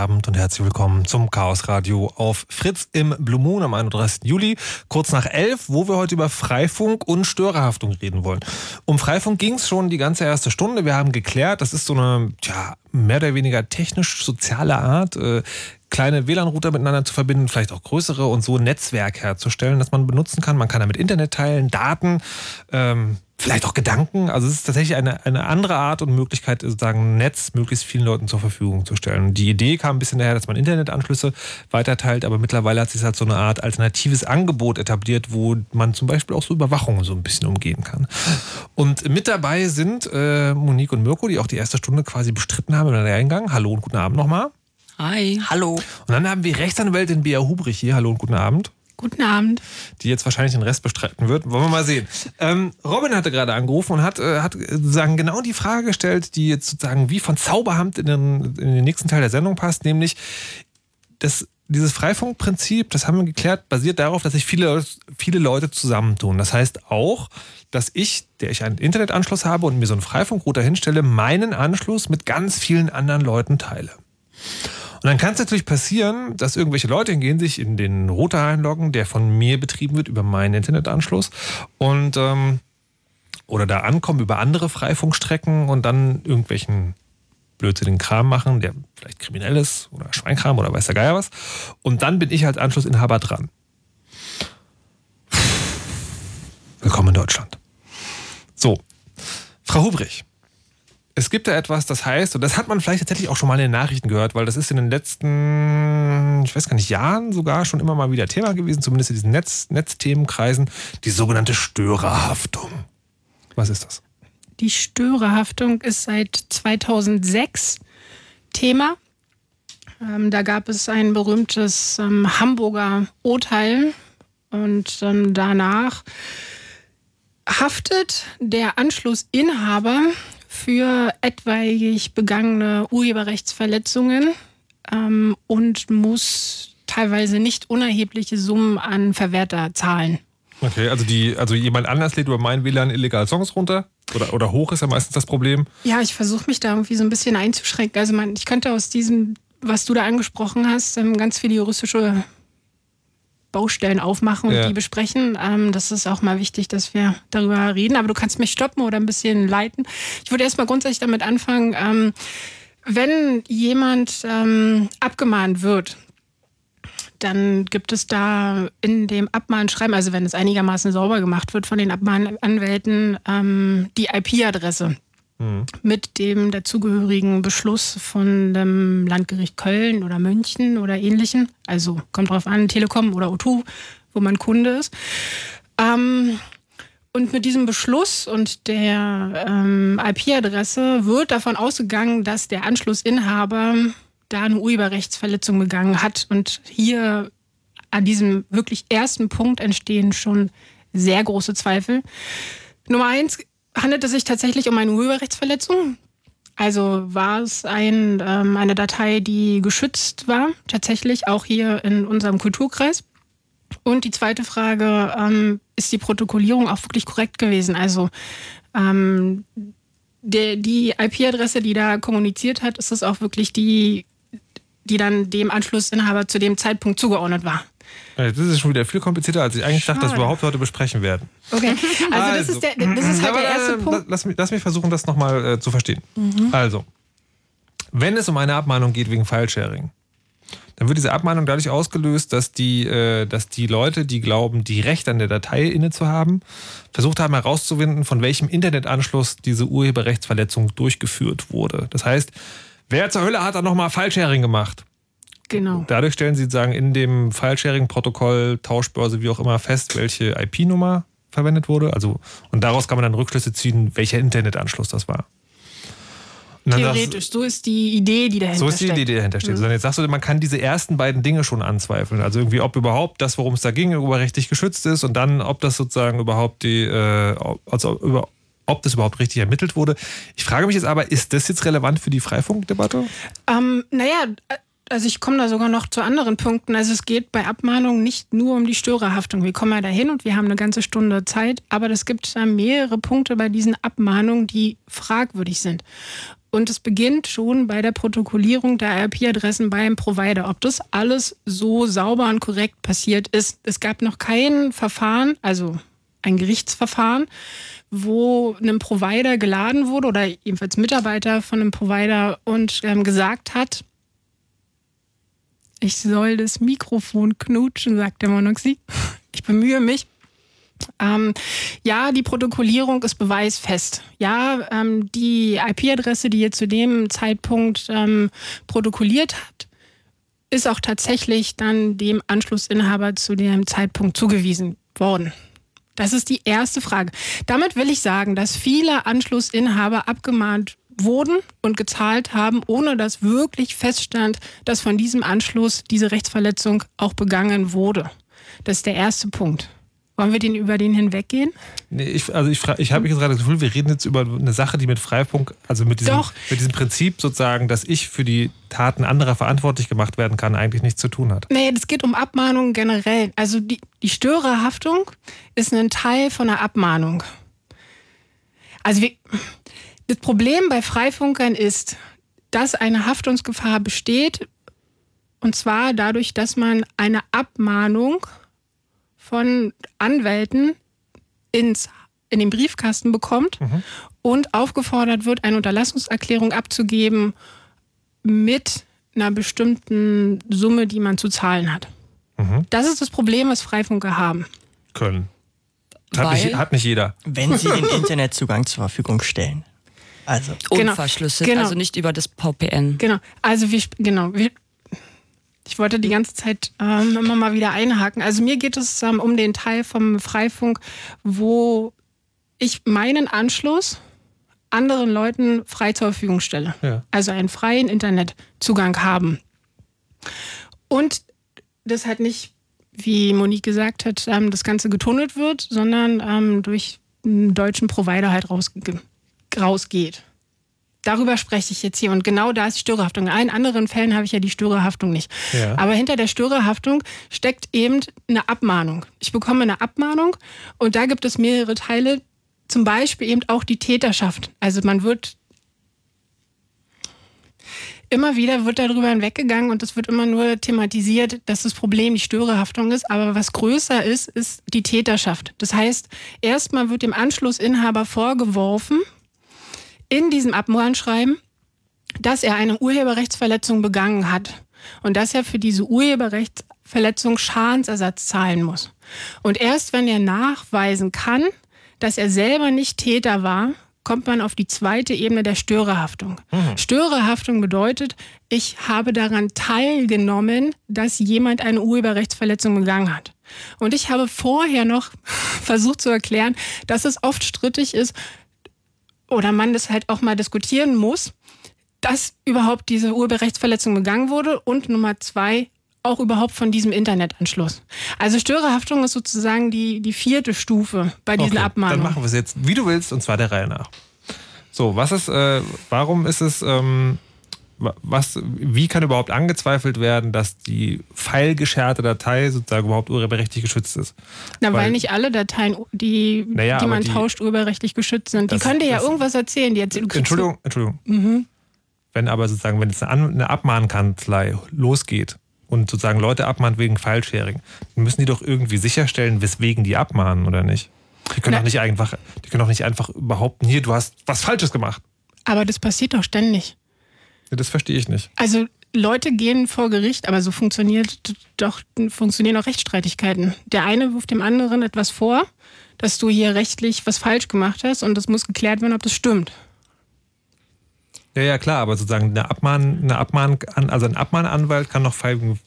Abend und herzlich willkommen zum Chaos Radio auf Fritz im Blue Moon am 31. Juli, kurz nach 11, wo wir heute über Freifunk und Störerhaftung reden wollen. Um Freifunk ging es schon die ganze erste Stunde. Wir haben geklärt, das ist so eine tja, mehr oder weniger technisch-soziale Art, äh, kleine WLAN-Router miteinander zu verbinden, vielleicht auch größere und so ein Netzwerk herzustellen, das man benutzen kann. Man kann damit Internet teilen, Daten, ähm, vielleicht auch Gedanken. Also es ist tatsächlich eine, eine andere Art und Möglichkeit, sozusagen ein Netz möglichst vielen Leuten zur Verfügung zu stellen. Die Idee kam ein bisschen daher, dass man Internetanschlüsse weiterteilt, aber mittlerweile hat sich halt so eine Art alternatives Angebot etabliert, wo man zum Beispiel auch so Überwachung so ein bisschen umgehen kann. Und mit dabei sind äh, Monique und Mirko, die auch die erste Stunde quasi bestritten haben im Eingang. Hallo und guten Abend nochmal. Hi. Hallo. Und dann haben wir Rechtsanwältin Bea Hubrich hier. Hallo und guten Abend. Guten Abend. Die jetzt wahrscheinlich den Rest bestreiten wird. Wollen wir mal sehen. Ähm, Robin hatte gerade angerufen und hat, äh, hat sozusagen genau die Frage gestellt, die jetzt sozusagen wie von Zauberhand in den, in den nächsten Teil der Sendung passt, nämlich das, dieses Freifunkprinzip, das haben wir geklärt, basiert darauf, dass sich viele, viele Leute zusammentun. Das heißt auch, dass ich, der ich einen Internetanschluss habe und mir so einen Freifunkrouter hinstelle, meinen Anschluss mit ganz vielen anderen Leuten teile. Und dann kann es natürlich passieren, dass irgendwelche Leute hingehen, sich in den Router einloggen, der von mir betrieben wird über meinen Internetanschluss und ähm, oder da ankommen über andere Freifunkstrecken und dann irgendwelchen blödsinnigen Kram machen, der vielleicht kriminell ist oder Schweinkram oder weiß der Geier was. Und dann bin ich als Anschlussinhaber dran. Willkommen in Deutschland. So, Frau Hubrich, es gibt da etwas, das heißt, und das hat man vielleicht tatsächlich auch schon mal in den Nachrichten gehört, weil das ist in den letzten, ich weiß gar nicht, Jahren sogar schon immer mal wieder Thema gewesen, zumindest in diesen Netz, Netzthemenkreisen, die sogenannte Störerhaftung. Was ist das? Die Störerhaftung ist seit 2006 Thema. Ähm, da gab es ein berühmtes ähm, Hamburger Urteil und ähm, danach haftet der Anschlussinhaber für etwaig begangene Urheberrechtsverletzungen ähm, und muss teilweise nicht unerhebliche Summen an Verwerter zahlen. Okay, also die, also jemand anders lädt über mein WLAN illegal Songs runter? Oder, oder hoch ist ja meistens das Problem. Ja, ich versuche mich da irgendwie so ein bisschen einzuschränken. Also man, ich könnte aus diesem, was du da angesprochen hast, ähm, ganz viele juristische Baustellen aufmachen und ja. die besprechen. Ähm, das ist auch mal wichtig, dass wir darüber reden. Aber du kannst mich stoppen oder ein bisschen leiten. Ich würde erstmal grundsätzlich damit anfangen, ähm, wenn jemand ähm, abgemahnt wird, dann gibt es da in dem Abmahnschreiben, also wenn es einigermaßen sauber gemacht wird von den Abmahnanwälten, ähm, die IP-Adresse mhm. mit dem dazugehörigen Beschluss von dem Landgericht Köln oder München oder ähnlichen. Also kommt drauf an, Telekom oder O2, wo man Kunde ist. Ähm, und mit diesem Beschluss und der ähm, IP-Adresse wird davon ausgegangen, dass der Anschlussinhaber da eine Urheberrechtsverletzung begangen hat. Und hier an diesem wirklich ersten Punkt entstehen schon sehr große Zweifel. Nummer eins handelt es sich tatsächlich um eine Urheberrechtsverletzung. Also war es ein, ähm, eine Datei, die geschützt war, tatsächlich auch hier in unserem Kulturkreis. Und die zweite Frage, ähm, ist die Protokollierung auch wirklich korrekt gewesen? Also ähm, der, die IP-Adresse, die da kommuniziert hat, ist das auch wirklich die, die dann dem Anschlussinhaber zu dem Zeitpunkt zugeordnet war? Das ist schon wieder viel komplizierter, als ich eigentlich Schade. dachte, dass wir überhaupt heute besprechen werden. Okay, also, also. Das, ist der, das ist halt der erste Punkt. Lass mich, lass mich versuchen, das nochmal äh, zu verstehen. Mhm. Also, wenn es um eine Abmahnung geht wegen Filesharing, dann wird diese Abmahnung dadurch ausgelöst, dass die, äh, dass die Leute, die glauben, die Rechte an der Datei inne zu haben, versucht haben herauszufinden, von welchem Internetanschluss diese Urheberrechtsverletzung durchgeführt wurde. Das heißt, wer zur Hölle hat da nochmal Filesharing gemacht? Genau. Dadurch stellen sie sozusagen in dem Filesharing-Protokoll, Tauschbörse, wie auch immer, fest, welche IP-Nummer verwendet wurde. Also, und daraus kann man dann Rückschlüsse ziehen, welcher Internetanschluss das war. Theoretisch, sagst, so ist die Idee, die dahinter steht. So ist die. Idee, die dahinter steht. Mhm. Jetzt sagst du, man kann diese ersten beiden Dinge schon anzweifeln. Also irgendwie, ob überhaupt das, worum es da ging, überrechtlich geschützt ist und dann, ob das sozusagen überhaupt die, äh, also über, ob das überhaupt richtig ermittelt wurde. Ich frage mich jetzt aber, ist das jetzt relevant für die Freifunkdebatte? Ähm, naja, also ich komme da sogar noch zu anderen Punkten. Also es geht bei Abmahnungen nicht nur um die Störerhaftung. Wir kommen ja dahin und wir haben eine ganze Stunde Zeit, aber es gibt da mehrere Punkte bei diesen Abmahnungen, die fragwürdig sind. Und es beginnt schon bei der Protokollierung der IP-Adressen beim Provider, ob das alles so sauber und korrekt passiert ist. Es gab noch kein Verfahren, also ein Gerichtsverfahren, wo einem Provider geladen wurde oder jedenfalls Mitarbeiter von einem Provider und ähm, gesagt hat, ich soll das Mikrofon knutschen, sagt der Monoxy. Ich bemühe mich. Ähm, ja, die Protokollierung ist beweisfest. Ja, ähm, die IP-Adresse, die ihr zu dem Zeitpunkt ähm, protokolliert habt, ist auch tatsächlich dann dem Anschlussinhaber zu dem Zeitpunkt zugewiesen worden. Das ist die erste Frage. Damit will ich sagen, dass viele Anschlussinhaber abgemahnt wurden und gezahlt haben, ohne dass wirklich feststand, dass von diesem Anschluss diese Rechtsverletzung auch begangen wurde. Das ist der erste Punkt. Wollen wir den über den hinweggehen? Nee, ich, also ich, ich habe jetzt gerade das Gefühl, wir reden jetzt über eine Sache, die mit Freifunk, also mit diesem, mit diesem Prinzip sozusagen, dass ich für die Taten anderer verantwortlich gemacht werden kann, eigentlich nichts zu tun hat. Nee, das geht um Abmahnungen generell. Also die, die Störerhaftung ist ein Teil von einer Abmahnung. Also wir, das Problem bei Freifunkern ist, dass eine Haftungsgefahr besteht, und zwar dadurch, dass man eine Abmahnung von Anwälten ins, in den Briefkasten bekommt mhm. und aufgefordert wird, eine Unterlassungserklärung abzugeben mit einer bestimmten Summe, die man zu zahlen hat. Mhm. Das ist das Problem, was Freifunker haben. Können. Hat, nicht, hat nicht jeder. Wenn sie den Internetzugang zur Verfügung stellen. Also genau. unverschlüsselt, genau. also nicht über das VPN. Genau. Also wir, genau, wir, ich wollte die ganze Zeit ähm, immer mal wieder einhaken. Also mir geht es ähm, um den Teil vom Freifunk, wo ich meinen Anschluss anderen Leuten frei zur Verfügung stelle. Ja. Also einen freien Internetzugang haben. Und das halt nicht, wie Monique gesagt hat, ähm, das Ganze getunnelt wird, sondern ähm, durch einen deutschen Provider halt rausge rausgeht. Darüber spreche ich jetzt hier. Und genau da ist die Störerhaftung. In allen anderen Fällen habe ich ja die Störerhaftung nicht. Ja. Aber hinter der Störerhaftung steckt eben eine Abmahnung. Ich bekomme eine Abmahnung und da gibt es mehrere Teile. Zum Beispiel eben auch die Täterschaft. Also man wird immer wieder wird darüber hinweggegangen und es wird immer nur thematisiert, dass das Problem die Störerhaftung ist. Aber was größer ist, ist die Täterschaft. Das heißt, erstmal wird dem Anschlussinhaber vorgeworfen, in diesem Abmahnschreiben, dass er eine Urheberrechtsverletzung begangen hat und dass er für diese Urheberrechtsverletzung Schadensersatz zahlen muss. Und erst wenn er nachweisen kann, dass er selber nicht Täter war, kommt man auf die zweite Ebene der Störerhaftung. Mhm. Störerhaftung bedeutet, ich habe daran teilgenommen, dass jemand eine Urheberrechtsverletzung begangen hat. Und ich habe vorher noch versucht zu erklären, dass es oft strittig ist oder man das halt auch mal diskutieren muss, dass überhaupt diese Urheberrechtsverletzung begangen wurde und Nummer zwei, auch überhaupt von diesem Internetanschluss. Also Störerhaftung ist sozusagen die, die vierte Stufe bei diesen okay, Abmahnungen. Dann machen wir es jetzt, wie du willst, und zwar der Reihe nach. So, was ist, äh, warum ist es, ähm, was, wie kann überhaupt angezweifelt werden, dass die feilgescherte Datei sozusagen überhaupt urheberrechtlich geschützt ist? Na, weil, weil nicht alle Dateien, die, naja, die man die, tauscht, urheberrechtlich geschützt sind. Die können dir ja irgendwas erzählen. Die erzählen Entschuldigung, Entschuldigung. Mhm. Wenn aber sozusagen, wenn jetzt eine, eine Abmahnkanzlei losgeht und sozusagen Leute abmahnt wegen File-Sharing, dann müssen die doch irgendwie sicherstellen, weswegen die abmahnen oder nicht. Die können doch nicht einfach, die können doch nicht einfach behaupten, hier, du hast was Falsches gemacht. Aber das passiert doch ständig. Das verstehe ich nicht. Also Leute gehen vor Gericht, aber so funktioniert doch, funktionieren auch Rechtsstreitigkeiten. Der eine wirft dem anderen etwas vor, dass du hier rechtlich was falsch gemacht hast und das muss geklärt werden, ob das stimmt. Ja, ja, klar, aber sozusagen eine Abmahn, eine Abmahn, also ein Abmahnanwalt kann noch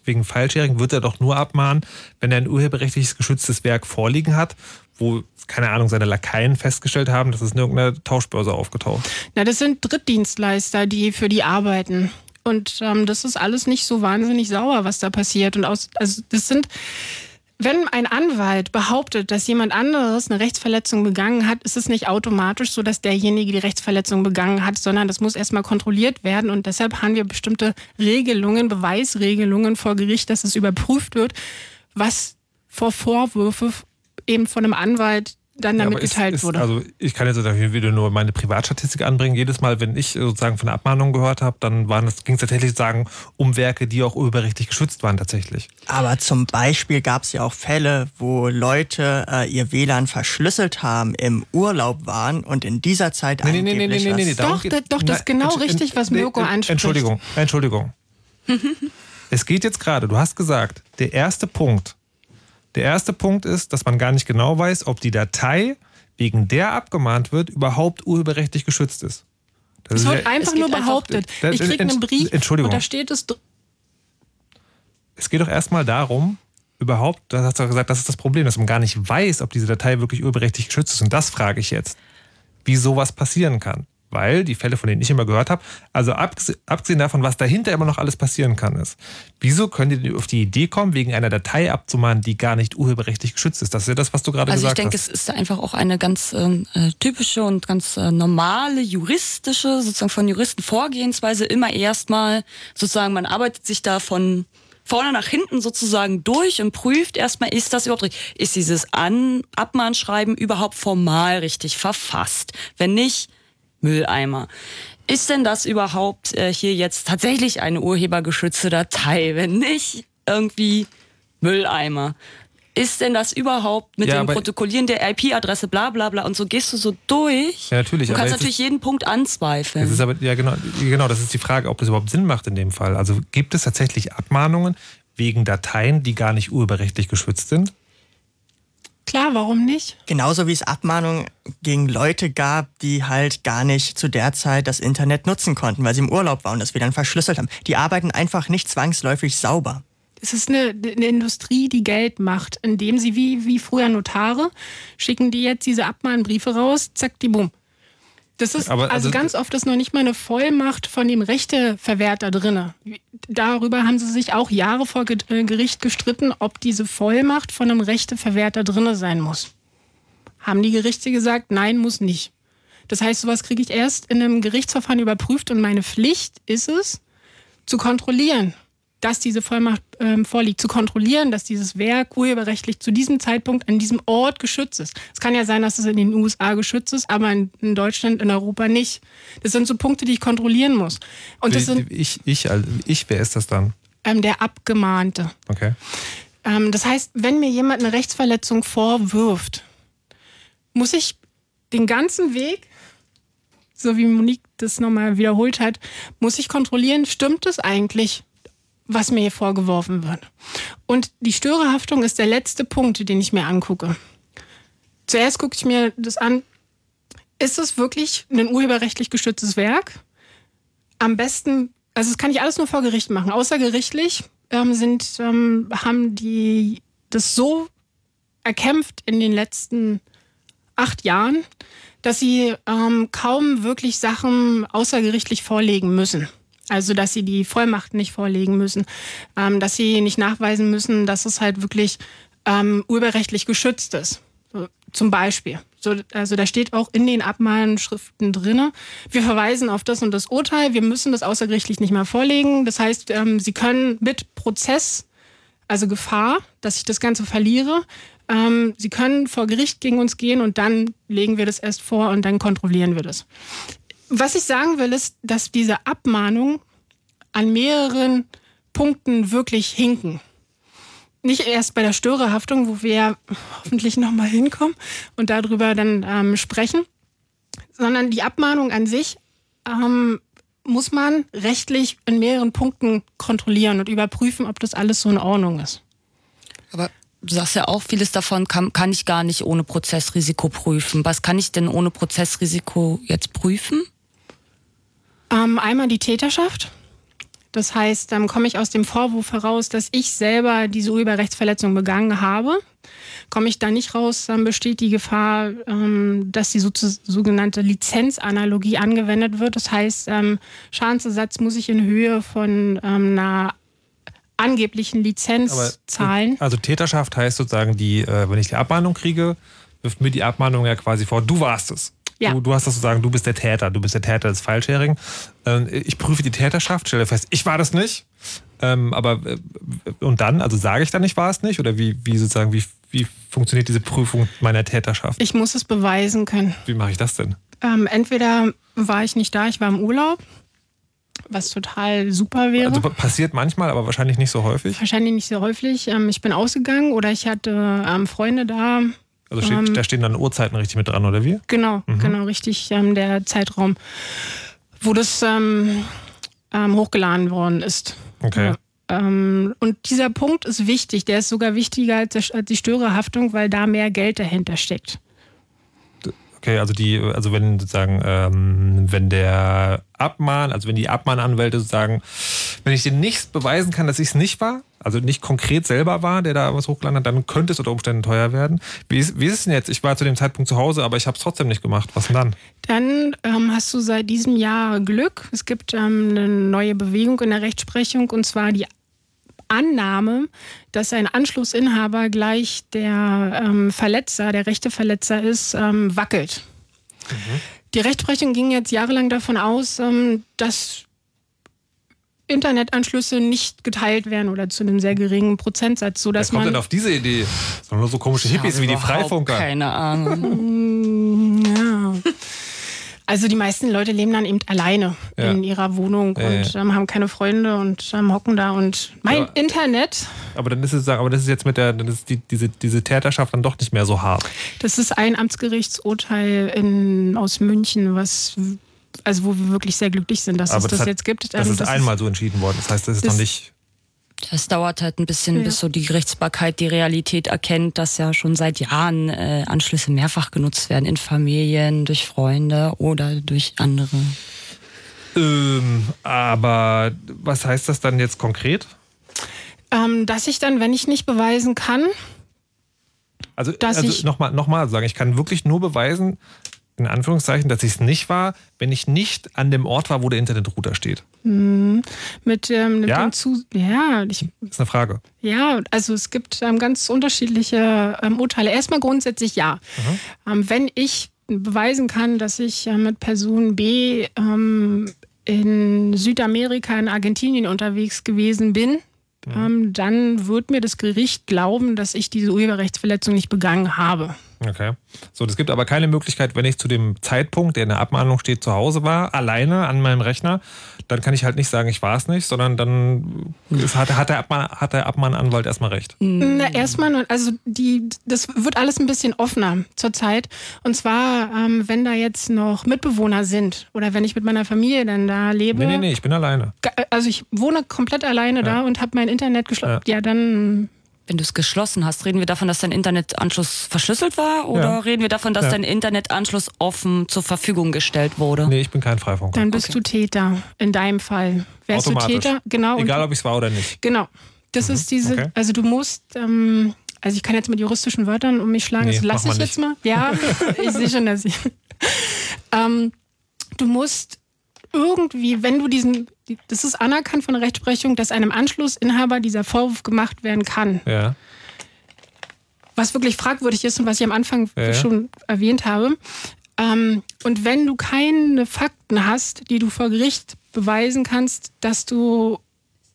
wegen File-Sharing, wird er doch nur abmahnen, wenn er ein urheberrechtliches geschütztes Werk vorliegen hat, wo, keine Ahnung, seine Lakaien festgestellt haben, dass es in irgendeiner Tauschbörse aufgetaucht. Na, das sind Drittdienstleister, die für die arbeiten. Und ähm, das ist alles nicht so wahnsinnig sauer, was da passiert. Und aus, also das sind wenn ein Anwalt behauptet, dass jemand anderes eine Rechtsverletzung begangen hat, ist es nicht automatisch so, dass derjenige die Rechtsverletzung begangen hat, sondern das muss erstmal kontrolliert werden. Und deshalb haben wir bestimmte Regelungen, Beweisregelungen vor Gericht, dass es überprüft wird, was vor Vorwürfe eben von einem Anwalt dann damit ja, geteilt ist, wurde. Also ich kann jetzt wieder nur meine Privatstatistik anbringen. Jedes Mal, wenn ich sozusagen von der Abmahnung gehört habe, dann ging es tatsächlich sagen um Werke, die auch urheberrechtlich geschützt waren tatsächlich. Aber zum Beispiel gab es ja auch Fälle, wo Leute äh, ihr WLAN verschlüsselt haben, im Urlaub waren und in dieser Zeit nee, nee, nee, nee, nee, nee, nee, Doch, das, doch, das ist genau richtig, was Mirko anspricht. Entschuldigung, Entschuldigung. es geht jetzt gerade, du hast gesagt, der erste Punkt, der erste Punkt ist, dass man gar nicht genau weiß, ob die Datei, wegen der abgemahnt wird, überhaupt urheberrechtlich geschützt ist. Das es wird ja, einfach nur behauptet. Einfach, ich kriege einen Brief Entschuldigung. und da steht es. Es geht doch erstmal darum, überhaupt, das hast du gesagt, das ist das Problem, dass man gar nicht weiß, ob diese Datei wirklich urheberrechtlich geschützt ist. Und das frage ich jetzt, wie sowas passieren kann weil die Fälle, von denen ich immer gehört habe, also abgesehen davon, was dahinter immer noch alles passieren kann, ist, wieso könnt ihr auf die Idee kommen, wegen einer Datei abzumahnen, die gar nicht urheberrechtlich geschützt ist? Das ist ja das, was du gerade also gesagt hast. Also ich denke, es ist einfach auch eine ganz ähm, äh, typische und ganz äh, normale juristische, sozusagen von Juristen Vorgehensweise, immer erstmal sozusagen, man arbeitet sich da von vorne nach hinten sozusagen durch und prüft erstmal, ist das überhaupt richtig? Ist dieses An Abmahnschreiben überhaupt formal richtig verfasst? Wenn nicht, Mülleimer. Ist denn das überhaupt äh, hier jetzt tatsächlich eine urhebergeschützte Datei? Wenn nicht, irgendwie Mülleimer. Ist denn das überhaupt mit ja, dem Protokollieren der IP-Adresse, bla bla bla und so gehst du so durch? Ja, natürlich. Du kannst natürlich jeden Punkt anzweifeln. Das ist aber, ja, genau, genau, das ist die Frage, ob das überhaupt Sinn macht in dem Fall. Also gibt es tatsächlich Abmahnungen wegen Dateien, die gar nicht urheberrechtlich geschützt sind? Klar, warum nicht? Genauso wie es Abmahnungen gegen Leute gab, die halt gar nicht zu der Zeit das Internet nutzen konnten, weil sie im Urlaub waren und das wir dann verschlüsselt haben. Die arbeiten einfach nicht zwangsläufig sauber. Es ist eine, eine, Industrie, die Geld macht, indem sie wie, wie früher Notare schicken die jetzt diese Abmahnbriefe raus, zack, die bumm. Das ist Aber also, also ganz oft ist noch nicht mal eine Vollmacht von dem Rechteverwerter drin. Darüber haben sie sich auch Jahre vor äh, Gericht gestritten, ob diese Vollmacht von einem Rechteverwerter drin sein muss. Haben die Gerichte gesagt, nein, muss nicht. Das heißt, sowas kriege ich erst in einem Gerichtsverfahren überprüft und meine Pflicht ist es, zu kontrollieren, dass diese Vollmacht ähm, vorliegt, zu kontrollieren, dass dieses Werk urheberrechtlich zu diesem Zeitpunkt an diesem Ort geschützt ist. Es kann ja sein, dass es in den USA geschützt ist, aber in, in Deutschland, in Europa nicht. Das sind so Punkte, die ich kontrollieren muss. Und das sind, ich, ich, also ich, wer ist das dann? Ähm, der Abgemahnte. Okay. Ähm, das heißt, wenn mir jemand eine Rechtsverletzung vorwirft, muss ich den ganzen Weg so wie Monique das nochmal wiederholt hat, muss ich kontrollieren, stimmt es eigentlich? Was mir hier vorgeworfen wird. Und die Störerhaftung ist der letzte Punkt, den ich mir angucke. Zuerst gucke ich mir das an, ist es wirklich ein urheberrechtlich geschütztes Werk? Am besten, also das kann ich alles nur vor Gericht machen. Außergerichtlich ähm, sind, ähm, haben die das so erkämpft in den letzten acht Jahren, dass sie ähm, kaum wirklich Sachen außergerichtlich vorlegen müssen. Also, dass sie die Vollmachten nicht vorlegen müssen, ähm, dass sie nicht nachweisen müssen, dass es halt wirklich ähm, urheberrechtlich geschützt ist. So, zum Beispiel. So, also da steht auch in den Abmahnschriften drin, wir verweisen auf das und das Urteil, wir müssen das außergerichtlich nicht mehr vorlegen. Das heißt, ähm, Sie können mit Prozess, also Gefahr, dass ich das Ganze verliere, ähm, Sie können vor Gericht gegen uns gehen und dann legen wir das erst vor und dann kontrollieren wir das. Was ich sagen will, ist, dass diese Abmahnungen an mehreren Punkten wirklich hinken. Nicht erst bei der Störerhaftung, wo wir hoffentlich nochmal hinkommen und darüber dann ähm, sprechen, sondern die Abmahnung an sich ähm, muss man rechtlich in mehreren Punkten kontrollieren und überprüfen, ob das alles so in Ordnung ist. Aber du sagst ja auch, vieles davon kann, kann ich gar nicht ohne Prozessrisiko prüfen. Was kann ich denn ohne Prozessrisiko jetzt prüfen? Ähm, einmal die Täterschaft. Das heißt, dann komme ich aus dem Vorwurf heraus, dass ich selber diese Urheberrechtsverletzung begangen habe. Komme ich da nicht raus, dann besteht die Gefahr, ähm, dass die sogenannte Lizenzanalogie angewendet wird. Das heißt, ähm, Schadensersatz muss ich in Höhe von ähm, einer angeblichen Lizenz Aber, zahlen. Also Täterschaft heißt sozusagen, die, äh, wenn ich die Abmahnung kriege, wirft mir die Abmahnung ja quasi vor, du warst es. Ja. Du, du, hast das sozusagen, du bist der Täter, du bist der Täter des Filesharing. Ähm, ich prüfe die Täterschaft, stelle fest, ich war das nicht. Ähm, aber äh, und dann, also sage ich dann, ich war es nicht? Oder wie, wie sozusagen, wie, wie funktioniert diese Prüfung meiner Täterschaft? Ich muss es beweisen können. Wie mache ich das denn? Ähm, entweder war ich nicht da, ich war im Urlaub, was total super wäre. Also passiert manchmal, aber wahrscheinlich nicht so häufig. Wahrscheinlich nicht so häufig. Ähm, ich bin ausgegangen oder ich hatte ähm, Freunde da, also steht, ähm, da stehen dann Uhrzeiten richtig mit dran, oder wie? Genau, mhm. genau, richtig ähm, der Zeitraum, wo das ähm, ähm hochgeladen worden ist. Okay. Ähm, und dieser Punkt ist wichtig, der ist sogar wichtiger als die Störerhaftung, weil da mehr Geld dahinter steckt. Okay, also die, also wenn sozusagen, ähm, wenn der Abmahn, also wenn die Abmahnanwälte sozusagen, wenn ich dir nichts beweisen kann, dass ich es nicht war, also nicht konkret selber war, der da was hochgeladen hat, dann könnte es unter Umständen teuer werden. Wie ist, wie ist es denn jetzt? Ich war zu dem Zeitpunkt zu Hause, aber ich habe es trotzdem nicht gemacht. Was denn dann? Dann ähm, hast du seit diesem Jahr Glück. Es gibt ähm, eine neue Bewegung in der Rechtsprechung und zwar die Annahme, dass ein Anschlussinhaber gleich der ähm, Verletzer, der rechte Verletzer ist, ähm, wackelt. Mhm. Die Rechtsprechung ging jetzt jahrelang davon aus, ähm, dass Internetanschlüsse nicht geteilt werden oder zu einem sehr geringen Prozentsatz, so dass Wer kommt man denn auf diese Idee? Das sind nur so komische Hippies wie die Freifunker. Keine Ahnung. ja. Also die meisten Leute leben dann eben alleine ja. in ihrer Wohnung ja, und ähm, haben keine Freunde und ähm, hocken da und mein ja. Internet. Aber dann ist es, aber das ist jetzt mit der, dann ist die, diese, diese Täterschaft dann doch nicht mehr so hart. Das ist ein Amtsgerichtsurteil in, aus München, was also wo wir wirklich sehr glücklich sind, dass aber es das, hat, jetzt gibt. Das ähm, ist das einmal ist, so entschieden worden. Das heißt, das ist das, noch nicht es dauert halt ein bisschen, ja. bis so die Gerichtsbarkeit die Realität erkennt, dass ja schon seit Jahren äh, Anschlüsse mehrfach genutzt werden in Familien, durch Freunde oder durch andere. Ähm, aber was heißt das dann jetzt konkret? Ähm, dass ich dann, wenn ich nicht beweisen kann, also, dass also ich nochmal noch mal sagen, ich kann wirklich nur beweisen, in Anführungszeichen, dass ich es nicht war, wenn ich nicht an dem Ort war, wo der Internetrouter steht. Mhm. Mit, ähm, mit ja? dem Zu ja, ich, das ist eine Frage. Ja, also es gibt ähm, ganz unterschiedliche ähm, Urteile. Erstmal grundsätzlich ja. Mhm. Ähm, wenn ich beweisen kann, dass ich äh, mit Person B ähm, in Südamerika, in Argentinien unterwegs gewesen bin, mhm. Ähm, dann wird mir das Gericht glauben, dass ich diese Urheberrechtsverletzung nicht begangen habe. Okay. So, es gibt aber keine Möglichkeit, wenn ich zu dem Zeitpunkt, der in der Abmahnung steht, zu Hause war, alleine an meinem Rechner, dann kann ich halt nicht sagen, ich war es nicht, sondern dann hat, hat, der Abmahn, hat der Abmahnanwalt erstmal recht. Na, erstmal, also die, das wird alles ein bisschen offener zurzeit. Und zwar, ähm, wenn da jetzt noch Mitbewohner sind oder wenn ich mit meiner Familie dann da lebe. Nee, nee, nee, ich bin alleine. Also ich wohne komplett alleine ja. da und habe mein Internet geschlossen. Ja. ja, dann Wenn du es geschlossen hast, reden wir davon, dass dein Internetanschluss verschlüsselt war oder Ja. reden wir davon, dass Ja. dein Internetanschluss offen zur Verfügung gestellt wurde? Nee, ich bin kein Freifunker. Dann bist du Täter, in deinem Fall. Wärst du Automatisch. Täter? Genau. Egal, ob ich es war oder nicht. Genau. Das ist diese, okay. also du musst, ähm, also ich kann jetzt mit juristischen Wörtern um mich schlagen, Nee, das lasse mach ich jetzt mal. Ja, ich sehe schon, dass ich. ähm, du musst irgendwie, wenn du diesen, die- das ist anerkannt von der Rechtsprechung, dass einem Anschlussinhaber dieser Vorwurf gemacht werden kann. Ja. Was wirklich fragwürdig ist und was ich am Anfang Ja, schon erwähnt habe. Ähm, und wenn du keine Fakten hast, die du vor Gericht beweisen kannst, dass du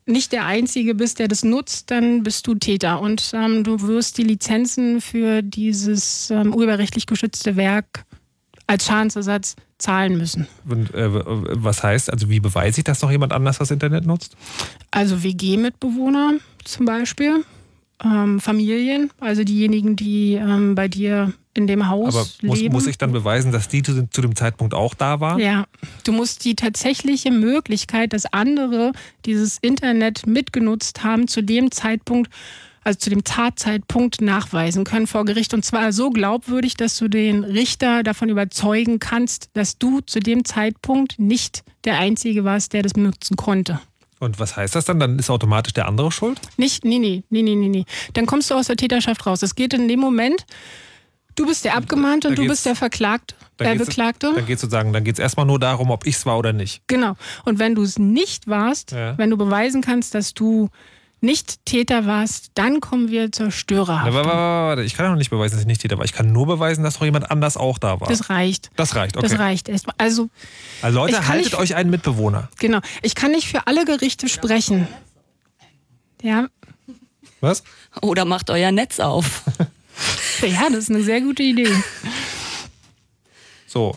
nicht der Einzige bist, der das nutzt, dann bist du Täter. Und ähm, du wirst die Lizenzen für dieses ähm, urheberrechtlich geschützte Werk als Schadensersatz zahlen müssen. Und, äh, was heißt, also wie beweise ich, dass noch jemand anders das Internet nutzt? Also WG-Mitbewohner zum Beispiel, ähm, Familien, also diejenigen, die ähm, bei dir in dem Haus Aber muss, leben. muss ich dann beweisen, dass die zu, zu dem Zeitpunkt auch da waren? Ja, du musst die tatsächliche Möglichkeit, dass andere dieses Internet mitgenutzt haben, zu dem Zeitpunkt, also zu dem Tatzeitpunkt nachweisen können vor Gericht. Und zwar so glaubwürdig, dass du den Richter davon überzeugen kannst, dass du zu dem Zeitpunkt nicht der Einzige warst, der das nutzen konnte. Und was heißt das dann? Dann ist automatisch der andere schuld? Nicht, nee, nee, nee, nee, nee, nee. Dann kommst du aus der Täterschaft raus. Es geht in dem Moment, du bist der Abgemahnte und du bist der Verklagte, Dann der Beklagte. Dann geht es sozusagen, dann geht es erstmal nur darum, ob ich es war oder nicht. Genau. Und wenn du es nicht warst, Ja. wenn du beweisen kannst, dass du nicht Täter warst, dann kommen wir zur Störerhaftung. warte, warte, warte. Ich kann ja noch nicht beweisen, dass ich nicht Täter war. Ich kann nur beweisen, dass noch jemand anders auch da war. Das reicht. Das reicht, okay. Das reicht erstmal. Also, Also Leute, haltet nicht- euch einen Mitbewohner. genau. Ich kann nicht für alle Gerichte sprechen. Ja, Was? Oder macht euer Netz auf. ja, das ist eine sehr gute Idee. So.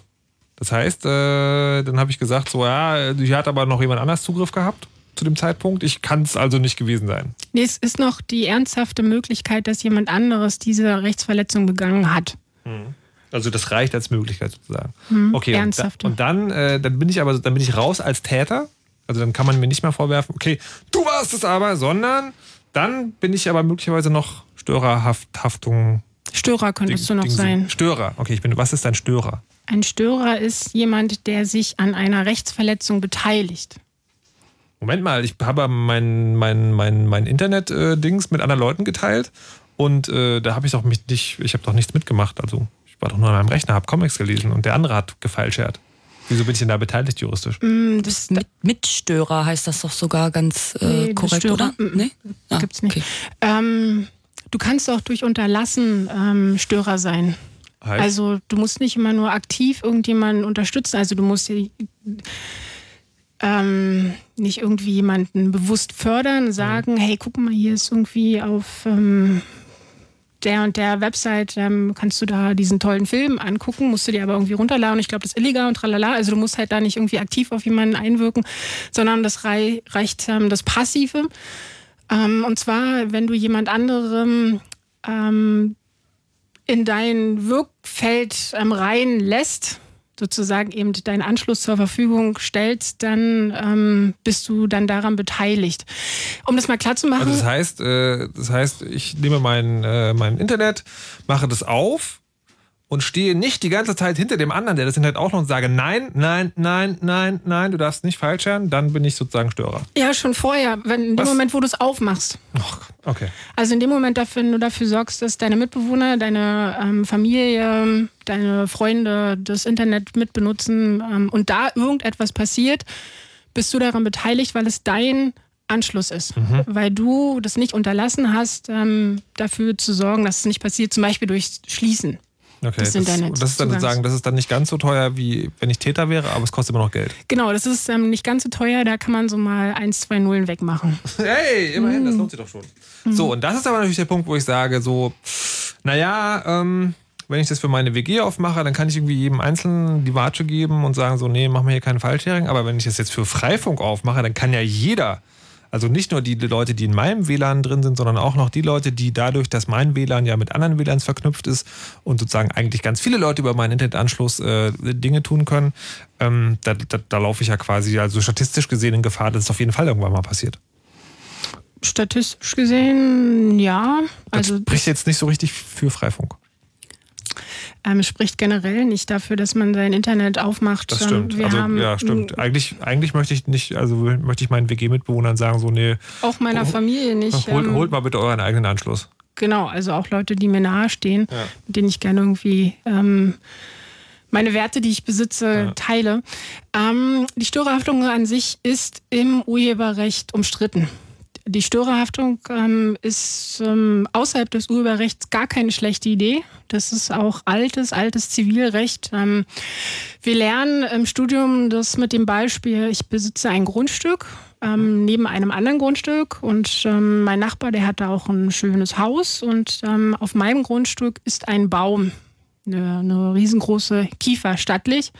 Das heißt, äh, dann habe ich gesagt, so, ja, hier hat aber noch jemand anders Zugriff gehabt zu dem Zeitpunkt. Ich kann es also nicht gewesen sein. Nee, es ist noch die ernsthafte Möglichkeit, dass jemand anderes diese Rechtsverletzung begangen hat. Also das reicht als Möglichkeit sozusagen. Mhm, okay, und, da, ernsthafte. und dann, äh, dann bin ich aber, dann bin ich raus als Täter. Also dann kann man mir nicht mehr vorwerfen, okay, du warst es aber, sondern dann bin ich aber möglicherweise noch Störerhaftung. Störer könntest du noch sein. Störer. Okay, ich bin. Was ist ein Störer? Ein Störer ist jemand, der sich an einer Rechtsverletzung beteiligt. Moment mal, ich habe mein, mein, mein, mein Internet-Dings mit anderen Leuten geteilt und äh, da habe ich doch mich nicht, ich habe doch nichts mitgemacht. Also ich war doch nur an meinem Rechner, habe Comics gelesen und der andere hat gefeilschert. Wieso bin ich denn da beteiligt juristisch? Mm, Das Mit, Mitstörer heißt das doch sogar ganz äh, Nee, korrekt, oder? mm, Nee? Ah, gibt's nicht. okay. Ähm, du kannst auch durch Unterlassen ähm, Störer sein. Heißt? Also du musst nicht immer nur aktiv irgendjemanden unterstützen. Also du musst ähm, nicht irgendwie jemanden bewusst fördern, sagen, hey, guck mal, hier ist irgendwie auf ähm, der und der Website, ähm, kannst du da diesen tollen Film angucken, musst du dir aber irgendwie runterladen. Ich glaube, das ist illegal und tralala. Also du musst halt da nicht irgendwie aktiv auf jemanden einwirken, sondern das rei reicht ähm, das Passive. Ähm, und zwar, wenn du jemand anderem ähm, in dein Wirkfeld ähm, rein lässt, sozusagen eben deinen Anschluss zur Verfügung stellst, dann ähm, bist du dann daran beteiligt. Um das mal klar zu machen. Also das heißt, äh, das heißt, ich nehme mein, äh, mein Internet, mache das auf und stehe nicht die ganze Zeit hinter dem anderen, der das Internet auch noch und sage, nein, nein, nein, nein, nein, du darfst nicht falschern, dann bin ich sozusagen Störer. ja, schon vorher, wenn, in dem Was? Moment, wo du es aufmachst. Okay. Also in dem Moment, wenn du dafür sorgst, dass deine Mitbewohner, deine ähm, Familie, deine Freunde das Internet mitbenutzen ähm, und da irgendetwas passiert, bist du daran beteiligt, weil es dein Anschluss ist. Mhm. Weil du das nicht unterlassen hast, ähm, dafür zu sorgen, dass es nicht passiert, zum Beispiel durch Schließen. Okay, Das sind deine das ist dann Zugangs- das ist dann nicht ganz so teuer, wie wenn ich Täter wäre, aber es kostet immer noch Geld. Genau, das ist ähm, nicht ganz so teuer, da kann man so mal eins, zwei Nullen wegmachen. Hey, immerhin, Mm. das lohnt sich doch schon. So, und das ist aber natürlich der Punkt, wo ich sage, so, naja, ähm, wenn ich das für meine WG aufmache, dann kann ich irgendwie jedem Einzelnen die Watsche geben und sagen so, nee, mach mir hier keinen Fallsharing. Aber wenn ich das jetzt für Freifunk aufmache, dann kann ja jeder, also nicht nur die Leute, die in meinem WLAN drin sind, sondern auch noch die Leute, die dadurch, dass mein WLAN ja mit anderen WLANs verknüpft ist und sozusagen eigentlich ganz viele Leute über meinen Internetanschluss äh, Dinge tun können, ähm, da, da, da laufe ich ja quasi, also statistisch gesehen in Gefahr, dass es auf jeden Fall irgendwann mal passiert. Statistisch gesehen, ja. Also das spricht jetzt nicht so richtig für Freifunk. Ähm, spricht generell nicht dafür, dass man sein Internet aufmacht. Das stimmt. Wir also, haben, ja, stimmt. Eigentlich, eigentlich möchte ich nicht, also möchte ich meinen WG-Mitbewohnern sagen, so, nee. Auch meiner Familie nicht. Holt, ähm, holt mal bitte euren eigenen Anschluss. Genau, also auch Leute, die mir nahestehen, ja. mit denen ich gerne irgendwie ähm, meine Werte, die ich besitze, ja. teile. Ähm, die Störerhaftung an sich ist im Urheberrecht umstritten. Die Störerhaftung ähm, ist ähm, außerhalb des Urheberrechts gar keine schlechte Idee. Das ist auch altes, altes Zivilrecht. Ähm, wir lernen im Studium das mit dem Beispiel, ich besitze ein Grundstück ähm, neben einem anderen Grundstück und ähm, mein Nachbar, der hat da auch ein schönes Haus und ähm, auf meinem Grundstück ist ein Baum, eine, eine riesengroße Kiefer stattlich.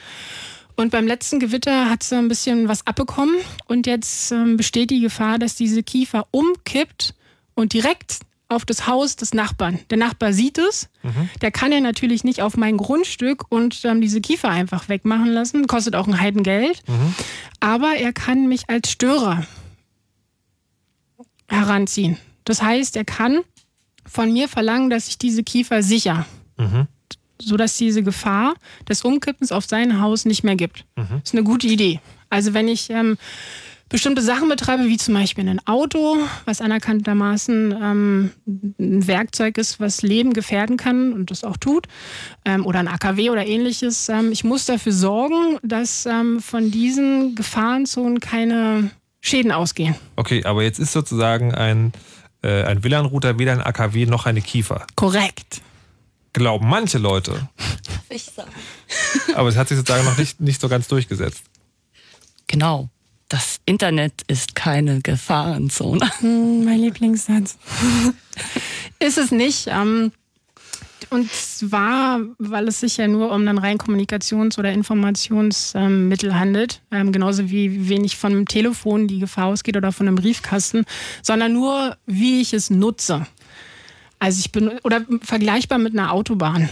Und beim letzten Gewitter hat sie ein bisschen was abbekommen und jetzt ähm, besteht die Gefahr, dass diese Kiefer umkippt und direkt auf das Haus des Nachbarn. Der Nachbar sieht es, mhm. der kann ja natürlich nicht auf mein Grundstück und ähm, diese Kiefer einfach wegmachen lassen, kostet auch ein Heidengeld, mhm. aber er kann mich als Störer heranziehen. Das heißt, er kann von mir verlangen, dass ich diese Kiefer sicher. Mhm sodass diese Gefahr des Umkippens auf sein Haus nicht mehr gibt. Mhm. Das ist eine gute Idee. Also wenn ich ähm, bestimmte Sachen betreibe, wie zum Beispiel ein Auto, was anerkanntermaßen ähm, ein Werkzeug ist, was Leben gefährden kann und das auch tut, ähm, oder ein AKW oder ähnliches, ähm, ich muss dafür sorgen, dass ähm, von diesen Gefahrenzonen keine Schäden ausgehen. Okay, aber jetzt ist sozusagen ein, äh, ein WLAN-Router weder ein AKW noch eine Kiefer. Korrekt glauben manche Leute. Ich sagen. Aber es hat sich sozusagen noch nicht, nicht so ganz durchgesetzt. Genau. Das Internet ist keine Gefahrenzone. Hm, mein Lieblingssatz. ist es nicht. Ähm, und zwar, weil es sich ja nur um ein rein Kommunikations- oder Informationsmittel handelt, ähm, genauso wie wenig von einem Telefon die Gefahr ausgeht oder von einem Briefkasten, sondern nur, wie ich es nutze. Also ich bin, oder vergleichbar mit einer Autobahn.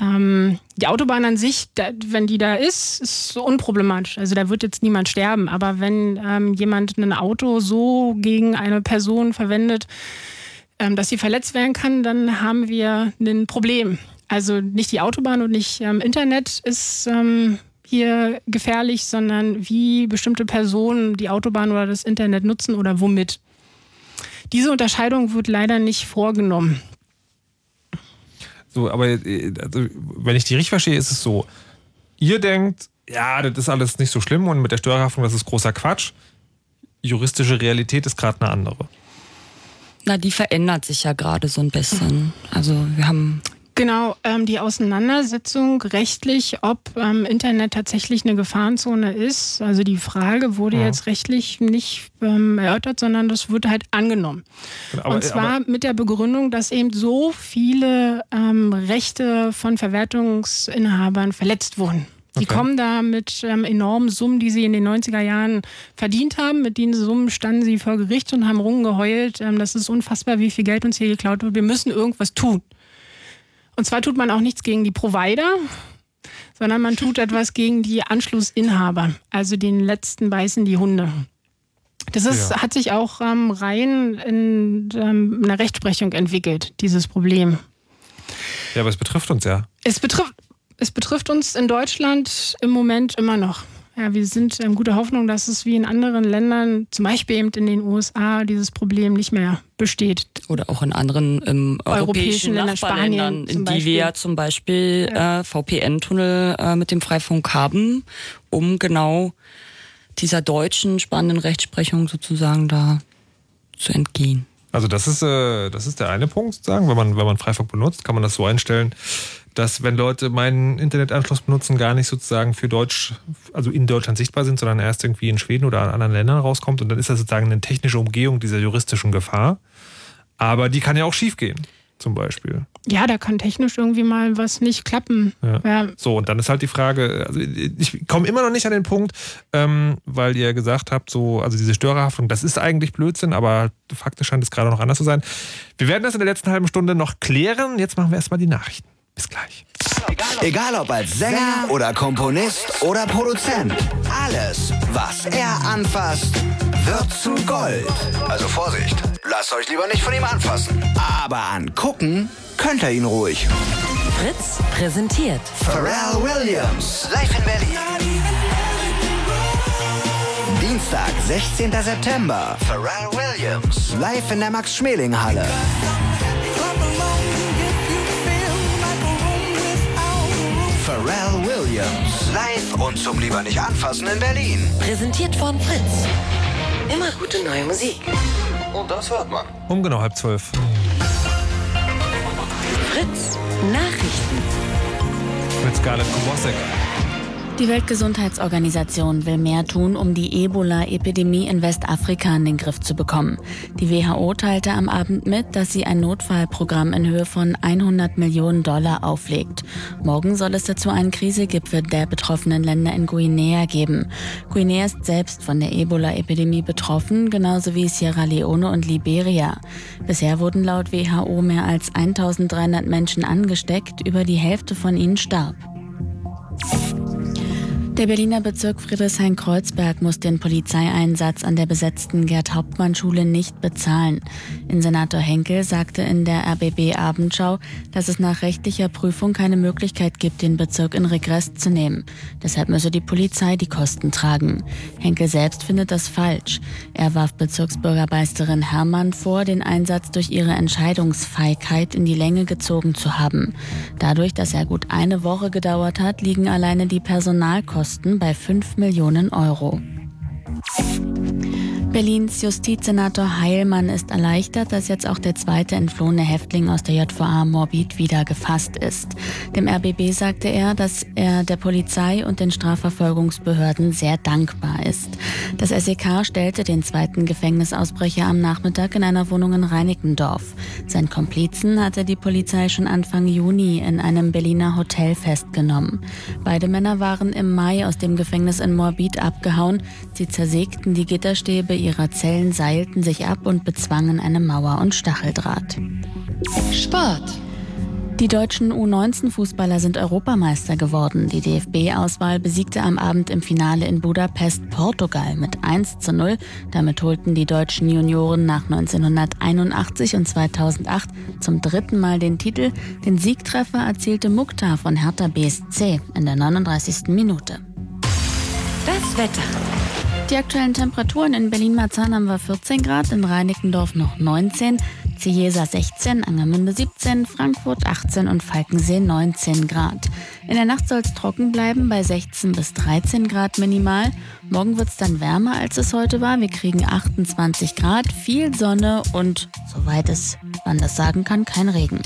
Ähm, die Autobahn an sich, da, wenn die da ist, ist so unproblematisch. Also da wird jetzt niemand sterben. Aber wenn ähm, jemand ein Auto so gegen eine Person verwendet, ähm, dass sie verletzt werden kann, dann haben wir ein Problem. Also nicht die Autobahn und nicht ähm, Internet ist ähm, hier gefährlich, sondern wie bestimmte Personen die Autobahn oder das Internet nutzen oder womit. Diese Unterscheidung wird leider nicht vorgenommen. So, aber äh, also, wenn ich die richtig verstehe, ist es so, ihr denkt, ja, das ist alles nicht so schlimm und mit der Steuerhaftung, das ist großer Quatsch. Juristische Realität ist gerade eine andere. Na, die verändert sich ja gerade so ein bisschen. Also wir haben Genau, ähm, die Auseinandersetzung rechtlich, ob ähm, Internet tatsächlich eine Gefahrenzone ist. Also die Frage wurde ja. jetzt rechtlich nicht ähm, erörtert, sondern das wird halt angenommen. Aber, Und zwar mit der Begründung, dass eben so viele ähm, Rechte von Verwertungsinhabern verletzt wurden. Die okay. kommen da mit ähm, enormen Summen, die sie in den 90er Jahren verdient haben. Mit diesen Summen standen sie vor Gericht und haben rumgeheult. Ähm, das ist unfassbar, wie viel Geld uns hier geklaut wird. Wir müssen irgendwas tun. Und zwar tut man auch nichts gegen die Provider, sondern man tut etwas gegen die Anschlussinhaber, also den letzten beißen die Hunde. Das ist, ja. hat sich auch ähm, rein in ähm, einer Rechtsprechung entwickelt, dieses Problem. Ja, aber es betrifft uns ja. Es betrifft, es betrifft uns in Deutschland im Moment immer noch. Ja, wir sind in guter Hoffnung, dass es wie in anderen Ländern, zum Beispiel eben in den USA, dieses Problem nicht mehr besteht. Oder auch in anderen ähm, europäischen, europäischen Ländern, Spanien, in die wir ja zum Beispiel ja. äh, VPN-Tunnel äh, mit dem Freifunk haben, um genau dieser deutschen spannenden Rechtsprechung sozusagen da zu entgehen. Also das ist, äh, das ist der eine Punkt, sozusagen. Wenn man, wenn man Freifunk benutzt, kann man das so einstellen, dass wenn Leute meinen Internetanschluss benutzen, gar nicht sozusagen für Deutsch, also in Deutschland sichtbar sind, sondern erst irgendwie in Schweden oder in anderen Ländern rauskommt. Und dann ist das sozusagen eine technische Umgehung dieser juristischen Gefahr. Aber die kann ja auch schiefgehen, zum Beispiel. Ja, da kann technisch irgendwie mal was nicht klappen. Ja. Ja. So, und dann ist halt die Frage, also ich komme immer noch nicht an den Punkt, ähm, weil ihr gesagt habt, so, also diese Störerhaftung, das ist eigentlich Blödsinn, aber faktisch scheint es gerade noch anders zu sein. Wir werden das in der letzten halben Stunde noch klären. Jetzt machen wir erstmal die Nachrichten. Bis gleich. Egal ob als Sänger oder Komponist oder Produzent. Alles, was er anfasst, wird zu Gold. Also Vorsicht, lasst euch lieber nicht von ihm anfassen. Aber angucken könnt ihr ihn ruhig. Fritz präsentiert Pharrell Williams, live in Berlin. Dienstag, 16. September. Pharrell Williams, live in der Max-Schmeling-Halle. Pharrell Williams, live und zum lieber nicht anfassen in Berlin. Präsentiert von Fritz. Immer gute neue Musik. Und das hört man. Um genau halb zwölf. Fritz Nachrichten. Mit Scarlett Kowalski. Die Weltgesundheitsorganisation will mehr tun, um die Ebola-Epidemie in Westafrika in den Griff zu bekommen. Die WHO teilte am Abend mit, dass sie ein Notfallprogramm in Höhe von 100 Millionen Dollar auflegt. Morgen soll es dazu einen Krisegipfel der betroffenen Länder in Guinea geben. Guinea ist selbst von der Ebola-Epidemie betroffen, genauso wie Sierra Leone und Liberia. Bisher wurden laut WHO mehr als 1300 Menschen angesteckt, über die Hälfte von ihnen starb. Der Berliner Bezirk Friedrichshain-Kreuzberg muss den Polizeieinsatz an der besetzten Gerd-Hauptmann-Schule nicht bezahlen. Innensenator Henkel sagte in der RBB-Abendschau, dass es nach rechtlicher Prüfung keine Möglichkeit gibt, den Bezirk in Regress zu nehmen. Deshalb müsse die Polizei die Kosten tragen. Henkel selbst findet das falsch. Er warf Bezirksbürgermeisterin Herrmann vor, den Einsatz durch ihre Entscheidungsfeigheit in die Länge gezogen zu haben. Dadurch, dass er gut eine Woche gedauert hat, liegen alleine die Personalkosten bei 5 Millionen Euro. Berlins Justizsenator Heilmann ist erleichtert, dass jetzt auch der zweite entflohene Häftling aus der JVA Morbid wieder gefasst ist. Dem RBB sagte er, dass er der Polizei und den Strafverfolgungsbehörden sehr dankbar ist. Das SEK stellte den zweiten Gefängnisausbrecher am Nachmittag in einer Wohnung in Reinickendorf. Sein Komplizen hatte die Polizei schon Anfang Juni in einem Berliner Hotel festgenommen. Beide Männer waren im Mai aus dem Gefängnis in Morbid abgehauen. Sie zersägten die Gitterstäbe ihrer Zellen, seilten sich ab und bezwangen eine Mauer und Stacheldraht. Sport. Die deutschen U19-Fußballer sind Europameister geworden. Die DFB-Auswahl besiegte am Abend im Finale in Budapest Portugal mit 1 zu 0. Damit holten die deutschen Junioren nach 1981 und 2008 zum dritten Mal den Titel. Den Siegtreffer erzielte Mukhtar von Hertha BSC in der 39. Minute. Das Wetter. Die aktuellen Temperaturen in Berlin-Marzahn haben wir 14 Grad, in Reinickendorf noch 19, Ciesa 16, Angermünde 17, Frankfurt 18 und Falkensee 19 Grad. In der Nacht soll es trocken bleiben bei 16 bis 13 Grad minimal. Morgen wird es dann wärmer, als es heute war. Wir kriegen 28 Grad, viel Sonne und, soweit es man das sagen kann, kein Regen.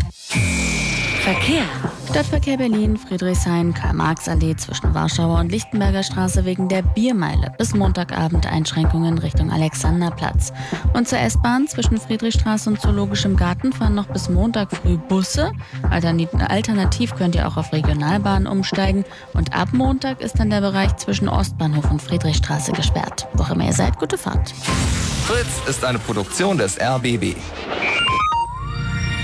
Verkehr. Stadtverkehr Berlin, Friedrichshain, Karl-Marx-Allee zwischen Warschauer und Lichtenberger Straße wegen der Biermeile. Bis Montagabend Einschränkungen Richtung Alexanderplatz. Und zur S-Bahn zwischen Friedrichstraße und Zoologischem Garten fahren noch bis Montag früh Busse. Alternativ könnt ihr auch auf Regionalbahnen umsteigen. Und ab Montag ist dann der Bereich zwischen Ostbahnhof und Friedrichstraße gesperrt. Wo immer ihr seid, gute Fahrt. Fritz ist eine Produktion des RBB.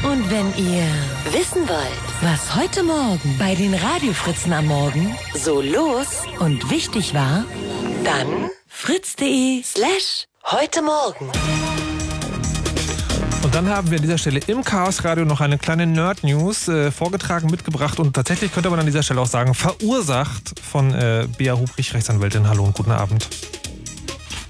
Und wenn ihr wissen wollt, was heute Morgen bei den Radiofritzen am Morgen so los und wichtig war, dann fritz.de slash heute Morgen. Und dann haben wir an dieser Stelle im Chaos Radio noch eine kleine Nerd-News äh, vorgetragen, mitgebracht und tatsächlich könnte man an dieser Stelle auch sagen, verursacht von äh, Bea Hubrich, Rechtsanwältin. Hallo und guten Abend.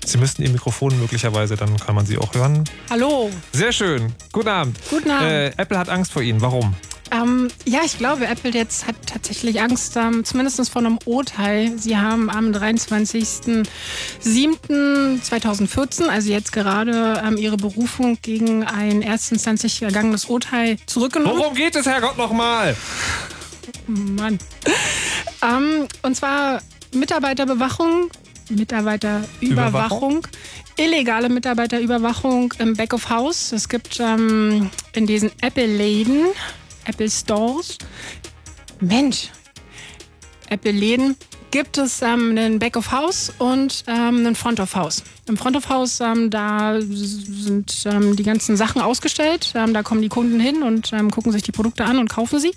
Sie müssten Ihr Mikrofon möglicherweise, dann kann man Sie auch hören. Hallo. Sehr schön. Guten Abend. Guten Abend. Äh, Apple hat Angst vor Ihnen. Warum? Ähm, ja, ich glaube, Apple jetzt hat tatsächlich Angst, ähm, zumindest vor einem Urteil. Sie haben am 23.07.2014, also jetzt gerade, ähm, ihre Berufung gegen ein erstinstanzlich ergangenes Urteil zurückgenommen. Worum geht es, Herrgott, nochmal? Mann. Ähm, und zwar Mitarbeiterbewachung, Mitarbeiterüberwachung, illegale Mitarbeiterüberwachung im Back of House. Es gibt ähm, in diesen Apple-Läden, Apple Stores, Mensch, Apple-Läden gibt es ähm, einen Back of House und ähm, einen Front of House. Im Front of House, ähm, da sind ähm, die ganzen Sachen ausgestellt. Ähm, da kommen die Kunden hin und ähm, gucken sich die Produkte an und kaufen sie.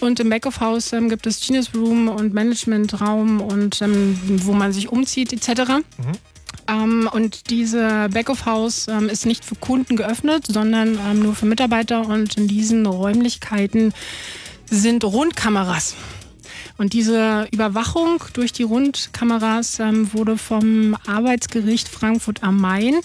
Und im Back of House gibt es Genius Room und Managementraum und wo man sich umzieht etc. Mhm. Ähm, und diese Back of House ähm, ist nicht für Kunden geöffnet, sondern ähm, nur für Mitarbeiter. Und in diesen Räumlichkeiten sind Rundkameras. Und diese Überwachung durch die Rundkameras ähm, wurde vom Arbeitsgericht Frankfurt am Main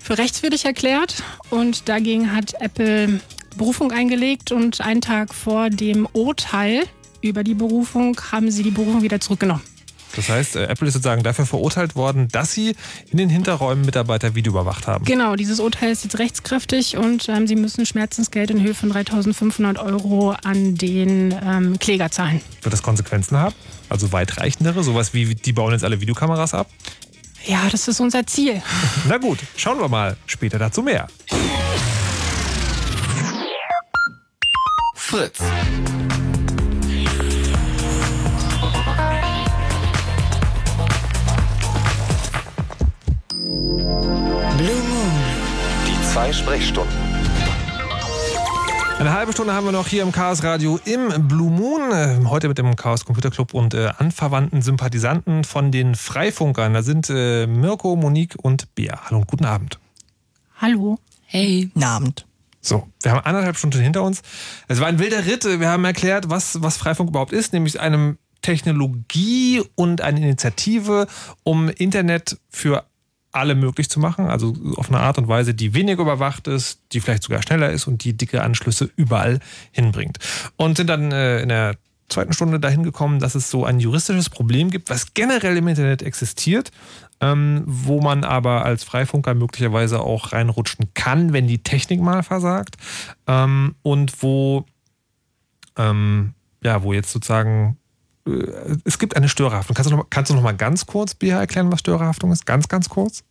für rechtswidrig erklärt. Und dagegen hat Apple Berufung eingelegt. Und einen Tag vor dem Urteil über die Berufung haben sie die Berufung wieder zurückgenommen. Das heißt, äh, Apple ist sozusagen dafür verurteilt worden, dass sie in den Hinterräumen Mitarbeiter videoüberwacht haben. Genau, dieses Urteil ist jetzt rechtskräftig und ähm, sie müssen Schmerzensgeld in Höhe von 3.500 Euro an den ähm, Kläger zahlen. Wird das Konsequenzen haben? Also weitreichendere? Sowas wie, die bauen jetzt alle Videokameras ab? Ja, das ist unser Ziel. Na gut, schauen wir mal. Später dazu mehr. Fritz. Zwei Sprechstunden. Eine halbe Stunde haben wir noch hier im Chaos Radio im Blue Moon. Äh, heute mit dem Chaos Computer Club und äh, anverwandten Sympathisanten von den Freifunkern. Da sind äh, Mirko, Monique und Bea. Hallo und guten Abend. Hallo. Hey. Guten Abend. So, wir haben anderthalb Stunden hinter uns. Es war ein wilder Ritt. Wir haben erklärt, was, was Freifunk überhaupt ist, nämlich eine Technologie und eine Initiative, um Internet für alle möglich zu machen, also auf eine Art und Weise, die weniger überwacht ist, die vielleicht sogar schneller ist und die dicke Anschlüsse überall hinbringt. Und sind dann äh, in der zweiten Stunde dahin gekommen, dass es so ein juristisches Problem gibt, was generell im Internet existiert, ähm, wo man aber als Freifunker möglicherweise auch reinrutschen kann, wenn die Technik mal versagt ähm, und wo ähm, ja, wo jetzt sozusagen es gibt eine Störerhaftung. Kannst du, noch, kannst du noch mal ganz kurz, BH, erklären, was Störerhaftung ist? Ganz, ganz kurz.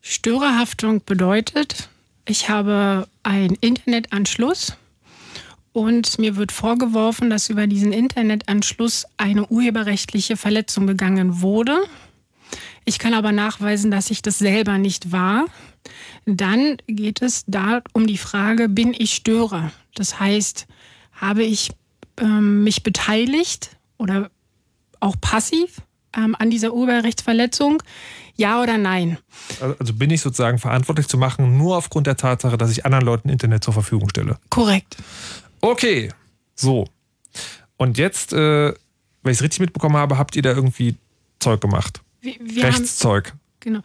Störerhaftung bedeutet, ich habe einen Internetanschluss und mir wird vorgeworfen, dass über diesen Internetanschluss eine urheberrechtliche Verletzung begangen wurde. Ich kann aber nachweisen, dass ich das selber nicht war. Dann geht es da um die Frage, bin ich Störer? Das heißt, habe ich ähm, mich beteiligt oder auch passiv ähm, an dieser Urheberrechtsverletzung? Ja oder nein? Also bin ich sozusagen verantwortlich zu machen, nur aufgrund der Tatsache, dass ich anderen Leuten Internet zur Verfügung stelle? Korrekt. Okay, so. Und jetzt, äh, wenn ich es richtig mitbekommen habe, habt ihr da irgendwie Zeug gemacht. Wir, wir Rechtszeug. Genau.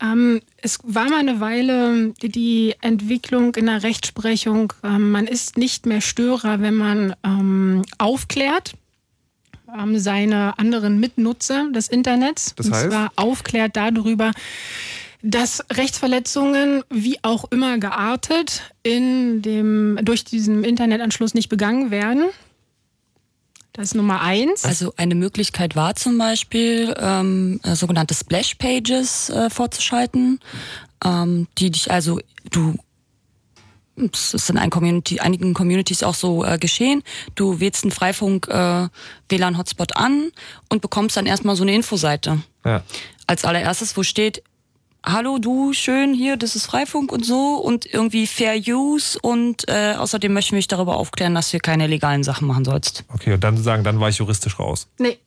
Ähm, es war mal eine Weile die Entwicklung in der Rechtsprechung. Ähm, man ist nicht mehr Störer, wenn man ähm, aufklärt ähm, seine anderen Mitnutzer des Internets. Das heißt? Und zwar aufklärt darüber, dass Rechtsverletzungen, wie auch immer geartet, in dem, durch diesen Internetanschluss nicht begangen werden. Das ist Nummer eins. Also eine Möglichkeit war zum Beispiel, ähm, äh, sogenannte Splash-Pages äh, vorzuschalten, ähm, die dich also, du es ist in Community, einigen Communities auch so äh, geschehen. Du wählst einen Freifunk äh, WLAN-Hotspot an und bekommst dann erstmal so eine Infoseite. Ja. Als allererstes, wo steht, hallo du, schön hier, das ist Freifunk und so und irgendwie Fair Use und äh, außerdem möchten wir dich darüber aufklären, dass du keine legalen Sachen machen sollst. Okay, und dann sagen, dann war ich juristisch raus. Nee,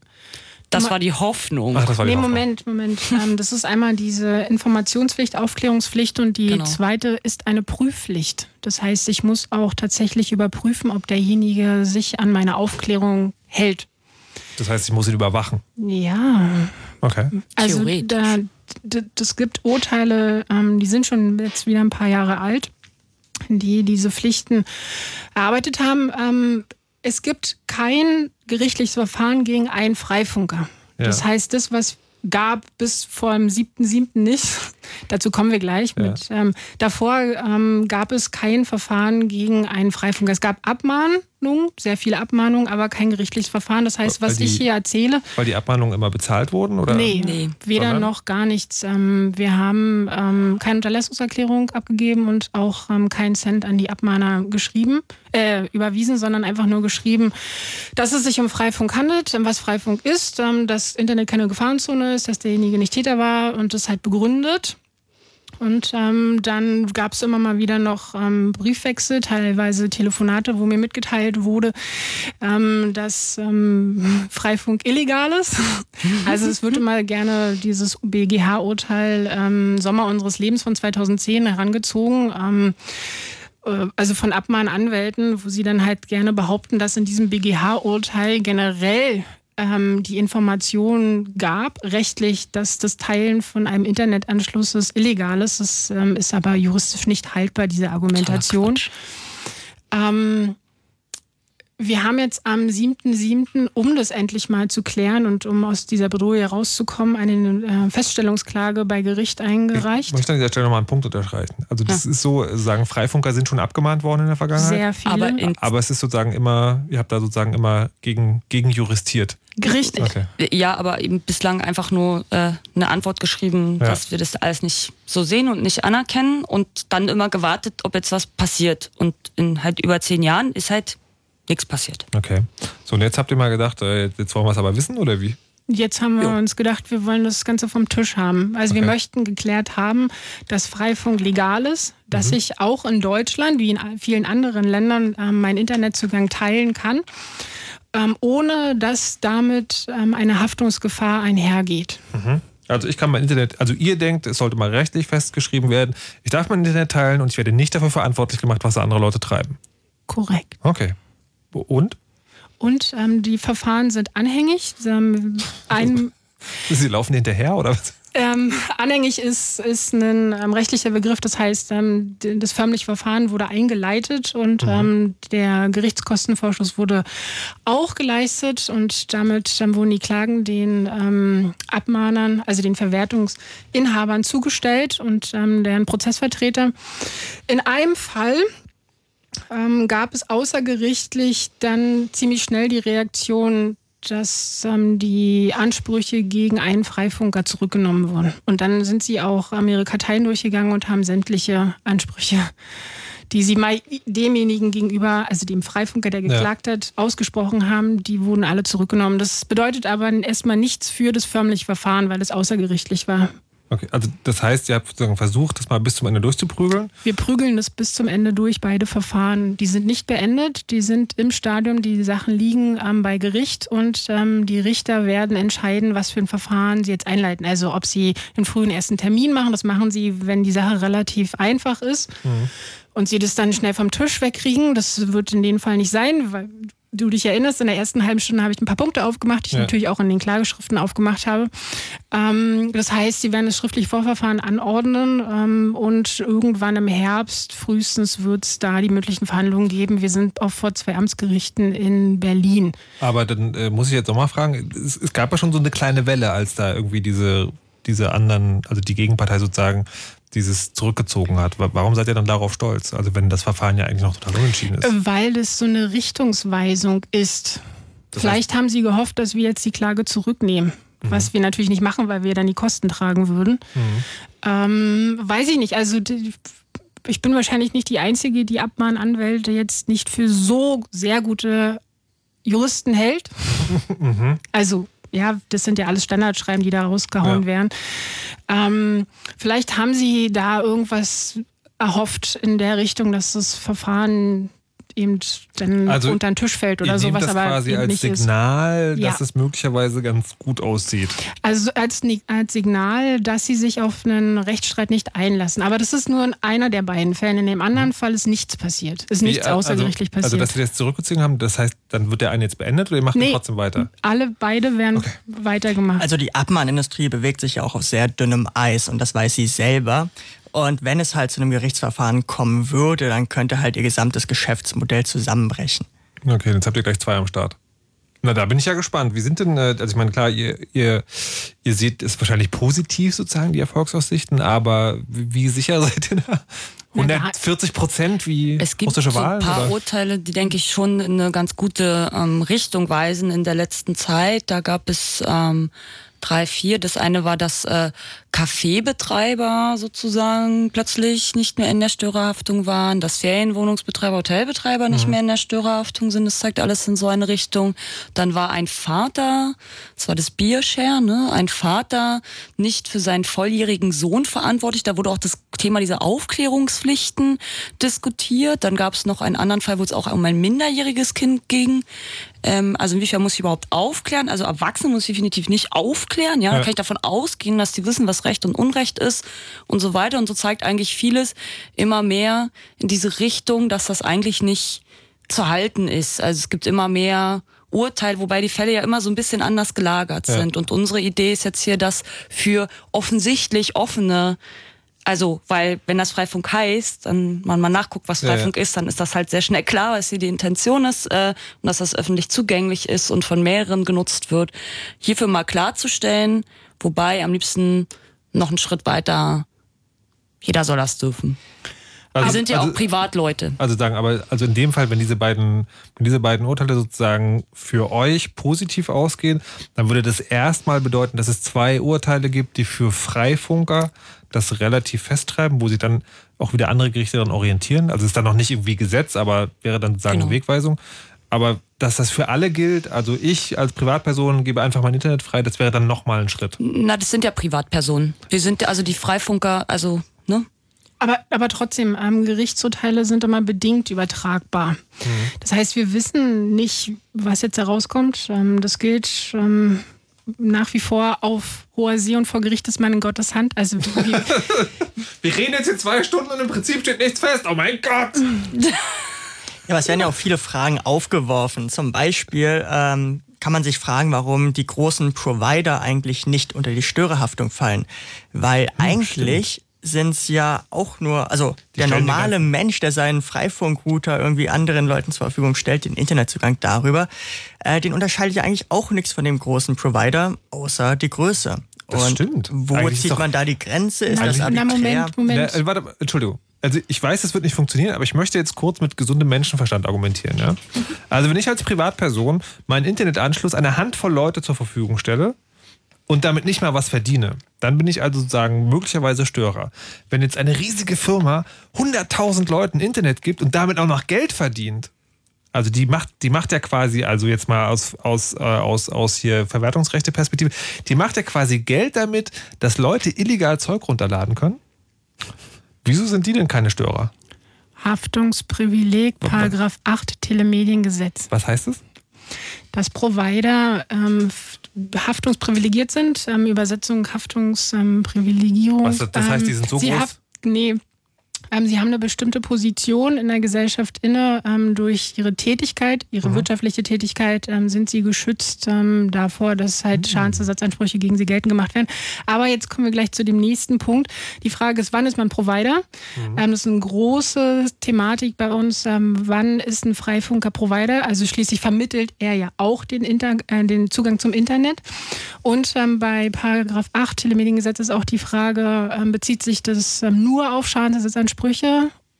das war die Hoffnung. Ach, das war die nee, Hoffnung. Moment, Moment. Ähm, das ist einmal diese Informationspflicht, Aufklärungspflicht und die Genau. zweite ist eine Prüfpflicht. Das heißt, ich muss auch tatsächlich überprüfen, ob derjenige sich an meine Aufklärung hält. Das heißt, ich muss ihn überwachen. Ja, Okay. also Theoretisch. da, das gibt Urteile, ähm, die sind schon jetzt wieder ein paar Jahre alt, die diese Pflichten erarbeitet haben. Es gibt kein gerichtliches Verfahren gegen einen Freifunker. Ja. Das heißt, das, was gab bis vor dem 7.7. nicht, dazu kommen wir gleich Ja. mit. Ähm, davor ähm, gab es kein Verfahren gegen einen Freifunker. Es gab Abmahnungen, sehr viele Abmahnungen, aber kein gerichtliches Verfahren. Das heißt, was die, ich hier erzähle. Weil die Abmahnungen immer bezahlt wurden? Oder? Nee, nee. weder Sondern? noch gar nichts. Ähm, wir haben ähm, keine Unterlassungserklärung abgegeben und auch ähm, keinen Cent an die Abmahner geschrieben, äh, überwiesen, sondern einfach nur geschrieben, dass es sich um Freifunk handelt, was Freifunk ist, ähm, dass Internet keine Gefahrenzone ist, dass derjenige nicht Täter war und das halt begründet. Und ähm, dann gab es immer mal wieder noch ähm, Briefwechsel, teilweise Telefonate, wo mir mitgeteilt wurde, ähm, dass ähm, Freifunk illegal ist. Also es wird immer gerne dieses BGH-Urteil ähm, Sommer unseres Lebens von 2010 herangezogen ähm, äh, also von Abmahnanwälten, wo sie dann halt gerne behaupten, dass in diesem BGH-Urteil generell ähm, die Information gab, rechtlich, dass das Teilen von einem Internetanschluss illegal ist. Das ähm, ist aber juristisch nicht haltbar, diese Argumentation. Ähm, wir haben jetzt am 7.7., um das endlich mal zu klären und um aus dieser Bedrohung rauszukommen, eine äh, Feststellungsklage bei Gericht eingereicht. Ich möchte an dieser Stelle nochmal einen Punkt unterstreichen. Also das ja. ist so, sagen Freifunker sind schon abgemahnt worden in der Vergangenheit. Sehr viele. Aber, aber, es ist sozusagen immer, ihr habt da sozusagen immer gegen, gegen juristiert. Richtig. Okay. Ja, aber eben bislang einfach nur äh, eine Antwort geschrieben, ja. dass wir das alles nicht so sehen und nicht anerkennen und dann immer gewartet, ob jetzt was passiert. Und in halt über zehn Jahren ist halt nichts passiert. Okay. So, und jetzt habt ihr mal gedacht, äh, jetzt wollen wir es aber wissen oder wie? Jetzt haben wir jo. uns gedacht, wir wollen das Ganze vom Tisch haben. Also okay. wir möchten geklärt haben, dass Freifunk legal ist, dass mhm. ich auch in Deutschland, wie in vielen anderen Ländern, äh, meinen Internetzugang teilen kann, ähm, ohne dass damit ähm, eine Haftungsgefahr einhergeht. Mhm. Also ich kann mein Internet, also ihr denkt, es sollte mal rechtlich festgeschrieben werden, ich darf mein Internet teilen und ich werde nicht dafür verantwortlich gemacht, was andere Leute treiben. Korrekt. Okay. Und? Und ähm, die Verfahren sind anhängig. Ein, Sie laufen hinterher oder was? Ähm, anhängig ist, ist ein ähm, rechtlicher Begriff, das heißt, ähm, das förmliche Verfahren wurde eingeleitet und mhm. Ähm, der Gerichtskostenvorschuss wurde auch geleistet und damit wurden die Klagen den ähm, Abmahnern, also den Verwertungsinhabern zugestellt und ähm, deren Prozessvertreter. In einem Fall ähm, gab es außergerichtlich dann ziemlich schnell die Reaktion, dass ähm, die Ansprüche gegen einen Freifunker zurückgenommen wurden. Und dann sind sie auch ihre Karteien durchgegangen und haben sämtliche Ansprüche, die sie mal demjenigen gegenüber, also dem Freifunker, der geklagt ja. hat, ausgesprochen haben, die wurden alle zurückgenommen. Das bedeutet aber erstmal nichts für das förmliche Verfahren, weil es außergerichtlich war. Okay, also das heißt, ihr habt sozusagen versucht, das mal bis zum Ende durchzuprügeln? Wir prügeln das bis zum Ende durch, beide Verfahren. Die sind nicht beendet, die sind im Stadium, die Sachen liegen ähm, bei Gericht und ähm, die Richter werden entscheiden, was für ein Verfahren sie jetzt einleiten. Also ob sie einen frühen ersten Termin machen, das machen sie, wenn die Sache relativ einfach ist. Mhm. Und sie das dann schnell vom Tisch wegkriegen. Das wird in dem Fall nicht sein, weil du dich erinnerst, in der ersten halben Stunde habe ich ein paar Punkte aufgemacht, die ich ja. natürlich auch in den Klageschriften aufgemacht habe. Ähm, das heißt, sie werden das schriftliche Vorverfahren anordnen ähm, und irgendwann im Herbst frühestens wird es da die möglichen Verhandlungen geben. Wir sind auch vor zwei Amtsgerichten in Berlin. Aber dann äh, muss ich jetzt nochmal fragen, es, es gab ja schon so eine kleine Welle, als da irgendwie diese diese anderen, also die Gegenpartei sozusagen dieses zurückgezogen hat. Warum seid ihr dann darauf stolz? Also wenn das Verfahren ja eigentlich noch total unentschieden ist. Weil es so eine Richtungsweisung ist. Das Vielleicht heißt, haben sie gehofft, dass wir jetzt die Klage zurücknehmen. Mhm. Was wir natürlich nicht machen, weil wir dann die Kosten tragen würden. Mhm. Ähm, weiß ich nicht. Also ich bin wahrscheinlich nicht die Einzige, die Abmahnanwälte jetzt nicht für so sehr gute Juristen hält. Mhm. Also ja, das sind ja alles Standardschreiben, die da rausgehauen ja. werden. Ähm, vielleicht haben Sie da irgendwas erhofft in der Richtung, dass das Verfahren eben dann also unter den Tisch fällt oder sowas. Das aber quasi als Signal, ist. dass ja. es möglicherweise ganz gut aussieht. Also als, als Signal, dass sie sich auf einen Rechtsstreit nicht einlassen. Aber das ist nur in einer der beiden Fällen. In dem anderen mhm. Fall ist nichts passiert. Ist nichts also, außergerichtlich passiert. Also dass sie das zurückgezogen haben, das heißt, dann wird der eine jetzt beendet oder ihr macht nee, trotzdem weiter? Alle beide werden okay. weitergemacht. Also die Abmahnindustrie bewegt sich ja auch auf sehr dünnem Eis und das weiß sie selber. Und wenn es halt zu einem Gerichtsverfahren kommen würde, dann könnte halt ihr gesamtes Geschäftsmodell zusammenbrechen. Okay, jetzt habt ihr gleich zwei am Start. Na, da bin ich ja gespannt. Wie sind denn, äh, also ich meine, klar, ihr, ihr, ihr seht es wahrscheinlich positiv sozusagen, die Erfolgsaussichten, aber wie sicher seid ihr da? 140 Prozent wie es gibt russische so Wahl? ein paar oder? Urteile, die, denke ich, schon in eine ganz gute ähm, Richtung weisen in der letzten Zeit. Da gab es ähm, drei, vier. Das eine war, dass äh, Kaffeebetreiber sozusagen plötzlich nicht mehr in der Störerhaftung waren, dass Ferienwohnungsbetreiber, Hotelbetreiber nicht Mhm. mehr in der Störerhaftung sind. Das zeigt alles in so eine Richtung. Dann war ein Vater, das war das Biershare, ne? ein Vater nicht für seinen volljährigen Sohn verantwortlich. Da wurde auch das Thema dieser Aufklärungspflichten diskutiert. Dann gab es noch einen anderen Fall, wo es auch um ein minderjähriges Kind ging. Ähm, also inwiefern muss ich überhaupt aufklären? Also Erwachsene muss ich definitiv nicht aufklären. Ja, da kann ich davon ausgehen, dass die wissen, was Recht und Unrecht ist und so weiter. Und so zeigt eigentlich vieles immer mehr in diese Richtung, dass das eigentlich nicht zu halten ist. Also es gibt immer mehr Urteil, wobei die Fälle ja immer so ein bisschen anders gelagert Ja. sind. Und unsere Idee ist jetzt hier, dass für offensichtlich offene also, weil wenn das Freifunk heißt, dann man mal nachguckt, was Ja, ja. Freifunk ist, dann ist das halt sehr schnell klar, was hier die Intention ist äh, und dass das öffentlich zugänglich ist und von mehreren genutzt wird. Hierfür mal klarzustellen, wobei am liebsten noch einen Schritt weiter, jeder soll das dürfen. Also- Wir sind ja also- auch Privatleute. Also sagen, aber also in dem Fall, wenn diese beiden, wenn diese beiden Urteile sozusagen für euch positiv ausgehen, dann würde das erstmal bedeuten, dass es zwei Urteile gibt, die für Freifunker das relativ festtreiben, wo sich dann auch wieder andere Gerichte daran orientieren. Also es ist dann noch nicht irgendwie Gesetz, aber wäre dann sozusagen Genau. eine Wegweisung. Aber dass das für alle gilt, also ich als Privatperson gebe einfach mein Internet frei, das wäre dann nochmal ein Schritt. Na, das sind ja Privatpersonen. Wir sind also die Freifunker, also, ne? Aber, aber trotzdem, ähm, Gerichtsurteile sind immer bedingt übertragbar. Das heißt, wir wissen nicht, was jetzt herauskommt. Ähm, das gilt ähm, nach wie vor auf hoher See und vor Gericht ist man in Gottes Hand. Also wie, Wir reden jetzt hier zwei Stunden und im Prinzip steht nichts fest. Oh mein Gott! Ja, aber es werden ja auch viele Fragen aufgeworfen. Zum Beispiel ähm, kann man sich fragen, warum die großen Provider eigentlich nicht unter die Störerhaftung fallen. Weil eigentlich sind es ja auch nur, also der die normale Mensch, der seinen Freifunkrouter irgendwie anderen Leuten zur Verfügung stellt, den Internetzugang darüber, äh, den unterscheidet ja eigentlich auch nichts von dem großen Provider, außer die Größe. Das stimmt. Wo Eigentlich zieht doch- man da die Grenze? Ist das Na, arbiträr? Moment, Moment. Na, äh, warte, Entschuldigung. Also ich weiß, es wird nicht funktionieren, aber ich möchte jetzt kurz mit gesundem Menschenverstand argumentieren. Ja? Also wenn ich als Privatperson meinen Internetanschluss einer Handvoll Leute zur Verfügung stelle und damit nicht mal was verdiene, dann bin ich also sozusagen möglicherweise Störer. Wenn jetzt eine riesige Firma 100.000 Leuten Internet gibt und damit auch noch Geld verdient, also die macht, die macht ja quasi, also jetzt mal aus, aus, äh, aus, aus hier Verwertungsrechte-Perspektive, die macht ja quasi Geld damit, dass Leute illegal Zeug runterladen können. Wieso sind die denn keine Störer? Haftungsprivileg, Paragraph 8 Telemediengesetz. Was heißt das? Dass Provider ähm, haftungsprivilegiert sind, ähm, Übersetzung Haftungsprivilegierung. Was, das heißt, die sind so sie groß? Nee. Ähm, sie haben eine bestimmte Position in der Gesellschaft inne. Ähm, durch ihre Tätigkeit, ihre Mhm. wirtschaftliche Tätigkeit, ähm, sind sie geschützt ähm, davor, dass Mhm. halt Schadensersatzansprüche gegen sie geltend gemacht werden. Aber jetzt kommen wir gleich zu dem nächsten Punkt. Die Frage ist, wann ist man Provider? Mhm. Ähm, das ist eine große Thematik bei uns. Ähm, wann ist ein Freifunker Provider? Also schließlich vermittelt er ja auch den, Inter äh, den Zugang zum Internet. Und bei Paragraph 8 Telemediengesetz ist auch die Frage, bezieht sich das nur auf Schadensersatzansprüche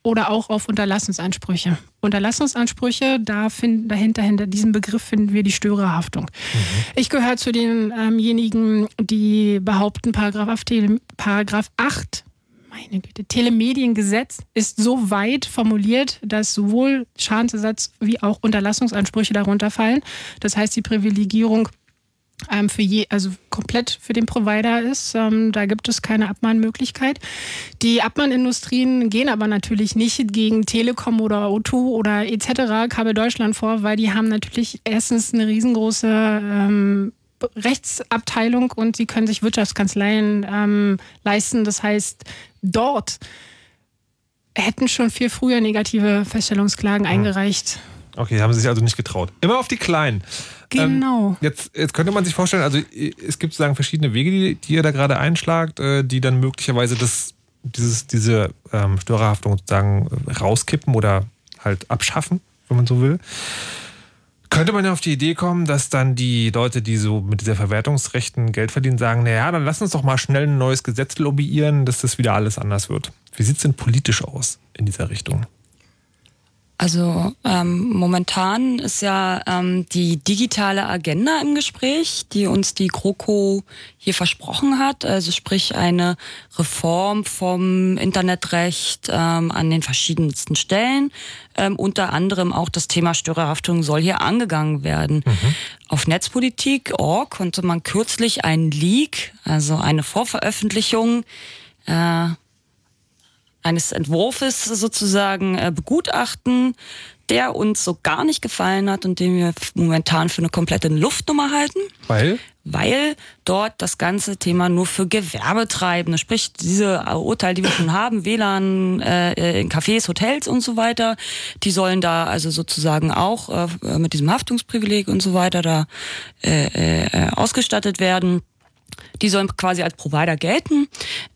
oder auch auf Unterlassungsansprüche? Unterlassungsansprüche, da finden, dahinter, hinter diesem Begriff finden wir die Störerhaftung. Ich gehöre zu denjenigen, die behaupten, Paragraph 8, Tele- Paragraph 8 meine Güte, Telemediengesetz ist so weit formuliert, dass sowohl Schadensersatz wie auch Unterlassungsansprüche darunter fallen. Das heißt, die Privilegierung ähm, für je, also komplett für den Provider ist. Ähm, da gibt es keine Abmahnmöglichkeit. Die Abmahnindustrien gehen aber natürlich nicht gegen Telekom oder O2 oder etc. Kabel Deutschland vor, weil die haben natürlich erstens eine riesengroße ähm, Rechtsabteilung und sie können sich Wirtschaftskanzleien ähm, leisten. Das heißt, dort hätten schon viel früher negative Feststellungsklagen eingereicht. Okay, haben sie sich also nicht getraut. Immer auf die Kleinen. Genau. Ähm, jetzt, jetzt könnte man sich vorstellen, also äh, es gibt sozusagen verschiedene Wege, die, die ihr da gerade einschlagt, äh, die dann möglicherweise das, dieses, diese ähm, Störerhaftung sozusagen äh, rauskippen oder halt abschaffen, wenn man so will. Könnte man ja auf die Idee kommen, dass dann die Leute, die so mit dieser Verwertungsrechten Geld verdienen, sagen, naja, dann lass uns doch mal schnell ein neues Gesetz lobbyieren, dass das wieder alles anders wird. Wie sieht es denn politisch aus in dieser Richtung? Also ähm, momentan ist ja ähm, die digitale Agenda im Gespräch, die uns die GroKo hier versprochen hat. Also sprich eine Reform vom Internetrecht ähm, an den verschiedensten Stellen. Ähm, unter anderem auch das Thema Störerhaftung soll hier angegangen werden. Mhm. Auf Netzpolitik.org konnte man kürzlich einen Leak, also eine Vorveröffentlichung, äh, eines Entwurfs sozusagen äh, begutachten, der uns so gar nicht gefallen hat und den wir momentan für eine komplette Luftnummer halten. Weil? Weil dort das ganze Thema nur für Gewerbetreibende, sprich diese Urteile, die wir schon haben, WLAN äh, in Cafés, Hotels und so weiter, die sollen da also sozusagen auch äh, mit diesem Haftungsprivileg und so weiter da äh, äh, ausgestattet werden. Die sollen quasi als Provider gelten.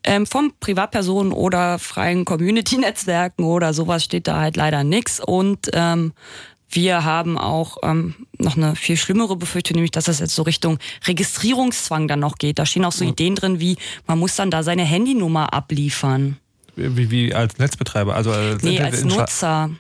Ähm, vom Privatpersonen oder freien Community-Netzwerken oder sowas steht da halt leider nichts. Und ähm, wir haben auch ähm, noch eine viel schlimmere Befürchtung, nämlich dass das jetzt so Richtung Registrierungszwang dann noch geht. Da stehen auch so mhm. Ideen drin, wie man muss dann da seine Handynummer abliefern. Wie, wie als Netzbetreiber? Also als nee, als Nutzer.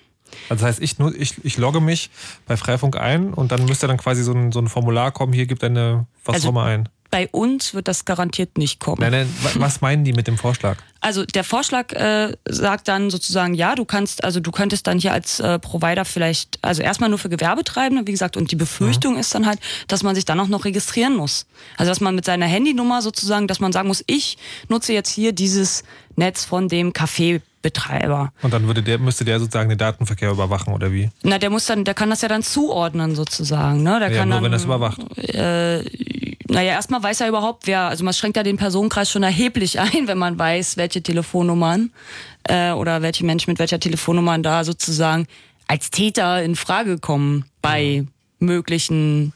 Also das heißt, ich, ich, ich logge mich bei Freifunk ein und dann müsste dann quasi so ein, so ein Formular kommen, hier gibt eine was also, auch immer ein bei uns wird das garantiert nicht kommen. Nein, nein, was meinen die mit dem Vorschlag? Also der Vorschlag äh, sagt dann sozusagen, ja, du kannst, also du könntest dann hier als äh, Provider vielleicht, also erstmal nur für Gewerbetreibende, wie gesagt, und die Befürchtung mhm. ist dann halt, dass man sich dann auch noch registrieren muss. Also dass man mit seiner Handynummer sozusagen, dass man sagen muss, ich nutze jetzt hier dieses Netz von dem Café Betreiber. Und dann würde der, müsste der sozusagen den Datenverkehr überwachen oder wie? Na, der muss dann, der kann das ja dann zuordnen sozusagen. Ne? Der ja, kann nur dann, wenn das überwacht. Äh, naja, erstmal weiß er überhaupt, wer, also man schränkt ja den Personenkreis schon erheblich ein, wenn man weiß, welche Telefonnummern äh, oder welche Menschen mit welcher Telefonnummer da sozusagen als Täter in Frage kommen bei möglichen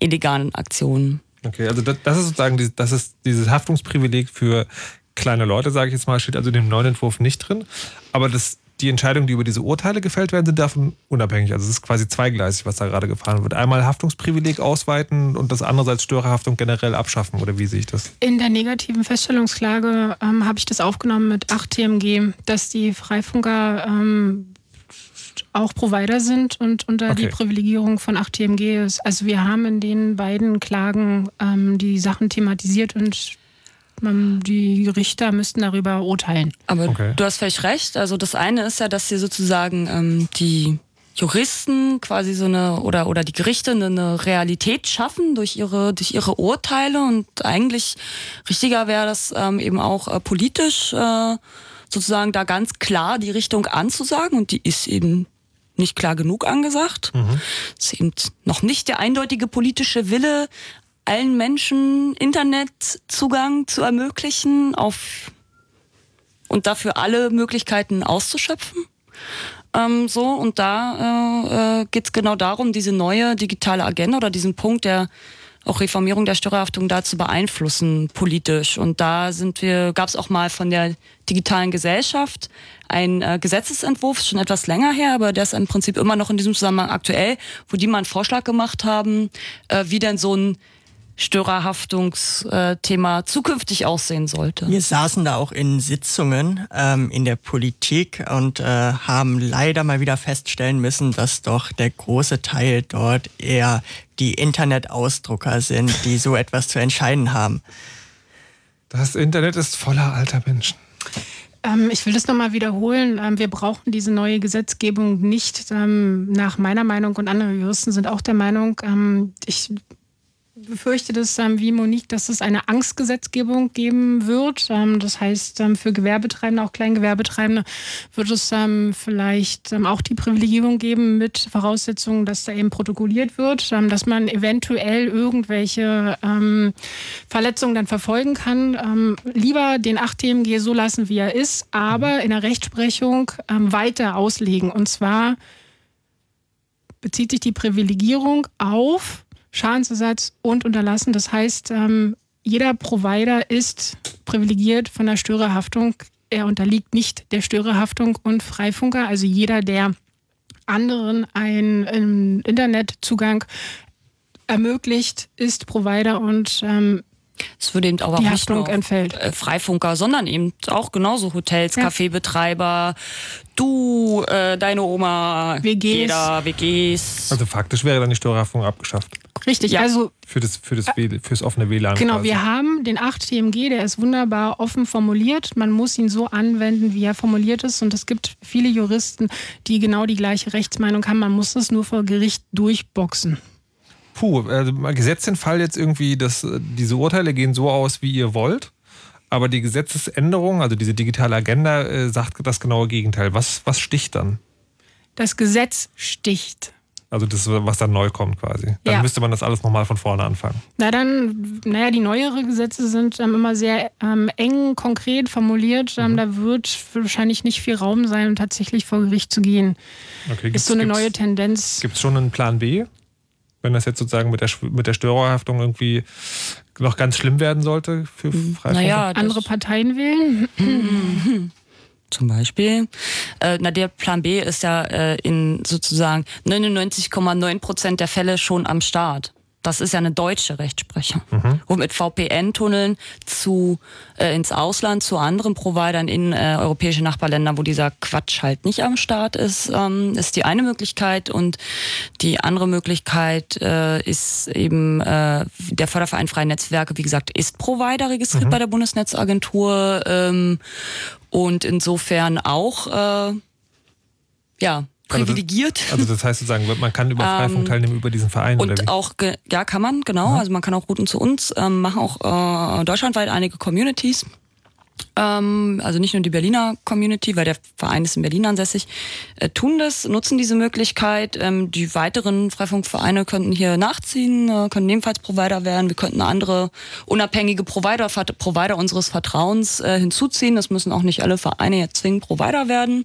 illegalen Aktionen. Okay, also das, das ist sozusagen das ist dieses Haftungsprivileg für kleine Leute, sage ich jetzt mal, steht also in dem neuen Entwurf nicht drin. Aber das, die Entscheidungen, die über diese Urteile gefällt werden, sind davon unabhängig. Also es ist quasi zweigleisig, was da gerade gefahren wird. Einmal Haftungsprivileg ausweiten und das andererseits Störerhaftung generell abschaffen. Oder wie sehe ich das? In der negativen Feststellungsklage ähm, habe ich das aufgenommen mit 8 TMG, dass die Freifunker ähm, auch Provider sind und unter okay. die Privilegierung von 8 TMG ist. Also wir haben in den beiden Klagen ähm, die Sachen thematisiert und die Richter müssten darüber urteilen. Aber okay. du hast völlig recht. Also das eine ist ja, dass sie sozusagen ähm, die Juristen quasi so eine oder oder die Gerichte eine Realität schaffen durch ihre durch ihre Urteile und eigentlich richtiger wäre das ähm, eben auch äh, politisch äh, sozusagen da ganz klar die Richtung anzusagen und die ist eben nicht klar genug angesagt. Mhm. ist eben noch nicht der eindeutige politische Wille, allen Menschen Internetzugang zu ermöglichen auf und dafür alle Möglichkeiten auszuschöpfen. Ähm, so, und da äh, äh, geht es genau darum, diese neue digitale Agenda oder diesen Punkt der auch Reformierung der Steuerhaftung da zu beeinflussen politisch. Und da sind wir, gab es auch mal von der digitalen Gesellschaft ein äh, Gesetzesentwurf, schon etwas länger her, aber der ist im Prinzip immer noch in diesem Zusammenhang aktuell, wo die mal einen Vorschlag gemacht haben, äh, wie denn so ein Störerhaftungsthema zukünftig aussehen sollte. Wir saßen da auch in Sitzungen ähm, in der Politik und äh, haben leider mal wieder feststellen müssen, dass doch der große Teil dort eher die Internetausdrucker sind, die so etwas zu entscheiden haben. Das Internet ist voller alter Menschen. Ähm, ich will das nochmal wiederholen. Ähm, wir brauchen diese neue Gesetzgebung nicht. Ähm, nach meiner Meinung und andere Juristen sind auch der Meinung, ich befürchte das ähm, wie Monique, dass es eine Angstgesetzgebung geben wird. Ähm, das heißt, ähm, für Gewerbetreibende, auch Kleingewerbetreibende, wird es vielleicht auch die Privilegierung geben mit Voraussetzungen, dass da eben protokolliert wird, dass man eventuell irgendwelche Verletzungen dann verfolgen kann. lieber den 8 TMG so lassen, wie er ist, aber in der Rechtsprechung weiter auslegen. Und zwar bezieht sich die Privilegierung auf Schadensersatz und unterlassen. Das heißt, ähm, jeder Provider ist privilegiert von der Störerhaftung. Er unterliegt nicht der Störerhaftung und Freifunker, also jeder, der anderen einen Internetzugang ermöglicht, ist Provider und ähm, Es würde eben aber Die auch nicht Haftung nur entfällt. äh, Freifunker, sondern eben auch genauso Hotels, Ja. Kaffeebetreiber, du, äh, deine Oma, WGs. jeder, WGs. Also faktisch wäre dann die Störerhaftung abgeschafft. Richtig, Ja. also Für das, für das, WL fürs offene WLAN. Genau, quasi. wir haben den 8 TMG, der ist wunderbar offen formuliert. Man muss ihn so anwenden, wie er formuliert ist. Und es gibt viele Juristen, die genau die gleiche Rechtsmeinung haben. Man muss es nur vor Gericht durchboxen. Puh, also gesetzt den Fall jetzt irgendwie, dass äh, diese Urteile gehen so aus, wie ihr wollt. Aber die Gesetzesänderung, also diese digitale Agenda, äh, sagt das genaue Gegenteil. Was, was sticht dann? Das Gesetz sticht. Also das, was dann neu kommt quasi. Dann Ja. müsste man das alles nochmal von vorne anfangen. Na dann, naja, die neuere Gesetze sind ähm, immer sehr ähm, eng, konkret formuliert. Mhm. Ähm, Da wird wahrscheinlich nicht viel Raum sein, um tatsächlich vor Gericht zu gehen. Okay, ist so eine neue Tendenz. Gibt es schon einen Plan B? Wenn das jetzt sozusagen mit der, Schw- mit der Störerhaftung irgendwie noch ganz schlimm werden sollte für Freifunker? Naja, Andere Parteien wählen? Zum Beispiel. Äh, na, der Plan B ist ja äh, in sozusagen 99,9 Prozent der Fälle schon am Start. Das ist ja eine deutsche Rechtsprechung. Und mit VPN-Tunneln zu äh, ins Ausland zu anderen Providern in äh, europäische Nachbarländer, wo dieser Quatsch halt nicht am Start ist, ähm, ist die eine Möglichkeit. Und die andere Möglichkeit äh, ist eben äh, der Förderverein Freie Netzwerke, wie gesagt, ist Provider registriert bei der Bundesnetzagentur ähm, und insofern auch äh, ja privilegiert. Also das heißt sozusagen, man kann über Freifunk Ähm, teilnehmen über diesen Verein oder wie? Und auch, ja, kann man, genau. Also man kann auch Routen zu uns, ähm, machen auch äh, deutschlandweit einige Communities. Ähm, also nicht nur die Berliner Community, weil der Verein ist in Berlin ansässig, äh, tun das, nutzen diese Möglichkeit. Ähm, die weiteren Freifunkvereine könnten hier nachziehen, äh, können ebenfalls Provider werden. Wir könnten andere unabhängige Provider, Provider unseres Vertrauens äh, hinzuziehen. Das müssen auch nicht alle Vereine jetzt zwingend Provider werden.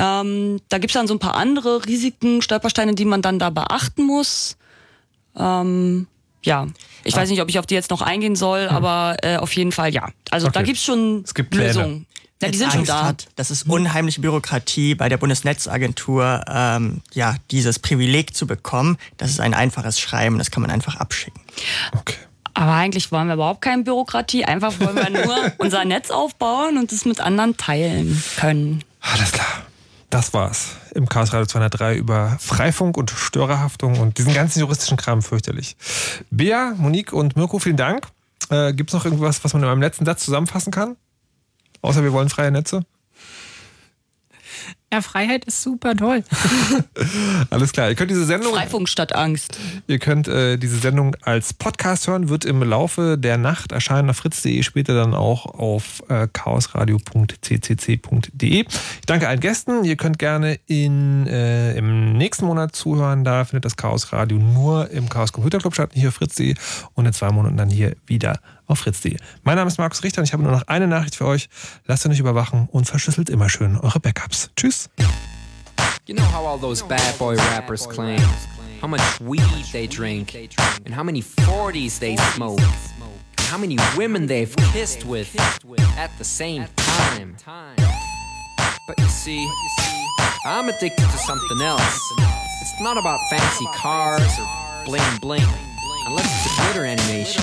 Ähm, da gibt's dann so ein paar andere Risiken, Stolpersteine, die man dann da beachten muss. Ähm, ja, ich weiß nicht, ob ich auf die jetzt noch eingehen soll, aber äh, auf jeden Fall ja. Also da Okay. gibt's schon Es gibt. Lösungen. Ja, die sind schon da. Hat, das ist unheimliche Bürokratie bei der Bundesnetzagentur, ähm, ja, dieses Privileg zu bekommen. Das ist ein einfaches Schreiben, das kann man einfach abschicken. Okay. Aber eigentlich wollen wir überhaupt keine Bürokratie. Einfach wollen wir nur unser Netz aufbauen und es mit anderen teilen können. Alles klar. Das war's im Chaos Radio 203 über Freifunk und Störerhaftung und diesen ganzen juristischen Kram fürchterlich. Bea, Monique und Mirko, vielen Dank. Äh, Gibt es noch irgendwas, was man in meinem letzten Satz zusammenfassen kann? Außer wir wollen freie Netze? Ja, Freiheit ist super toll. Alles klar. Ihr könnt diese Sendung, Freifunk statt Angst. ihr könnt äh, diese Sendung als Podcast hören, wird im Laufe der Nacht erscheinen auf fritz.de, später dann auch auf äh, chaosradio.ccc.de. Ich danke allen Gästen. Ihr könnt gerne in, äh, im nächsten Monat zuhören. Da findet das Chaos Radio nur im Chaos Computer Club statt, hier auf fritz.de und in zwei Monaten dann hier wieder auf fritz.de. Mein Name ist Markus Richter und ich habe nur noch eine Nachricht für euch. Lasst euch nicht überwachen und verschlüsselt immer schön eure Backups. Tschüss. You know how all those bad boy rappers claim how much weed they drink, and how many 40s they smoke, and how many women they've kissed with at the same time. But you see, I'm addicted to something else. It's not about fancy cars or bling bling, unless it's a glitter animation.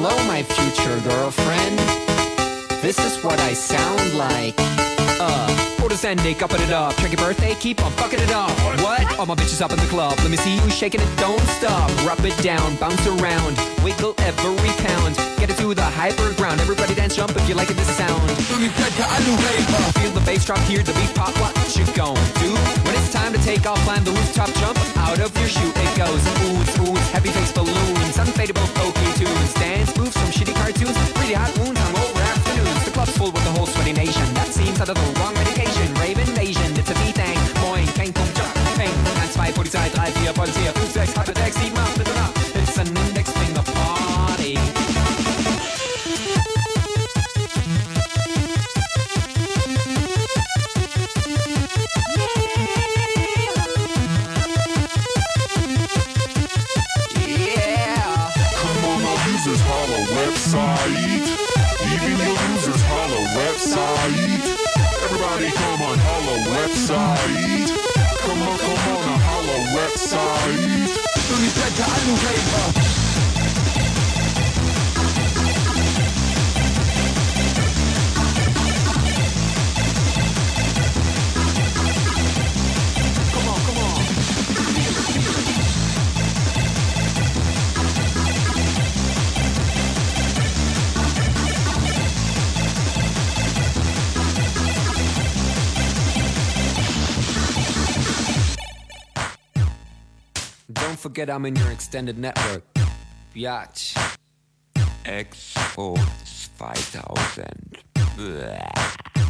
Hello, my future girlfriend. This is what I sound like. Uh, orders ended, upping it up. Check your birthday, keep on fucking it up. What? All my bitches up in the club. Let me see you shaking it, don't stop. Rub it down, bounce around, wiggle every pound. Get it to the hyper ground. Everybody dance, jump if you like it, this sound. Feel the bass drop, hear the beat pop. What you gon' do? When it's time to take off, climb the rooftop, jump out of your shoe. It goes oohs, oohs, heavy face balloons, unfadable pokey tunes, dance moves from shitty cartoons, really hot wounds, hungover afternoons. The club's full with the whole sweaty nation. That seems out of the wrong medication. Rave invasion, it's a V-Thing. Moin, kein Job, Peng. 1, 2, Polizei, 3, 4, Polizei, website. Come on, come on, our website. Don't need better, Don't forget I'm in your extended network. Biatch. X 5000. Blah.